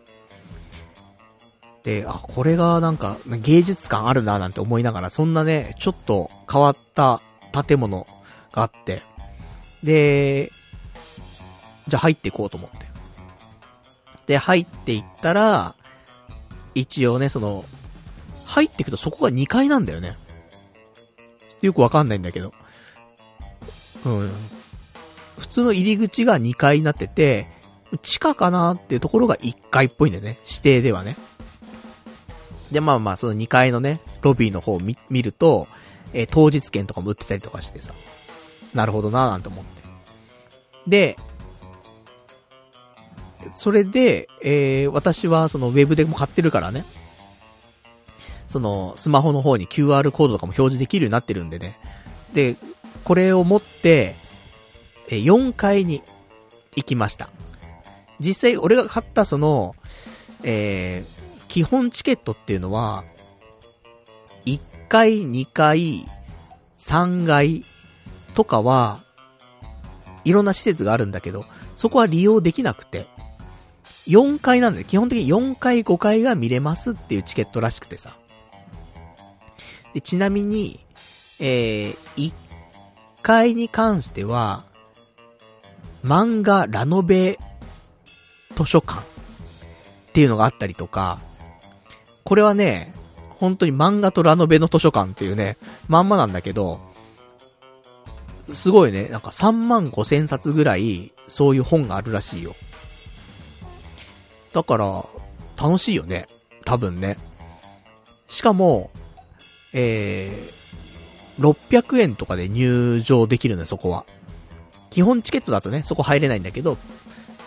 で、あ、これがなんか芸術感あるななんて思いながら、そんなね、ちょっと変わった建物があって。で、じゃあ入っていこうと思って。で、入っていったら、一応ね、その、入ってくとそこが2階なんだよね。よくわかんないんだけど。うん。普通の入り口が2階になってて、地下かなっていうところが1階っぽいんだよね。指定ではね。で、まあまあ、その2階のね、ロビーの方を見、見ると、えー、当日券とかも売ってたりとかしてさ。なるほどなぁなんて思って。で、それで、えー、私はそのウェブでも買ってるからね。その、スマホの方に QR コードとかも表示できるようになってるんでね。で、これを持って、え、4階に行きました。実際、俺が買ったその、えー、基本チケットっていうのは、1階、2階、3階とかは、いろんな施設があるんだけど、そこは利用できなくて、4階なんだよ。基本的に4階、5階が見れますっていうチケットらしくてさ。で、ちなみに、えー、階に関しては、漫画ラノベ図書館っていうのがあったりとか、これはね、本当に漫画とラノベの図書館っていうね、まんまなんだけど、すごいね、なんか3万5千冊ぐらい、そういう本があるらしいよ。だから、楽しいよね。多分ね。しかも、えー、600円とかで入場できるのよ、そこは。基本チケットだとね、そこ入れないんだけど、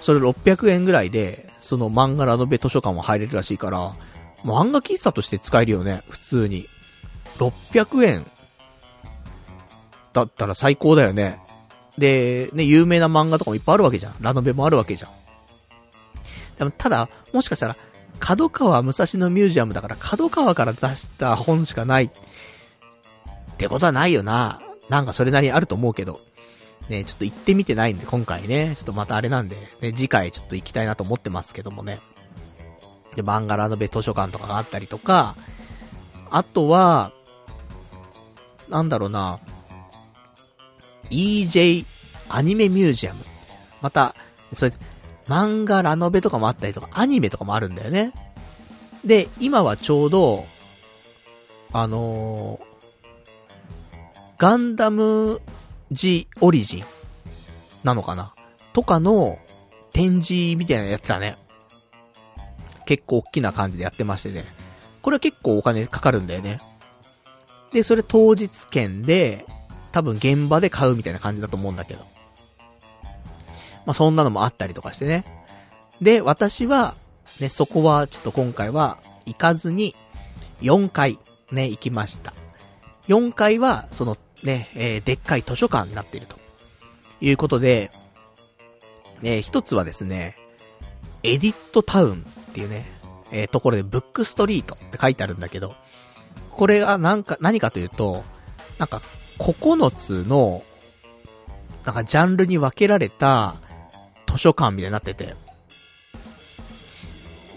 それ600円ぐらいで、その漫画ラノベ図書館は入れるらしいから、漫画喫茶として使えるよね、普通に。600円だったら最高だよね。で、ね、有名な漫画とかもいっぱいあるわけじゃん。ラノベもあるわけじゃん。でも、ただ、もしかしたら、角川武蔵野ミュージアムだから、角川から出した本しかない。ってことはないよな。なんかそれなりにあると思うけど。ね、ちょっと行ってみてないんで、今回ね、ちょっとまたあれなんで、ね、次回ちょっと行きたいなと思ってますけどもね。で、漫画ラノベ図書館とかがあったりとか、あとは、なんだろうな、EJ アニメミュージアム。また、それ、漫画ラノベとかもあったりとか、アニメとかもあるんだよね。で、今はちょうど、あのー、ガンダム G オリジンなのかな？とかの展示みたいなやってたね。結構大きな感じでやってましてね。これは結構お金かかるんだよね。で、それ当日券で、多分現場で買うみたいな感じだと思うんだけど。まあ、そんなのもあったりとかしてね。で、私は、ね、そこはちょっと今回は行かずに、4回、ね、行きました。4回は、そのね、えー、でっかい図書館になっていると。いうことで、えー、一つはですね、エディットタウンっていうね、えー、ところでブックストリートって書いてあるんだけど、これがなんか、何かというと、なんか9つの、なんかジャンルに分けられた図書館みたいになってて、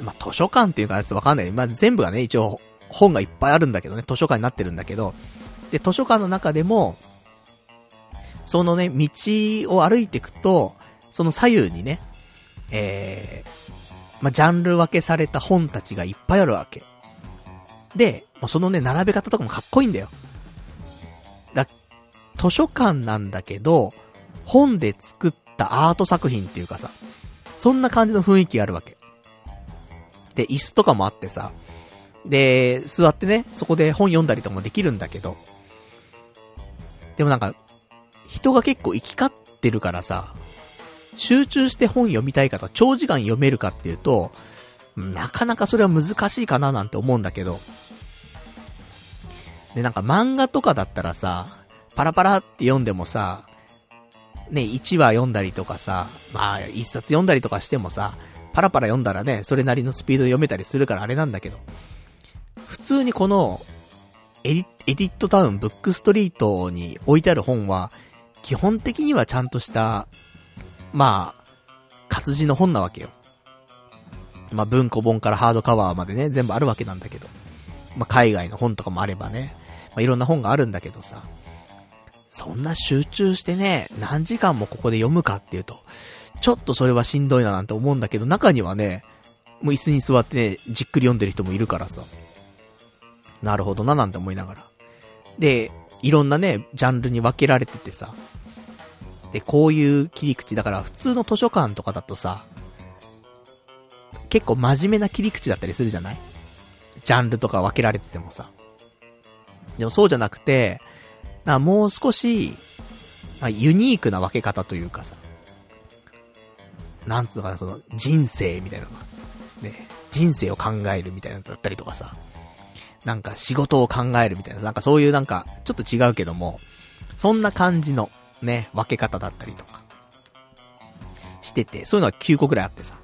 まあ、図書館っていうかやつわかんない。まあ、全部がね、一応本がいっぱいあるんだけどね、図書館になってるんだけど、で、図書館の中でも、そのね、道を歩いていくと、その左右にね、えー、まあ、ジャンル分けされた本たちがいっぱいあるわけ。で、そのね、並べ方とかもかっこいいんだよ。だ、図書館なんだけど、本で作ったアート作品っていうかさ、そんな感じの雰囲気があるわけ。で、椅子とかもあってさ、で、座ってね、そこで本読んだりとかもできるんだけど、でもなんか、人が結構行き交ってるからさ、集中して本読みたいかと長時間読めるかっていうと、なかなかそれは難しいかななんて思うんだけど、で、なんか漫画とかだったらさ、パラパラって読んでもさ、ね、1話読んだりとかさ、まあ、1冊読んだりとかしてもさ、パラパラ読んだらね、それなりのスピードで読めたりするからあれなんだけど、普通にこの、エディエディットタウンブックストリートに置いてある本は、基本的にはちゃんとした、まあ、活字の本なわけよ。まあ、文庫本からハードカバーまでね、全部あるわけなんだけど。まあ、海外の本とかもあればね。まあ、いろんな本があるんだけどさ。そんな集中してね、何時間もここで読むかっていうと、ちょっとそれはしんどいななんて思うんだけど、中にはね、もう椅子に座ってね、じっくり読んでる人もいるからさ。なるほどななんて思いながら。で、いろんなね、ジャンルに分けられててさ。で、こういう切り口、だから普通の図書館とかだとさ、結構真面目な切り口だったりするじゃない？ジャンルとか分けられててもさ。でもそうじゃなくて、なもう少し、ま、ユニークな分け方というかさ、なんつうのかな、その、人生みたいなの、ね、人生を考えるみたいなのだったりとかさ、なんか仕事を考えるみたいな、なんかそういうなんか、ちょっと違うけども、そんな感じの、ね、分け方だったりとか、してて、そういうのは9個くらいあってさ、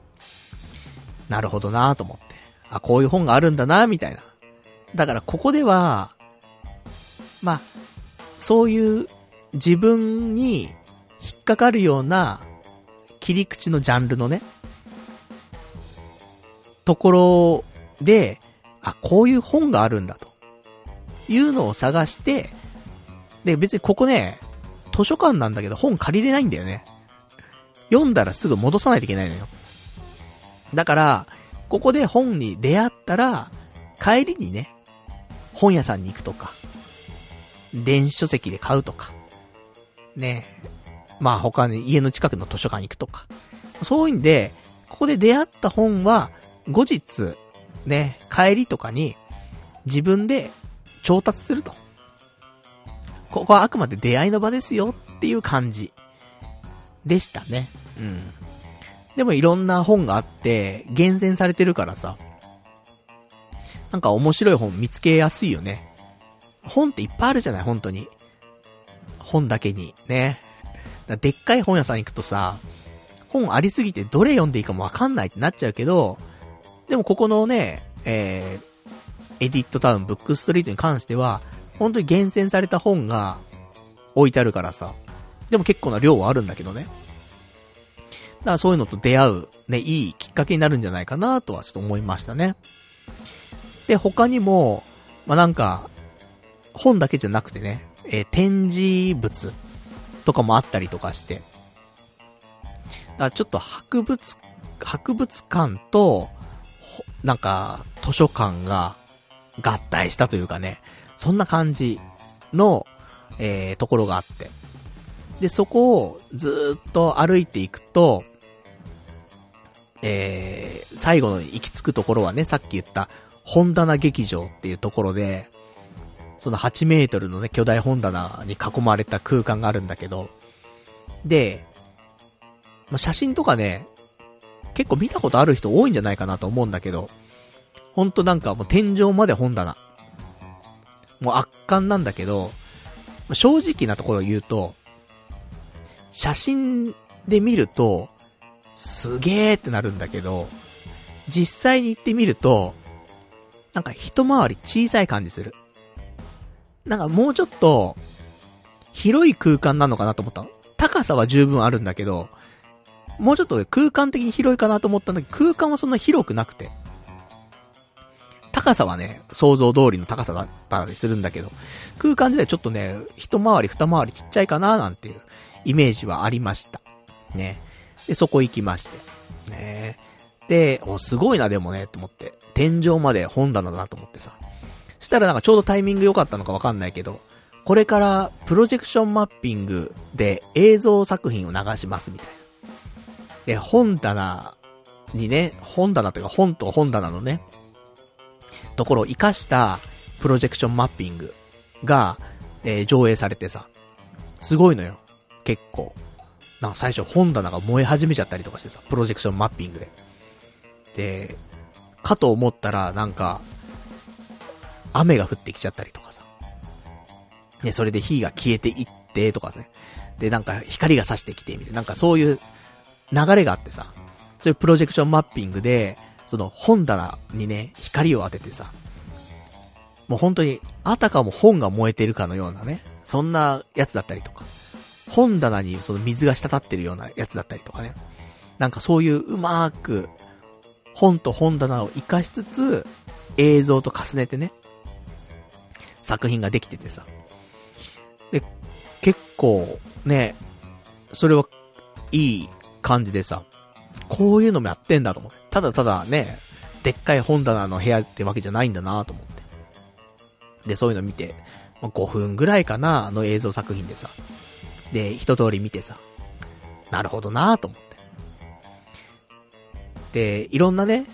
なるほどなぁと思って。あ、こういう本があるんだなぁ、みたいな。だからここでは、まあ、そういう自分に引っかかるような切り口のジャンルのね、ところで、あ、こういう本があるんだと。いうのを探して、で、別にここね、図書館なんだけど本借りれないんだよね。読んだらすぐ戻さないといけないのよ。だから、ここで本に出会ったら、帰りにね、本屋さんに行くとか、電子書籍で買うとか、ね、まあ他に家の近くの図書館行くとか、そういうんで、ここで出会った本は、後日、ね、帰りとかに、自分で調達すると。ここはあくまで出会いの場ですよっていう感じでしたね。うん。でもいろんな本があって、厳選されてるからさ、なんか面白い本見つけやすいよね。本っていっぱいあるじゃない、本当に。本だけに、ね。でっかい本屋さん行くとさ、本ありすぎてどれ読んでいいかもわかんないってなっちゃうけど、でもここのね、えー、エディットタウン、ブックストリートに関しては、本当に厳選された本が置いてあるからさ。でも結構な量はあるんだけどね。だからそういうのと出会う、ね、いいきっかけになるんじゃないかなとはちょっと思いましたね。で、他にも、まあ、なんか、本だけじゃなくてね、えー、展示物とかもあったりとかして。だからちょっと博物、博物館と、なんか、図書館が合体したというかね、そんな感じの、えー、ところがあって。で、そこをずっと歩いていくと、えー、最後の行き着くところはね、さっき言った本棚劇場っていうところで、その8メートルのね、巨大本棚に囲まれた空間があるんだけど、で、まあ、写真とかね、結構見たことある人多いんじゃないかなと思うんだけど、ほんとなんかもう天井まで本棚。もう圧巻なんだけど、正直なところを言うと、写真で見ると、すげーってなるんだけど、実際に行ってみると、なんか一回り小さい感じする。なんかもうちょっと、広い空間なのかなと思った。高さは十分あるんだけど、もうちょっと空間的に広いかなと思ったんだけど、空間はそんな広くなくて。高さはね、想像通りの高さだったりするんだけど、空間自体ちょっとね、一回り二回りちっちゃいかななんていうイメージはありました。ね。で、そこ行きまして。ね。で、お、すごいなでもね、と思って。天井まで本棚だなと思ってさ。したらなんかちょうどタイミング良かったのかわかんないけど、これからプロジェクションマッピングで映像作品を流しますみたいな。で、本棚にね、本棚というか本と本棚のね、ところを活かしたプロジェクションマッピングが、えー、上映されてさ、すごいのよ。結構。なんか最初本棚が燃え始めちゃったりとかしてさ、プロジェクションマッピングで。で、かと思ったら、なんか、雨が降ってきちゃったりとかさ。ね、それで火が消えていってとかね。で、なんか光が差してきて、みたいな。なんかそういう流れがあってさ。そういうプロジェクションマッピングで、その本棚にね、光を当ててさ。もう本当に、あたかも本が燃えてるかのようなね。そんなやつだったりとか。本棚にその水が滴ってるようなやつだったりとかね。なんかそういううまーく、本と本棚を活かしつつ、映像と重ねてね、作品ができててさ。で、結構、ね、それはいい感じでさ、こういうのもやってんだと思って。ただただね、でっかい本棚の部屋ってわけじゃないんだなと思って。で、そういうの見て、5分ぐらいかな、あの映像作品でさ。で、一通り見てさ。なるほどなと思って。で、いろんなね、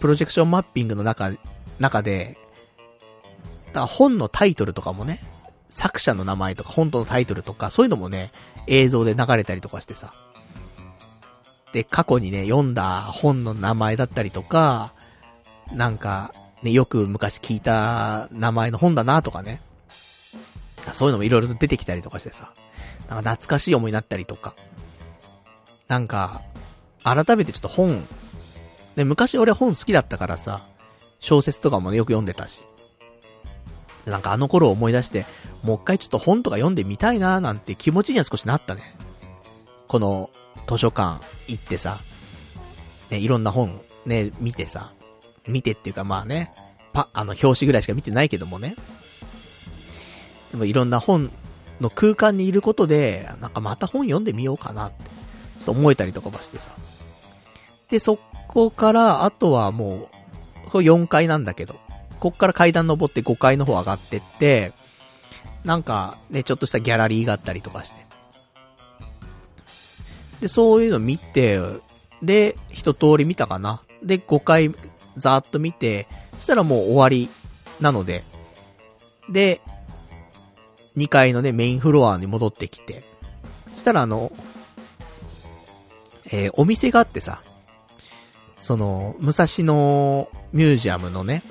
プロジェクションマッピングの中、中で、だ本のタイトルとかもね、作者の名前とか本当のタイトルとか、そういうのもね、映像で流れたりとかしてさ。で、過去にね、読んだ本の名前だったりとか、なんか、ね、よく昔聞いた名前の本だなとかね。そういうのもいろいろ出てきたりとかしてさ。なんか懐かしい思いになったりとか。なんか、改めてちょっと本、ね、昔俺本好きだったからさ、小説とかもね、よく読んでたし。なんかあの頃を思い出して、もう一回ちょっと本とか読んでみたいなーなんて気持ちには少しなったね。この図書館行ってさ、ね、いろんな本ね、見てさ、見てっていうかまあね、パ、あの表紙ぐらいしか見てないけどもね。でもいろんな本の空間にいることで、なんかまた本読んでみようかなって、そう思えたりとかもしてさ。で、そこから、あとはもう、これ4階なんだけど、こっから階段登って5階の方上がってって、なんかね、ちょっとしたギャラリーがあったりとかして。で、そういうの見て、で、一通り見たかな。で、5回ざーっと見て、したらもう終わりなので、で、2階のね、メインフロアに戻ってきて、したらあの、えー、お店があってさ、その、武蔵野ミュージアムのね、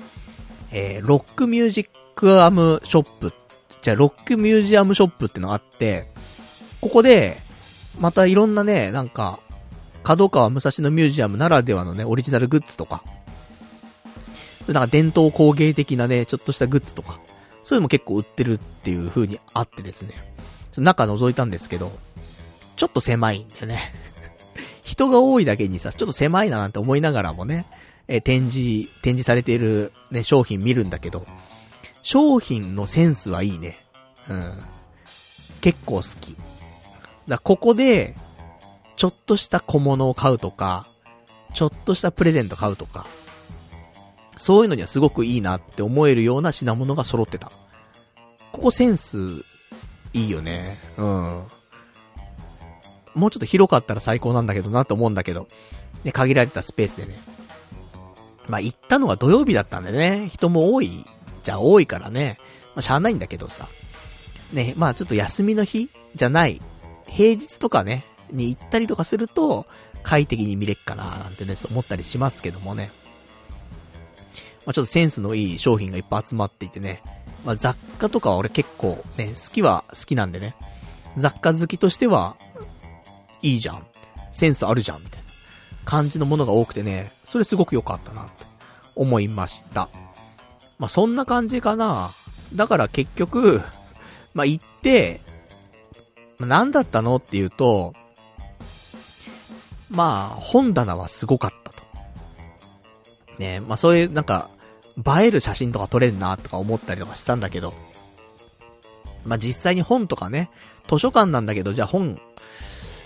えー、ロックミュージックアムショップ、じゃあロックミュージアムショップってのがあって、ここで、またいろんなね、なんか、角川武蔵野ミュージアムならではのね、オリジナルグッズとか、それなんか伝統工芸的なね、ちょっとしたグッズとか、そういうのも結構売ってるっていう風にあってですね、中覗いたんですけど、ちょっと狭いんでね。人が多いだけにさ、ちょっと狭いななんて思いながらもね、え展示、展示されているね、商品見るんだけど、商品のセンスはいいね。うん。結構好き。だここで、ちょっとした小物を買うとか、ちょっとしたプレゼント買うとか、そういうのにはすごくいいなって思えるような品物が揃ってた。ここセンス、いいよね。うん。もうちょっと広かったら最高なんだけどなと思うんだけど、ね、限られたスペースでね。まあ、行ったのが土曜日だったんでね、人も多い、じゃ多いからね、まあ、しゃあないんだけどさ。ね、まあちょっと休みの日じゃない、平日とかね、に行ったりとかすると、快適に見れっかななんてね、思ったりしますけどもね。まあ、ちょっとセンスのいい商品がいっぱい集まっていてね。まあ、雑貨とかは俺結構ね、好きは好きなんでね。雑貨好きとしては、いいじゃん。センスあるじゃん、みたいな感じのものが多くてね、それすごく良かったなって思いました。まあ、そんな感じかな。だから結局、まあ、行って、何だったのっていうと、まあ、本棚はすごかったと。ねまあそういうなんか、映える写真とか撮れんなとか思ったりとかしたんだけど、まあ実際に本とかね、図書館なんだけど、じゃあ本、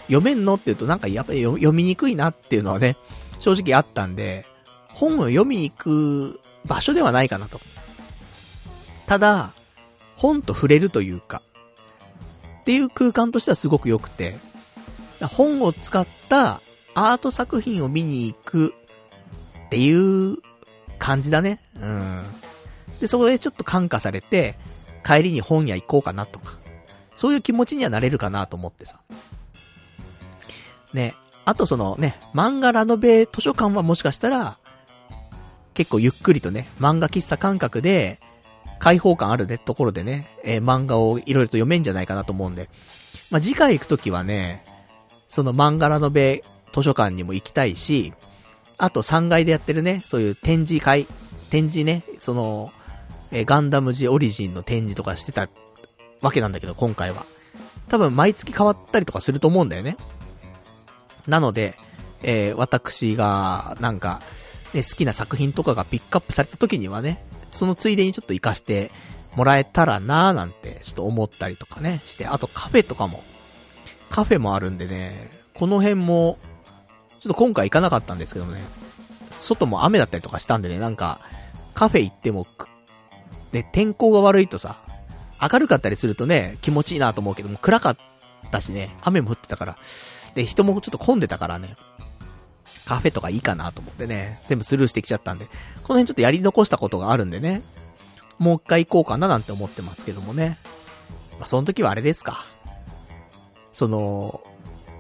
読めんのって言うとなんかやっぱり読みにくいなっていうのはね、正直あったんで、本を読みに行く場所ではないかなと。ただ、本と触れるというか、っていう空間としてはすごく良くて、本を使ったアート作品を見に行くっていう感じだね。うん。で、そこでちょっと感化されて、帰りに本屋行こうかなとか、そういう気持ちにはなれるかなと思ってさ。ね。あとそのね、漫画ラノベ図書館はもしかしたら、結構ゆっくりとね、漫画喫茶感覚で、開放感あるね、ところでね、えー、漫画をいろいろと読めんじゃないかなと思うんで。まあ、次回行くときはね、その漫画ラノベ図書館にも行きたいし、あと3階でやってるね、そういう展示会、展示ね、その、えー、ガンダムジオリジンの展示とかしてたわけなんだけど、今回は。多分毎月変わったりとかすると思うんだよね。なので、えー、私が、なんか、ね、好きな作品とかがピックアップされた時にはね、そのついでにちょっと活かしてもらえたらなーなんて、ちょっと思ったりとかね、して、あとカフェとかも、カフェもあるんでね、この辺も、ちょっと今回行かなかったんですけどね、外も雨だったりとかしたんでね、なんか、カフェ行っても、ね、天候が悪いとさ、明るかったりするとね、気持ちいいなと思うけども、暗かったしね、雨も降ってたから、で、人もちょっと混んでたからね、カフェとかいいかなと思ってね、全部スルーしてきちゃったんで、この辺ちょっとやり残したことがあるんでね、もう一回行こうかななんて思ってますけどもね。まあ、その時はあれですか。その、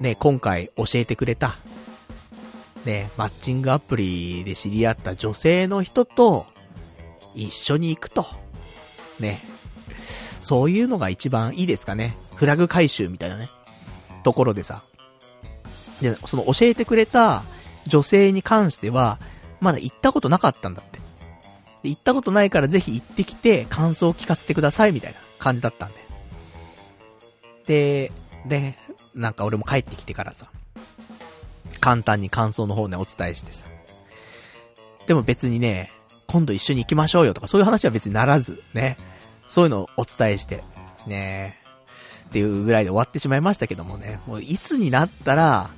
ね、今回教えてくれた、ね、マッチングアプリで知り合った女性の人と、一緒に行くと。ね。そういうのが一番いいですかね。フラグ回収みたいなね。ところでさ。で、その教えてくれた女性に関しては、まだ行ったことなかったんだって。で行ったことないからぜひ行ってきて感想を聞かせてくださいみたいな感じだったんで。で、で、なんか俺も帰ってきてからさ、簡単に感想の方ねお伝えしてさ。でも別にね、今度一緒に行きましょうよとかそういう話は別にならず、ね。そういうのをお伝えして、ねっていうぐらいで終わってしまいましたけどもね。もういつになったら、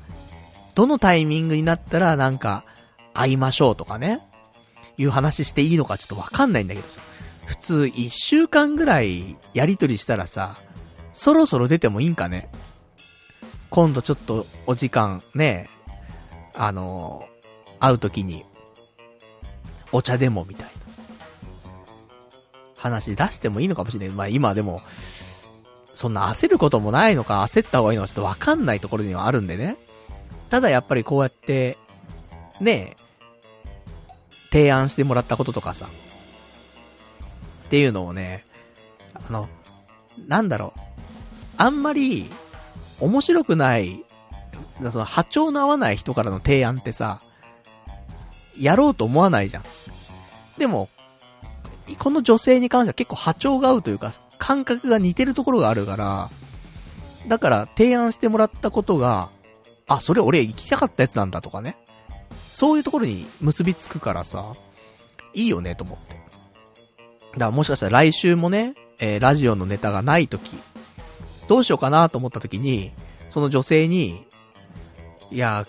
どのタイミングになったらなんか、会いましょうとかね、いう話していいのかちょっとわかんないんだけどさ。普通一週間ぐらいやりとりしたらさ、そろそろ出てもいいんかね今度ちょっとお時間ね、あの会う時に、お茶でもみたいな。話出してもいいのかもしれない。まあ今でも、そんな焦ることもないのか焦った方がいいのかちょっとわかんないところにはあるんでね。ただやっぱりこうやって、ね提案してもらったこととかさ、っていうのをね、あの、なんだろう、あんまり、面白くない、その波長の合わない人からの提案ってさ、やろうと思わないじゃん。でも、この女性に関しては結構波長が合うというか、感覚が似てるところがあるから、だから提案してもらったことが、あ、それ俺行きたかったやつなんだとかね。そういうところに結びつくからさ、いいよねと思って。だからもしかしたら来週もね、えー、ラジオのネタがないとき、どうしようかなと思ったときに、その女性に、いや、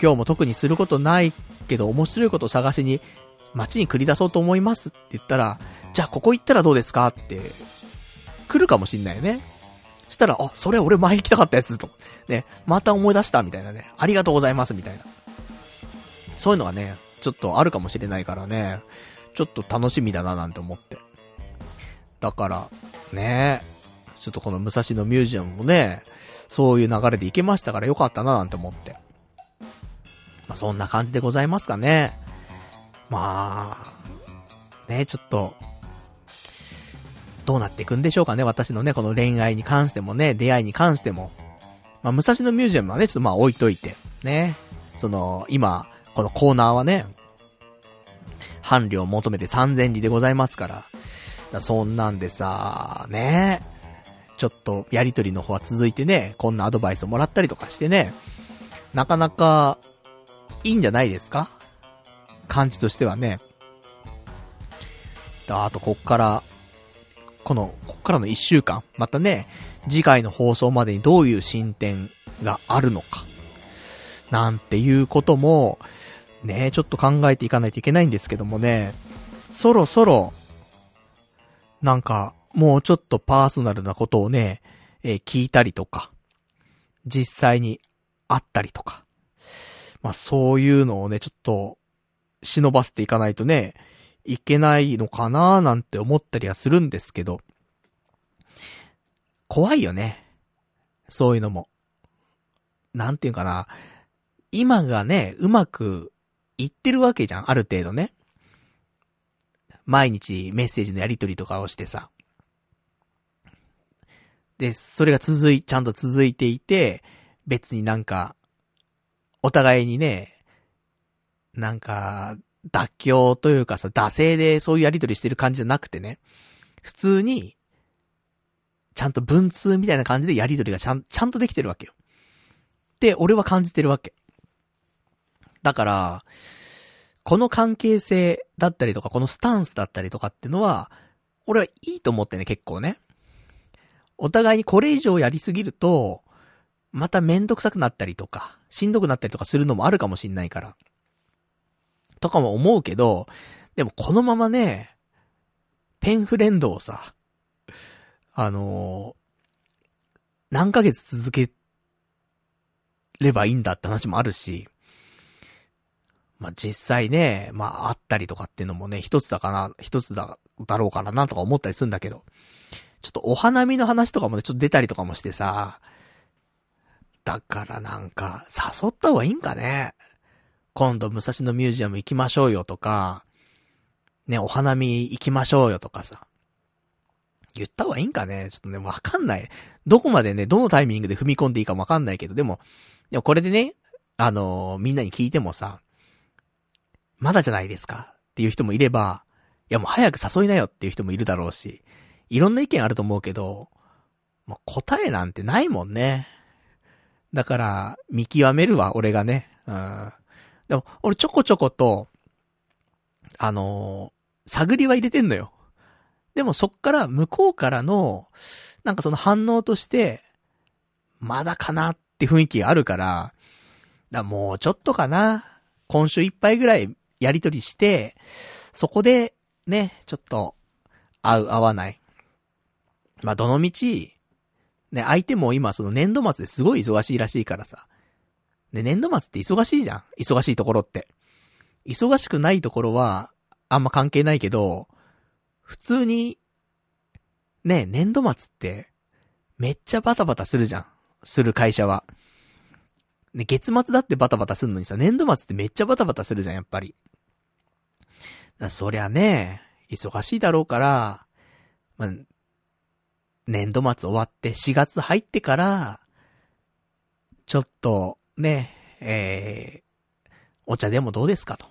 今日も特にすることないけど面白いことを探しに街に繰り出そうと思いますって言ったら、じゃあここ行ったらどうですかって、来るかもしんないよね。したら、あ、それ俺前行きたかったやつと。ね、また思い出したみたいなね。ありがとうございますみたいな。そういうのがね、ちょっとあるかもしれないからね、ちょっと楽しみだななんて思って。だから、ねちょっとこの武蔵野ミュージアムもね、そういう流れで行けましたからよかったななんて思って。まあ、そんな感じでございますかね。まあ、ね、ちょっと、どうなっていくんでしょうかね、私のね、この恋愛に関してもね、出会いに関しても。まあ、武蔵野ミュージアムはね、ちょっとまあ置いといて、ね。その、今、このコーナーはね、伴侶を求めて3000里でございますから。だそんなんでさ、ね。ちょっと、やりとりの方は続いてね、こんなアドバイスをもらったりとかしてね、なかなか、いいんじゃないですか？感じとしてはね。あと、こっから、この、こっからの一週間、またね、次回の放送までにどういう進展があるのか、なんていうことも、ね、ちょっと考えていかないといけないんですけどもね、そろそろ、なんか、もうちょっとパーソナルなことをね、えー、聞いたりとか、実際に会ったりとか、まあそういうのをね、ちょっと、忍ばせていかないとね、いけないのかななんて思ったりはするんですけど、怖いよね。そういうのも。なんていうかな。今がね、うまくいってるわけじゃん、ある程度ね。毎日メッセージのやり取りとかをしてさ。で、それが続い、ちゃんと続いていて、別になんか、お互いにね、なんか、妥協というかさ、惰性でそういうやりとりしてる感じじゃなくてね、普通に、ちゃんと文通みたいな感じでやりとりがちゃん、ちゃんとできてるわけよ。って俺は感じてるわけ。だから、この関係性だったりとか、このスタンスだったりとかってのは、俺はいいと思ってね、結構ね。お互いにこれ以上やりすぎると、まためんどくさくなったりとか、しんどくなったりとかするのもあるかもしんないから。とかも思うけど、でもこのままね、ペンフレンドをさ、あのー、何ヶ月続ければいいんだって話もあるし、まあ、実際ね、まあ、あったりとかっていうのもね、一つだかな、一つだ、だろうからなとか思ったりするんだけど、ちょっとお花見の話とかもね、ちょっと出たりとかもしてさ、だからなんか、誘った方がいいんかね。今度武蔵野ミュージアム行きましょうよとか、ね、お花見行きましょうよとかさ。言った方がいいんかね？ちょっとね、わかんない。どこまでね、どのタイミングで踏み込んでいいかわかんないけど、でも、でもこれでね、あのー、みんなに聞いてもさ、まだじゃないですか？っていう人もいれば、いやもう早く誘いなよっていう人もいるだろうし、いろんな意見あると思うけど、もう答えなんてないもんね。だから、見極めるわ、俺がね。うん。でも、俺ちょこちょこと、あのー、探りは入れてんのよ。でもそっから向こうからの、なんかその反応として、まだかなって雰囲気があるから、だもうちょっとかな。今週いっぱいぐらいやりとりして、そこで、ね、ちょっと、合う合わない。まあ、どの道、ね、相手も今その年度末ですごい忙しいらしいからさ。で、年度末って忙しいじゃん忙しいところって。忙しくないところは、あんま関係ないけど、普通に、ね、年度末って、めっちゃバタバタするじゃん。する会社は。ね、月末だってバタバタするのにさ、年度末ってめっちゃバタバタするじゃん、やっぱり。そりゃね、忙しいだろうから、まあ、年度末終わって4月入ってから、ちょっと、ね、えー、お茶でもどうですかと。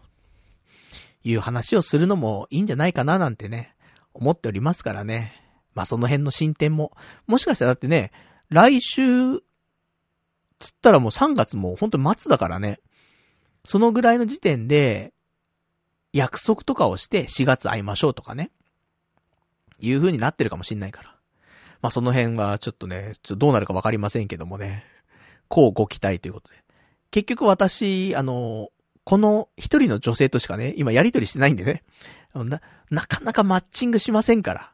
いう話をするのもいいんじゃないかななんてね、思っておりますからね。まあ、その辺の進展も。もしかしたらだってね、来週、つったらもう3月も本当に末だからね。そのぐらいの時点で、約束とかをして4月会いましょうとかね。いう風になってるかもしんないから。まあ、その辺はちょっとね、ちょっとどうなるかわかりませんけどもね。こうご期待ということで。結局私、あの、この一人の女性としかね、今やりとりしてないんでね。な、なかなかマッチングしませんから。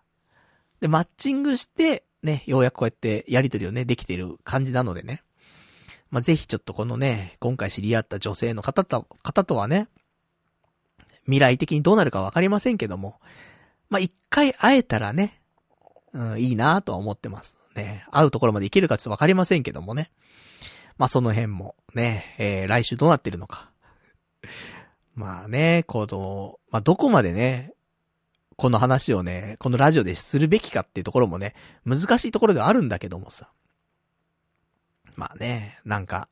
で、マッチングして、ね、ようやくこうやってやりとりをね、できてる感じなのでね。まあ、ぜひちょっとこのね、今回知り合った女性の方と、方とはね、未来的にどうなるかわかりませんけども、まあ、一回会えたらね、うん、いいなとは思ってます。ね、会うところまで行けるかちょっとわかりませんけどもね。まあ、その辺もね、えー、来週どうなってるのか。まあね、この、まあ、どこまでね、この話をね、このラジオでするべきかっていうところもね、難しいところではあるんだけどもさ。まあね、なんか、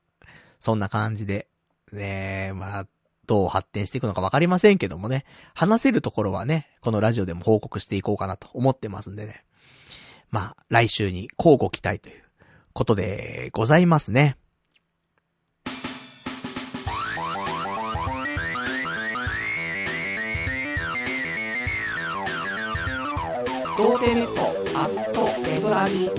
そんな感じで、ね、まあ、どう発展していくのかわかりませんけどもね、話せるところはね、このラジオでも報告していこうかなと思ってますんでね。まあ、来週に交互期待ということでございますね。童貞ネットアットネトラジ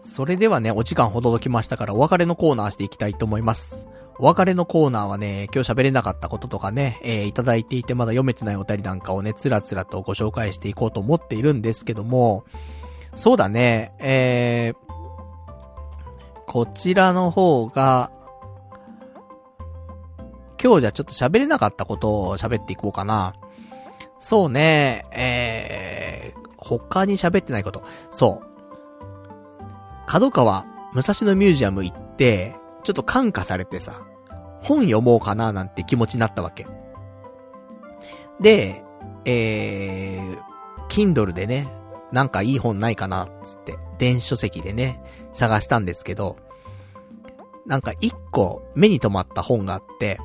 それではね、お時間ほどどきましたからお別れのコーナーしていきたいと思います。お別れのコーナーはね、今日喋れなかったこととかね、えー、いただいていてまだ読めてないお便りなんかをね、つらつらとご紹介していこうと思っているんですけども、そうだね、えー、こちらの方が、今日じゃちょっと喋れなかったことを喋っていこうかな。そうね、えー、他に喋ってないこと。そう。角川、武蔵野ミュージアム行って、ちょっと感化されてさ、本読もうかななんて気持ちになったわけ。で、えー、Kindle でね、なんかいい本ないかな、つって、電子書籍でね、探したんですけど、なんか一個目に留まった本があって、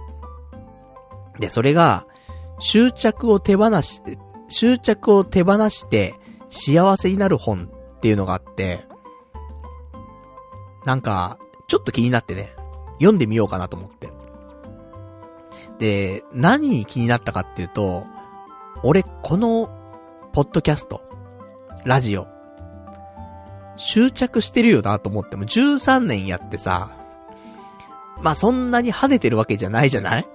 で、それが、執着を手放して、執着を手放して幸せになる本っていうのがあって、なんか、ちょっと気になってね、読んでみようかなと思って。で、何に気になったかっていうと、俺、この、ポッドキャスト、ラジオ。執着してるよなと思っても、13年やってさ、まあそんなに跳ねてるわけじゃないじゃない？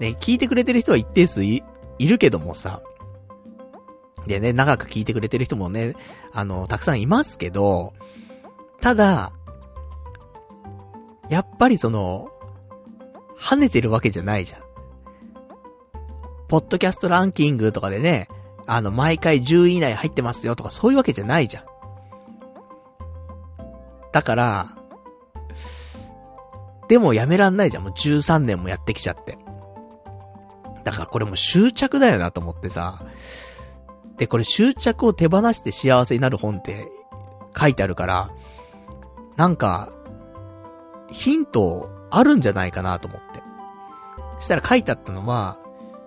ね、聞いてくれてる人は一定数い、いるけどもさ。でね、長く聞いてくれてる人もね、あの、たくさんいますけど、ただ、やっぱりその、跳ねてるわけじゃないじゃん。ポッドキャストランキングとかでね、あの、毎回10位以内入ってますよとかそういうわけじゃないじゃん。だから、でもやめらんないじゃん。もう13年もやってきちゃって。だからこれも執着だよなと思ってさ。で、これ執着を手放して幸せになる本って書いてあるから、なんか、ヒントあるんじゃないかなと思って。そしたら書いてあったのは、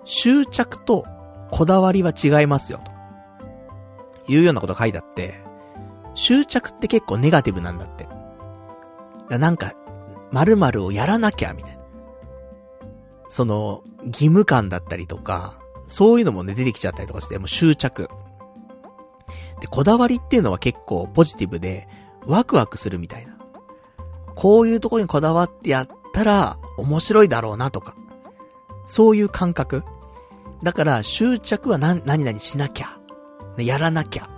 執着とこだわりは違いますよ、と。いうようなこと書いてあって、執着って結構ネガティブなんだって。なんか、〇〇をやらなきゃ、みたいな。その、義務感だったりとか、そういうのもね、出てきちゃったりとかして、もう執着。で、こだわりっていうのは結構ポジティブで、ワクワクするみたいな。こういうとこにこだわってやったら、面白いだろうなとか。そういう感覚。だから、執着は何、何々しなきゃ。ね、やらなきゃ。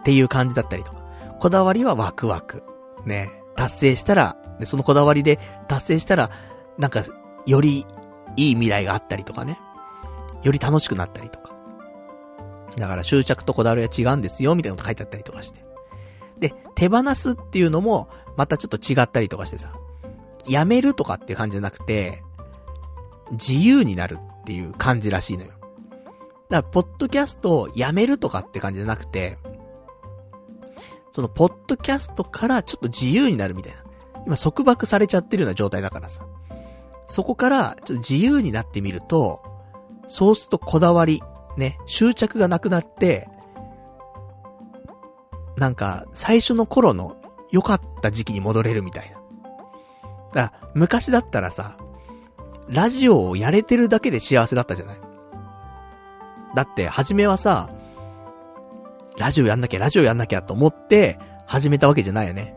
っていう感じだったりとか。こだわりはワクワク。ね、達成したら、で、そのこだわりで達成したら、なんか、よりいい未来があったりとかね。より楽しくなったりとか。だから執着とこだわりは違うんですよ、みたいなこと書いてあったりとかして。で、手放すっていうのも、またちょっと違ったりとかしてさ。やめるとかっていう感じじゃなくて、自由になるっていう感じらしいのよ。だから、ポッドキャストをやめるとかって感じじゃなくて、その、ポッドキャストからちょっと自由になるみたいな。今、束縛されちゃってるような状態だからさ。そこから、ちょっと自由になってみると、そうするとこだわり、ね、執着がなくなって、なんか、最初の頃の良かった時期に戻れるみたいな。だから、昔だったらさ、ラジオをやれてるだけで幸せだったじゃない？だって、初めはさ、ラジオやんなきゃ、ラジオやんなきゃと思って、始めたわけじゃないよね。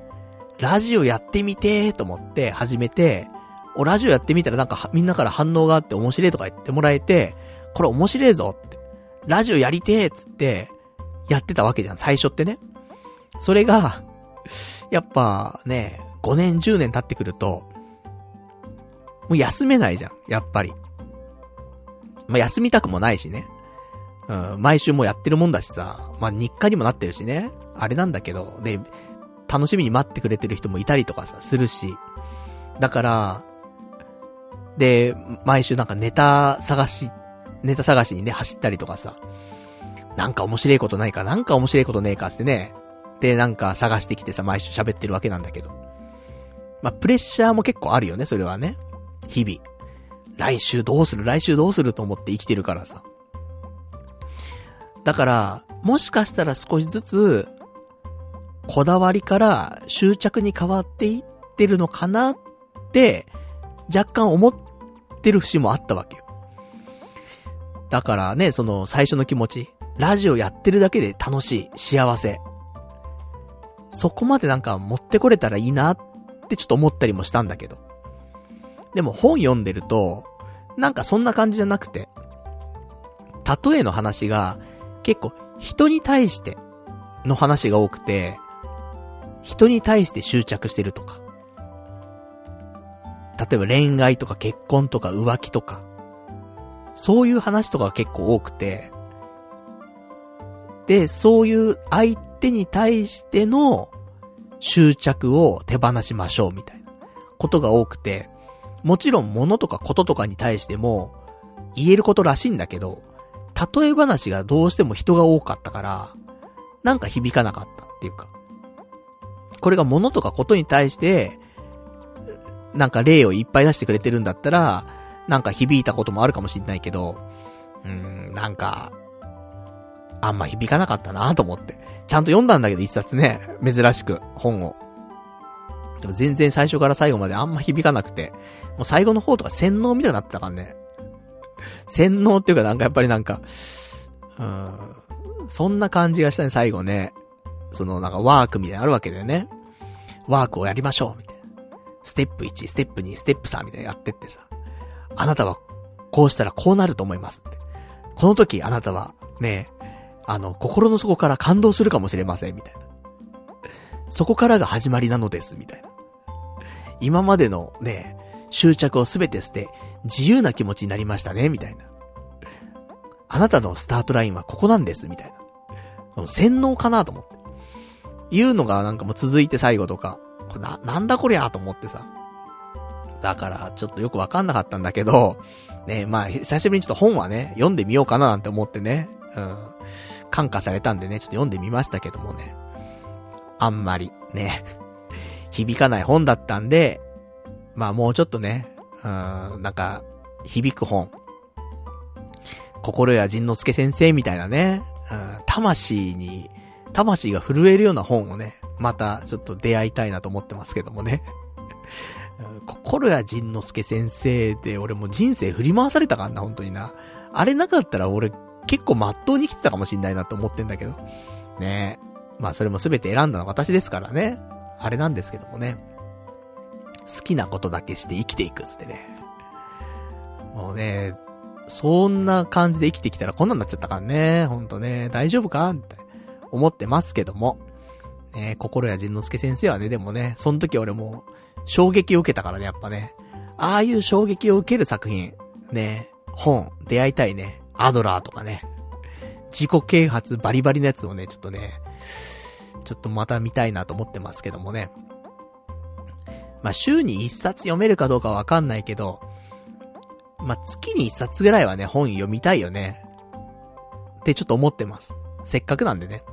ラジオやってみてーと思って始めて、お、ラジオやってみたらなんかみんなから反応があって面白いとか言ってもらえて、これ面白いぞって。ラジオやりてーっつって、やってたわけじゃん、最初ってね。それが、やっぱね、5年、10年経ってくると、もう休めないじゃん、やっぱり。まあ、休みたくもないしね。うん、毎週もうやってるもんだしさ、まあ、日課にもなってるしね。あれなんだけど、で、楽しみに待ってくれてる人もいたりとかさ、するし。だから、で、毎週なんかネタ探し、ネタ探しにね、走ったりとかさ。なんか面白いことないか、なんか面白いことねえかってね。で、なんか探してきてさ、毎週喋ってるわけなんだけど。まあ、プレッシャーも結構あるよね、それはね。日々。来週どうする？来週どうすると思って生きてるからさ。だから、もしかしたら少しずつ、こだわりから執着に変わっていってるのかなって、若干思ってる節もあったわけよ。だからね、その最初の気持ち、ラジオやってるだけで楽しい、幸せ。そこまでなんか持ってこれたらいいなってちょっと思ったりもしたんだけど。でも本読んでると、なんかそんな感じじゃなくて、例えの話が結構人に対しての話が多くて、人に対して執着してるとか。例えば恋愛とか結婚とか浮気とか。そういう話とかが結構多くて。で、そういう相手に対しての執着を手放しましょうみたいなことが多くて。もちろん物とかこととかに対しても言えることらしいんだけど、例え話がどうしても人が多かったから、なんか響かなかったっていうか。これが物とかことに対して、なんか例をいっぱい出してくれてるんだったら、なんか響いたこともあるかもしんないけど、うーん、なんか、あんま響かなかったなと思って。ちゃんと読んだんだけど、一冊ね、珍しく、本を。でも全然最初から最後まであんま響かなくて、もう最後の方とか洗脳みたいになってたからね。洗脳っていうかなんかやっぱりなんか、うん、そんな感じがしたね、最後ね。そのなんかワークみたいなのあるわけだよね。ワークをやりましょう、みたいな。ステップ1、ステップ2、ステップ3みたいなやってってさ。あなたはこうしたらこうなると思いますって。この時あなたはね、あの、心の底から感動するかもしれません、みたいな。そこからが始まりなのです、みたいな。今までのね、執着をすべて捨て、自由な気持ちになりましたね、みたいな。あなたのスタートラインはここなんです、みたいな。洗脳かなと思って。言うのがなんかもう続いて最後とか、な、なんだこりゃと思ってさ。だから、ちょっとよくわかんなかったんだけど、ね、まあ、久しぶりにちょっと本はね、読んでみようかななんて思ってね、うん。感化されたんでね、ちょっと読んでみましたけどもね。あんまり、ね、響かない本だったんで、まあもうちょっとね、うん、なんか、響く本。心や仁之助先生みたいなね、うん、魂に、魂が震えるような本をね、またちょっと出会いたいなと思ってますけどもね。心や仁之助先生で俺も人生振り回されたかんな、本当にな。あれなかったら俺結構まっとうに生きてたかもしんないなと思ってんだけど。ねまあそれも全て選んだのは私ですからね。あれなんですけどもね。好きなことだけして生きていくっつってね。もうね、そんな感じで生きてきたらこんなんなっちゃったからね。ほんとね、大丈夫か？って思ってますけども。ね、心や仁之助先生はね、でもね、その時俺も衝撃を受けたからね、やっぱね。ああいう衝撃を受ける作品、ね、本、出会いたいね。アドラーとかね。自己啓発バリバリのやつをね、ちょっとね、ちょっとまた見たいなと思ってますけどもね。まあ、週に一冊読めるかどうかわかんないけど、まあ、月に一冊ぐらいはね、本読みたいよね。ってちょっと思ってます。せっかくなんでね。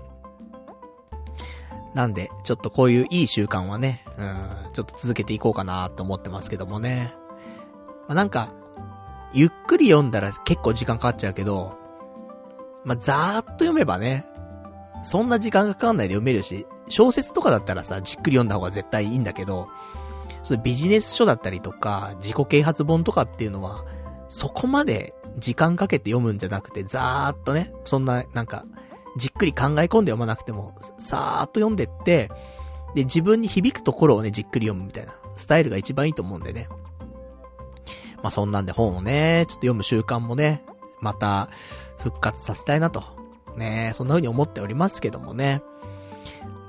なんで、ちょっとこういういい習慣はね、うん、ちょっと続けていこうかなと思ってますけどもね。まあ、なんか、ゆっくり読んだら結構時間かかっちゃうけど、まあ、ざーっと読めばね、そんな時間がかかんないで読めるし、小説とかだったらさ、じっくり読んだ方が絶対いいんだけど、そうビジネス書だったりとか、自己啓発本とかっていうのは、そこまで時間かけて読むんじゃなくて、ざーっとね、そんな、なんか、じっくり考え込んで読まなくても、さーっと読んでって、で、自分に響くところをね、じっくり読むみたいな、スタイルが一番いいと思うんでね。まあ、そんなんで本をね、ちょっと読む習慣もね、また、復活させたいなと。ねそんな風に思っておりますけどもね。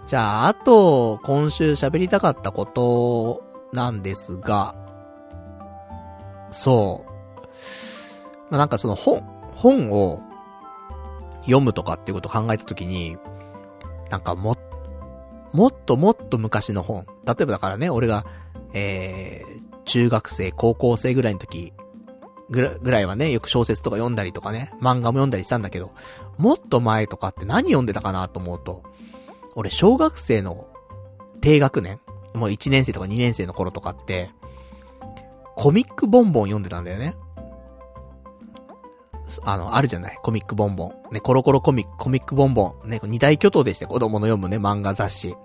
じゃあ、あと、今週喋りたかったことなんですが、そう。まあ、なんかその本、本を読むとかっていうことを考えたときに、なんかも、もっともっと昔の本。例えばだからね、俺が、えー、中学生、高校生ぐらいの時、ぐらぐらいはね、よく小説とか読んだりとかね、漫画も読んだりしたんだけど、もっと前とかって何読んでたかなと思うと、俺小学生の低学年もう1年生とか2年生の頃とかって、コミックボンボン読んでたんだよね。あの、あるじゃない？コミックボンボン。ね、コロコロコミック、コミックボンボン。ね、二大巨頭でして、子供の読むね、漫画雑誌。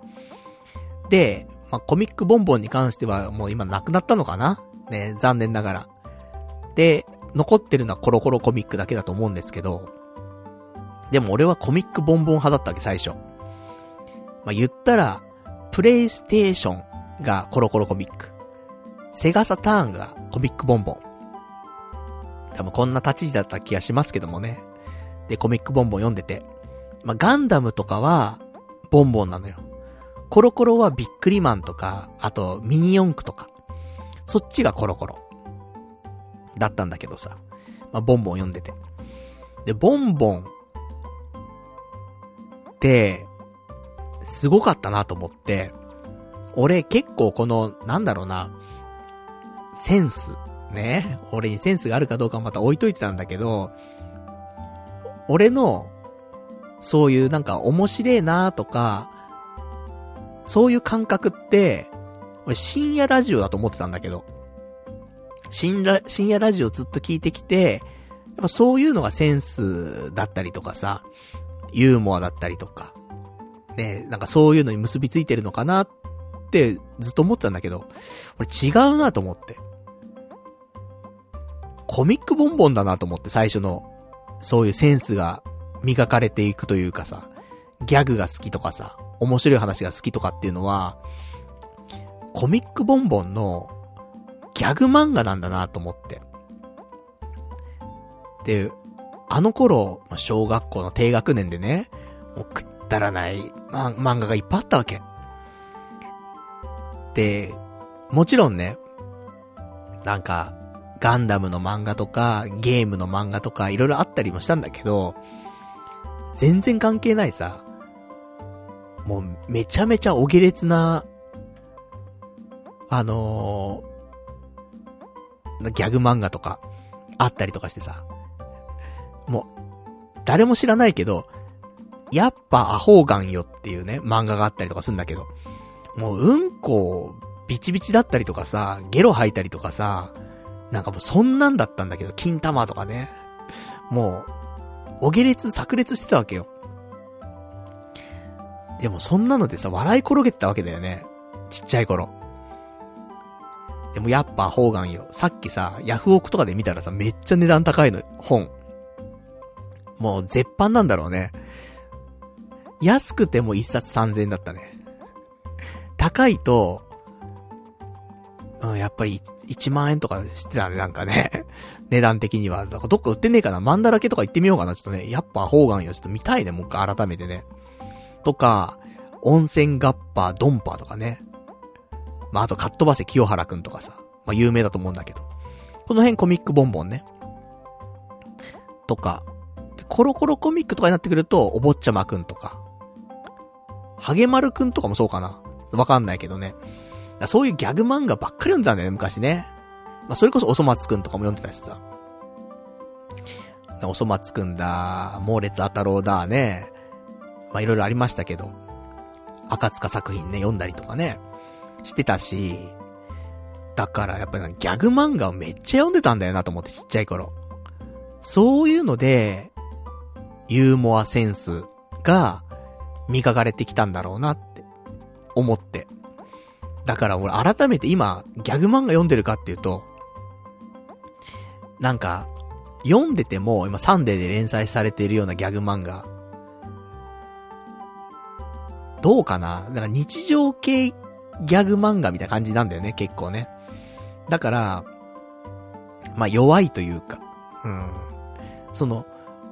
で、まあ、コミックボンボンに関してはもう今なくなったのかな？ね、残念ながら。で、残ってるのはコロコロコミックだけだと思うんですけど、でも俺はコミックボンボン派だったわけ、最初。まあ、言ったら、プレイステーションがコロコロコミック。セガサターンがコミックボンボン。多分こんな立ち位置だった気がしますけどもね。で、コミックボンボン読んでて。まあ、ガンダムとかは、ボンボンなのよ。コロコロはビックリマンとか、あとミニ四駆とか。そっちがコロコロ。だったんだけどさ。まあ、ボンボン読んでて。で、ボンボン、てすごかったなと思って、俺結構この、なんだろうな、センス、ね、俺にセンスがあるかどうかまた置いといてたんだけど、俺の、そういうなんか面白えなとか、そういう感覚って、俺深夜ラジオだと思ってたんだけど、深夜、深夜ラジオずっと聞いてきて、やっぱそういうのがセンスだったりとかさ、ユーモアだったりとか、ね、なんかそういうのに結びついてるのかなってずっと思ってたんだけど、俺違うなと思って。コミックボンボンだなと思って最初の、そういうセンスが磨かれていくというかさ、ギャグが好きとかさ、面白い話が好きとかっていうのは、コミックボンボンのギャグ漫画なんだなと思って。で、あの頃、小学校の低学年でね、もうくったらない、ま、漫画がいっぱいあったわけ。で、もちろんね、なんか、ガンダムの漫画とか、ゲームの漫画とか、いろいろあったりもしたんだけど、全然関係ないさ、もうめちゃめちゃお下劣な、あのー、ギャグ漫画とか、あったりとかしてさ、誰も知らないけど、やっぱアホーガンよっていうね、漫画があったりとかするんだけど、もううんこ、ビチビチだったりとかさ、ゲロ吐いたりとかさ、なんかもうそんなんだったんだけど、金玉とかね。もう、お下劣、炸裂してたわけよ。でもそんなのでさ、笑い転げてたわけだよね。ちっちゃい頃。でもやっぱ方眼よ。さっきさ、ヤフオクとかで見たらさ、めっちゃ値段高いの、本。もう絶版なんだろうね。安くても一冊3000だったね。高いと、うん、やっぱり1万円とかしてたね、なんかね。値段的には。だからどっか売ってねえかなマンダラケとか行ってみようかな、ちょっとね。やっぱ方眼よ、ちょっと見たいね、もう一回改めてね。とか、温泉ガッパー、ドンパーとかね。まあ、あと、カットバセ清原くんとかさ。まあ、有名だと思うんだけど。この辺コミックボンボンね。とか、コロコロコミックとかになってくると、お坊ちゃまくんとか、ハゲマルくんとかもそうかな。わかんないけどね。そういうギャグ漫画ばっかり読んでたんだよね、昔ね。まあ、それこそおそ松くんとかも読んでたしさ。おそ松くんだ、猛烈あたろうだね。まあ、いろいろありましたけど。赤塚作品ね、読んだりとかね。してたし。だからやっぱりギャグ漫画をめっちゃ読んでたんだよなと思ってちっちゃい頃。そういうので、ユーモアセンスが磨かれてきたんだろうなって思って。だから俺改めて今ギャグ漫画読んでるかっていうと、なんか、読んでても今サンデーで連載されているようなギャグ漫画、どうかな？だから日常系ギャグ漫画みたいな感じなんだよね、結構ね。だから、まあ弱いというか、うん。その、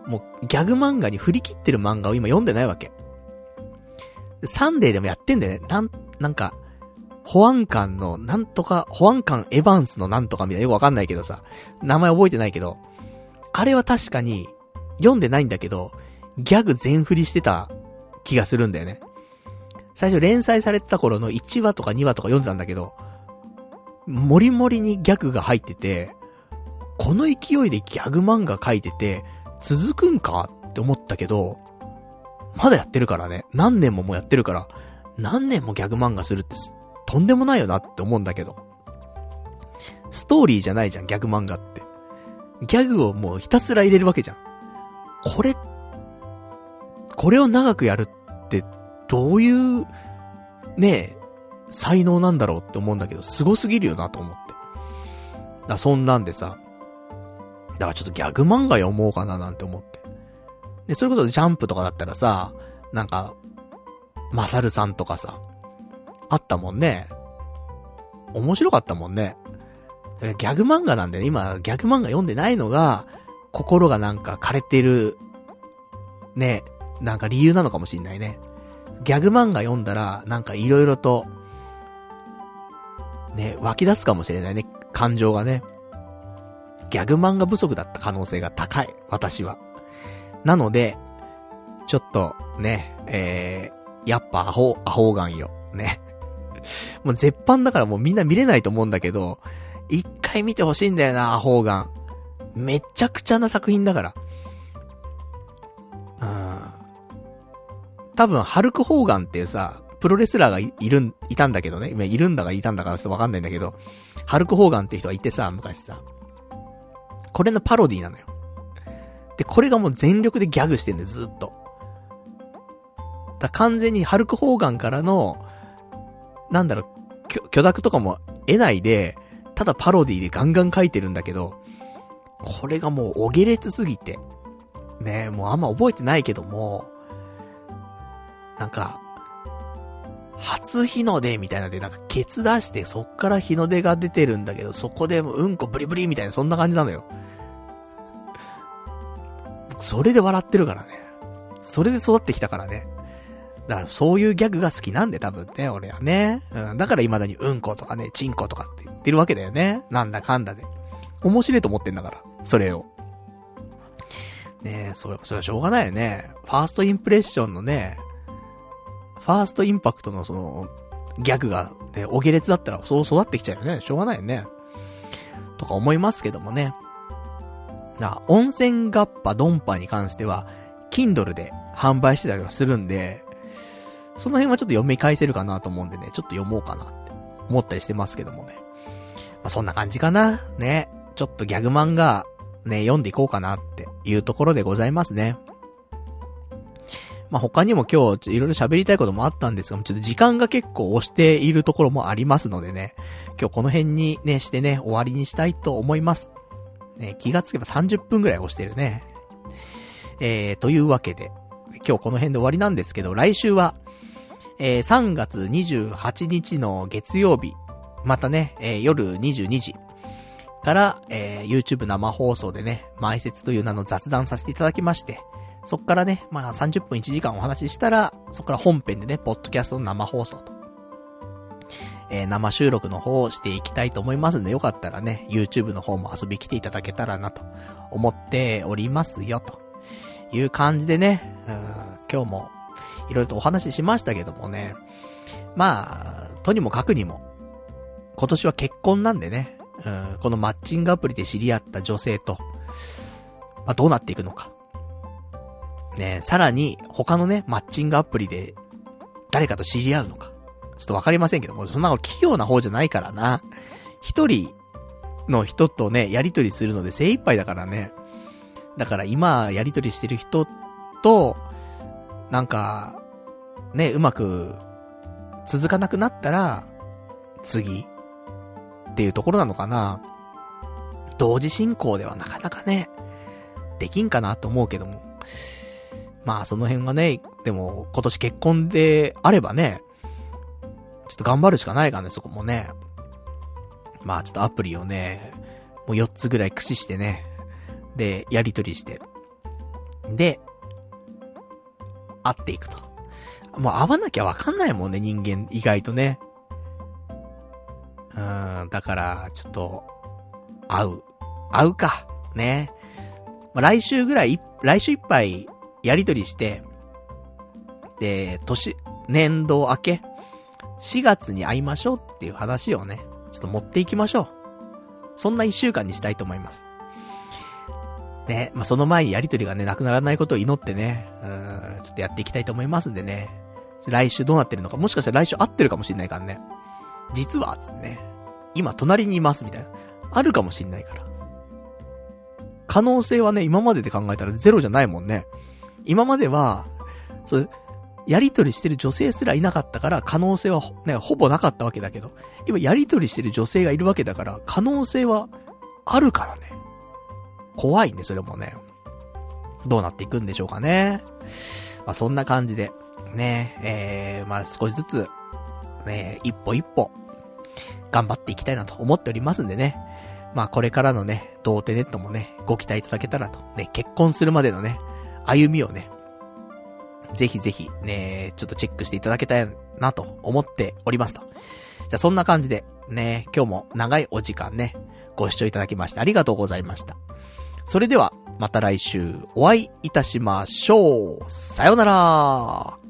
もうギャグ漫画に振り切ってる漫画を今読んでないわけ。サンデーでもやってんだよね。なん、なんか、保安官の、なんとか、保安官エヴァンスのなんとかみたいなよくわかんないけどさ、名前覚えてないけど、あれは確かに、読んでないんだけど、ギャグ全振りしてた気がするんだよね。最初連載されてた頃の1話とか2話とか読んでたんだけど、もりもりにギャグが入ってて、この勢いでギャグ漫画書いてて、続くんか？って思ったけど、まだやってるからね。何年ももうやってるから、何年もギャグ漫画するってとんでもないよなって思うんだけど。ストーリーじゃないじゃん、ギャグ漫画って。ギャグをもうひたすら入れるわけじゃん。これ、これを長くやるって、どういう、ねえ、才能なんだろうって思うんだけど、凄すぎるよなと思って。だそんなんでさ、だからちょっとギャグ漫画読もうかななんて思って。で、それこそジャンプとかだったらさ、なんか、マサルさんとかさ、あったもんね。面白かったもんね。ギャグ漫画なんだよ。今、ギャグ漫画読んでないのが、心がなんか枯れてる、ね、なんか理由なのかもしんないね。ギャグ漫画読んだら、なんか色々と、ね、湧き出すかもしれないね。感情がね。ギャグ漫画不足だった可能性が高い。私は。なので、ちょっと、ね、えー、やっぱアホ、アホガンよ。ね。もう絶版だからもうみんな見れないと思うんだけど、一回見てほしいんだよな、アホガン。めちゃくちゃな作品だから。うん。多分、ハルク・ホーガンっていうさ、プロレスラーがいるいたんだけどね。今いるんだかいたんだかちょっとわかんないんだけど、ハルク・ホーガンって人がいてさ、昔さ。これのパロディなのよ。で、これがもう全力でギャグしてんだよ、ずっと。だ完全にハルク・ホーガンからの、なんだろう、許諾とかも得ないで、ただパロディでガンガン書いてるんだけど、これがもうお下劣すぎて、ねもうあんま覚えてないけども、なんか、初日の出みたいなで、なんかケツ出して、そっから日の出が出てるんだけど、そこでもうんこブリブリみたいな、そんな感じなのよ。それで笑ってるからね。それで育ってきたからね。だからそういうギャグが好きなんで多分ね、俺はね。うん。だから未だにうんことかね、チンコとかって言ってるわけだよね。なんだかんだで。面白いと思ってんだから。それを。ねえ、それ、それはしょうがないよね。ファーストインプレッションのね、ファーストインパクトのその、ギャグが、ね、お下劣だったらそう育ってきちゃうよね。しょうがないよね。とか思いますけどもね。な、温泉ガッパドンパに関しては、Kindle で販売してたりはするんで、その辺はちょっと読み返せるかなと思うんでね、ちょっと読もうかなって思ったりしてますけどもね。まあ、そんな感じかな。ね。ちょっとギャグ漫画、ね、読んでいこうかなっていうところでございますね。まあ、他にも今日、いろいろ喋りたいこともあったんですが、ちょっと時間が結構押しているところもありますのでね、今日この辺にね、してね、終わりにしたいと思います。ね、気がつけば30分くらい押してるね。えー、というわけで、今日この辺で終わりなんですけど、来週は、えー、3月28日の月曜日、またね、えー、夜22時から、えー、YouTube 生放送でね、埋設という名の雑談させていただきまして、そっからね、まあ30分1時間お話ししたら、そっから本編でね、ポッドキャストの生放送と。えー、生収録の方をしていきたいと思いますんで、よかったらね、YouTube の方も遊び来ていただけたらなと思っておりますよ、という感じでね、うん、今日もいろいろとお話ししましたけどもね。まあ、とにもかくにも、今年は結婚なんでね、うん、このマッチングアプリで知り合った女性と、まあ、どうなっていくのか。ねさらに、他のね、マッチングアプリで、誰かと知り合うのか。ちょっとわかりませんけども、そんな器用な方じゃないからな。一人の人とね、やりとりするので精一杯だからね。だから今、やりとりしてる人と、なんか、ね、うまく、続かなくなったら、次、っていうところなのかな。同時進行ではなかなかね、できんかなと思うけども。まあその辺がね、でも今年結婚であればね、ちょっと頑張るしかないからね、そこもね。まあちょっとアプリをね、もう4つぐらい駆使してね、で、やりとりして。で、会っていくと。もう会わなきゃわかんないもんね、人間、意外とね。うん、だから、ちょっと、会う。会うか。ね。まあ、来週ぐらい、来週いっぱい、やりとりして、で、年、年度明け、4月に会いましょうっていう話をね、ちょっと持っていきましょう。そんな一週間にしたいと思います。ね、まあ、その前にやりとりがね、なくならないことを祈ってね、うん、ちょっとやっていきたいと思いますんでね。来週どうなってるのか、もしかしたら来週会ってるかもしんないからね。実は、つってね。今隣にいます、みたいな。あるかもしんないから。可能性はね、今までで考えたらゼロじゃないもんね。今までは、そう、やりとりしてる女性すらいなかったから可能性はね、ほぼなかったわけだけど、今やりとりしてる女性がいるわけだから可能性はあるからね。怖いね、それもね。どうなっていくんでしょうかね。まあ、そんな感じで、ね、えー、まあ、少しずつ、ね、一歩一歩、頑張っていきたいなと思っておりますんでね。まあ、これからのね、童貞ネットもね、ご期待いただけたらと。ね、結婚するまでのね、歩みをね、ぜひぜひね、ちょっとチェックしていただけたいなと思っておりますと。じゃあそんな感じで、ね、今日も長いお時間ね、ご視聴いただきましてありがとうございました。それでは、また来週お会いいたしましょう。さようなら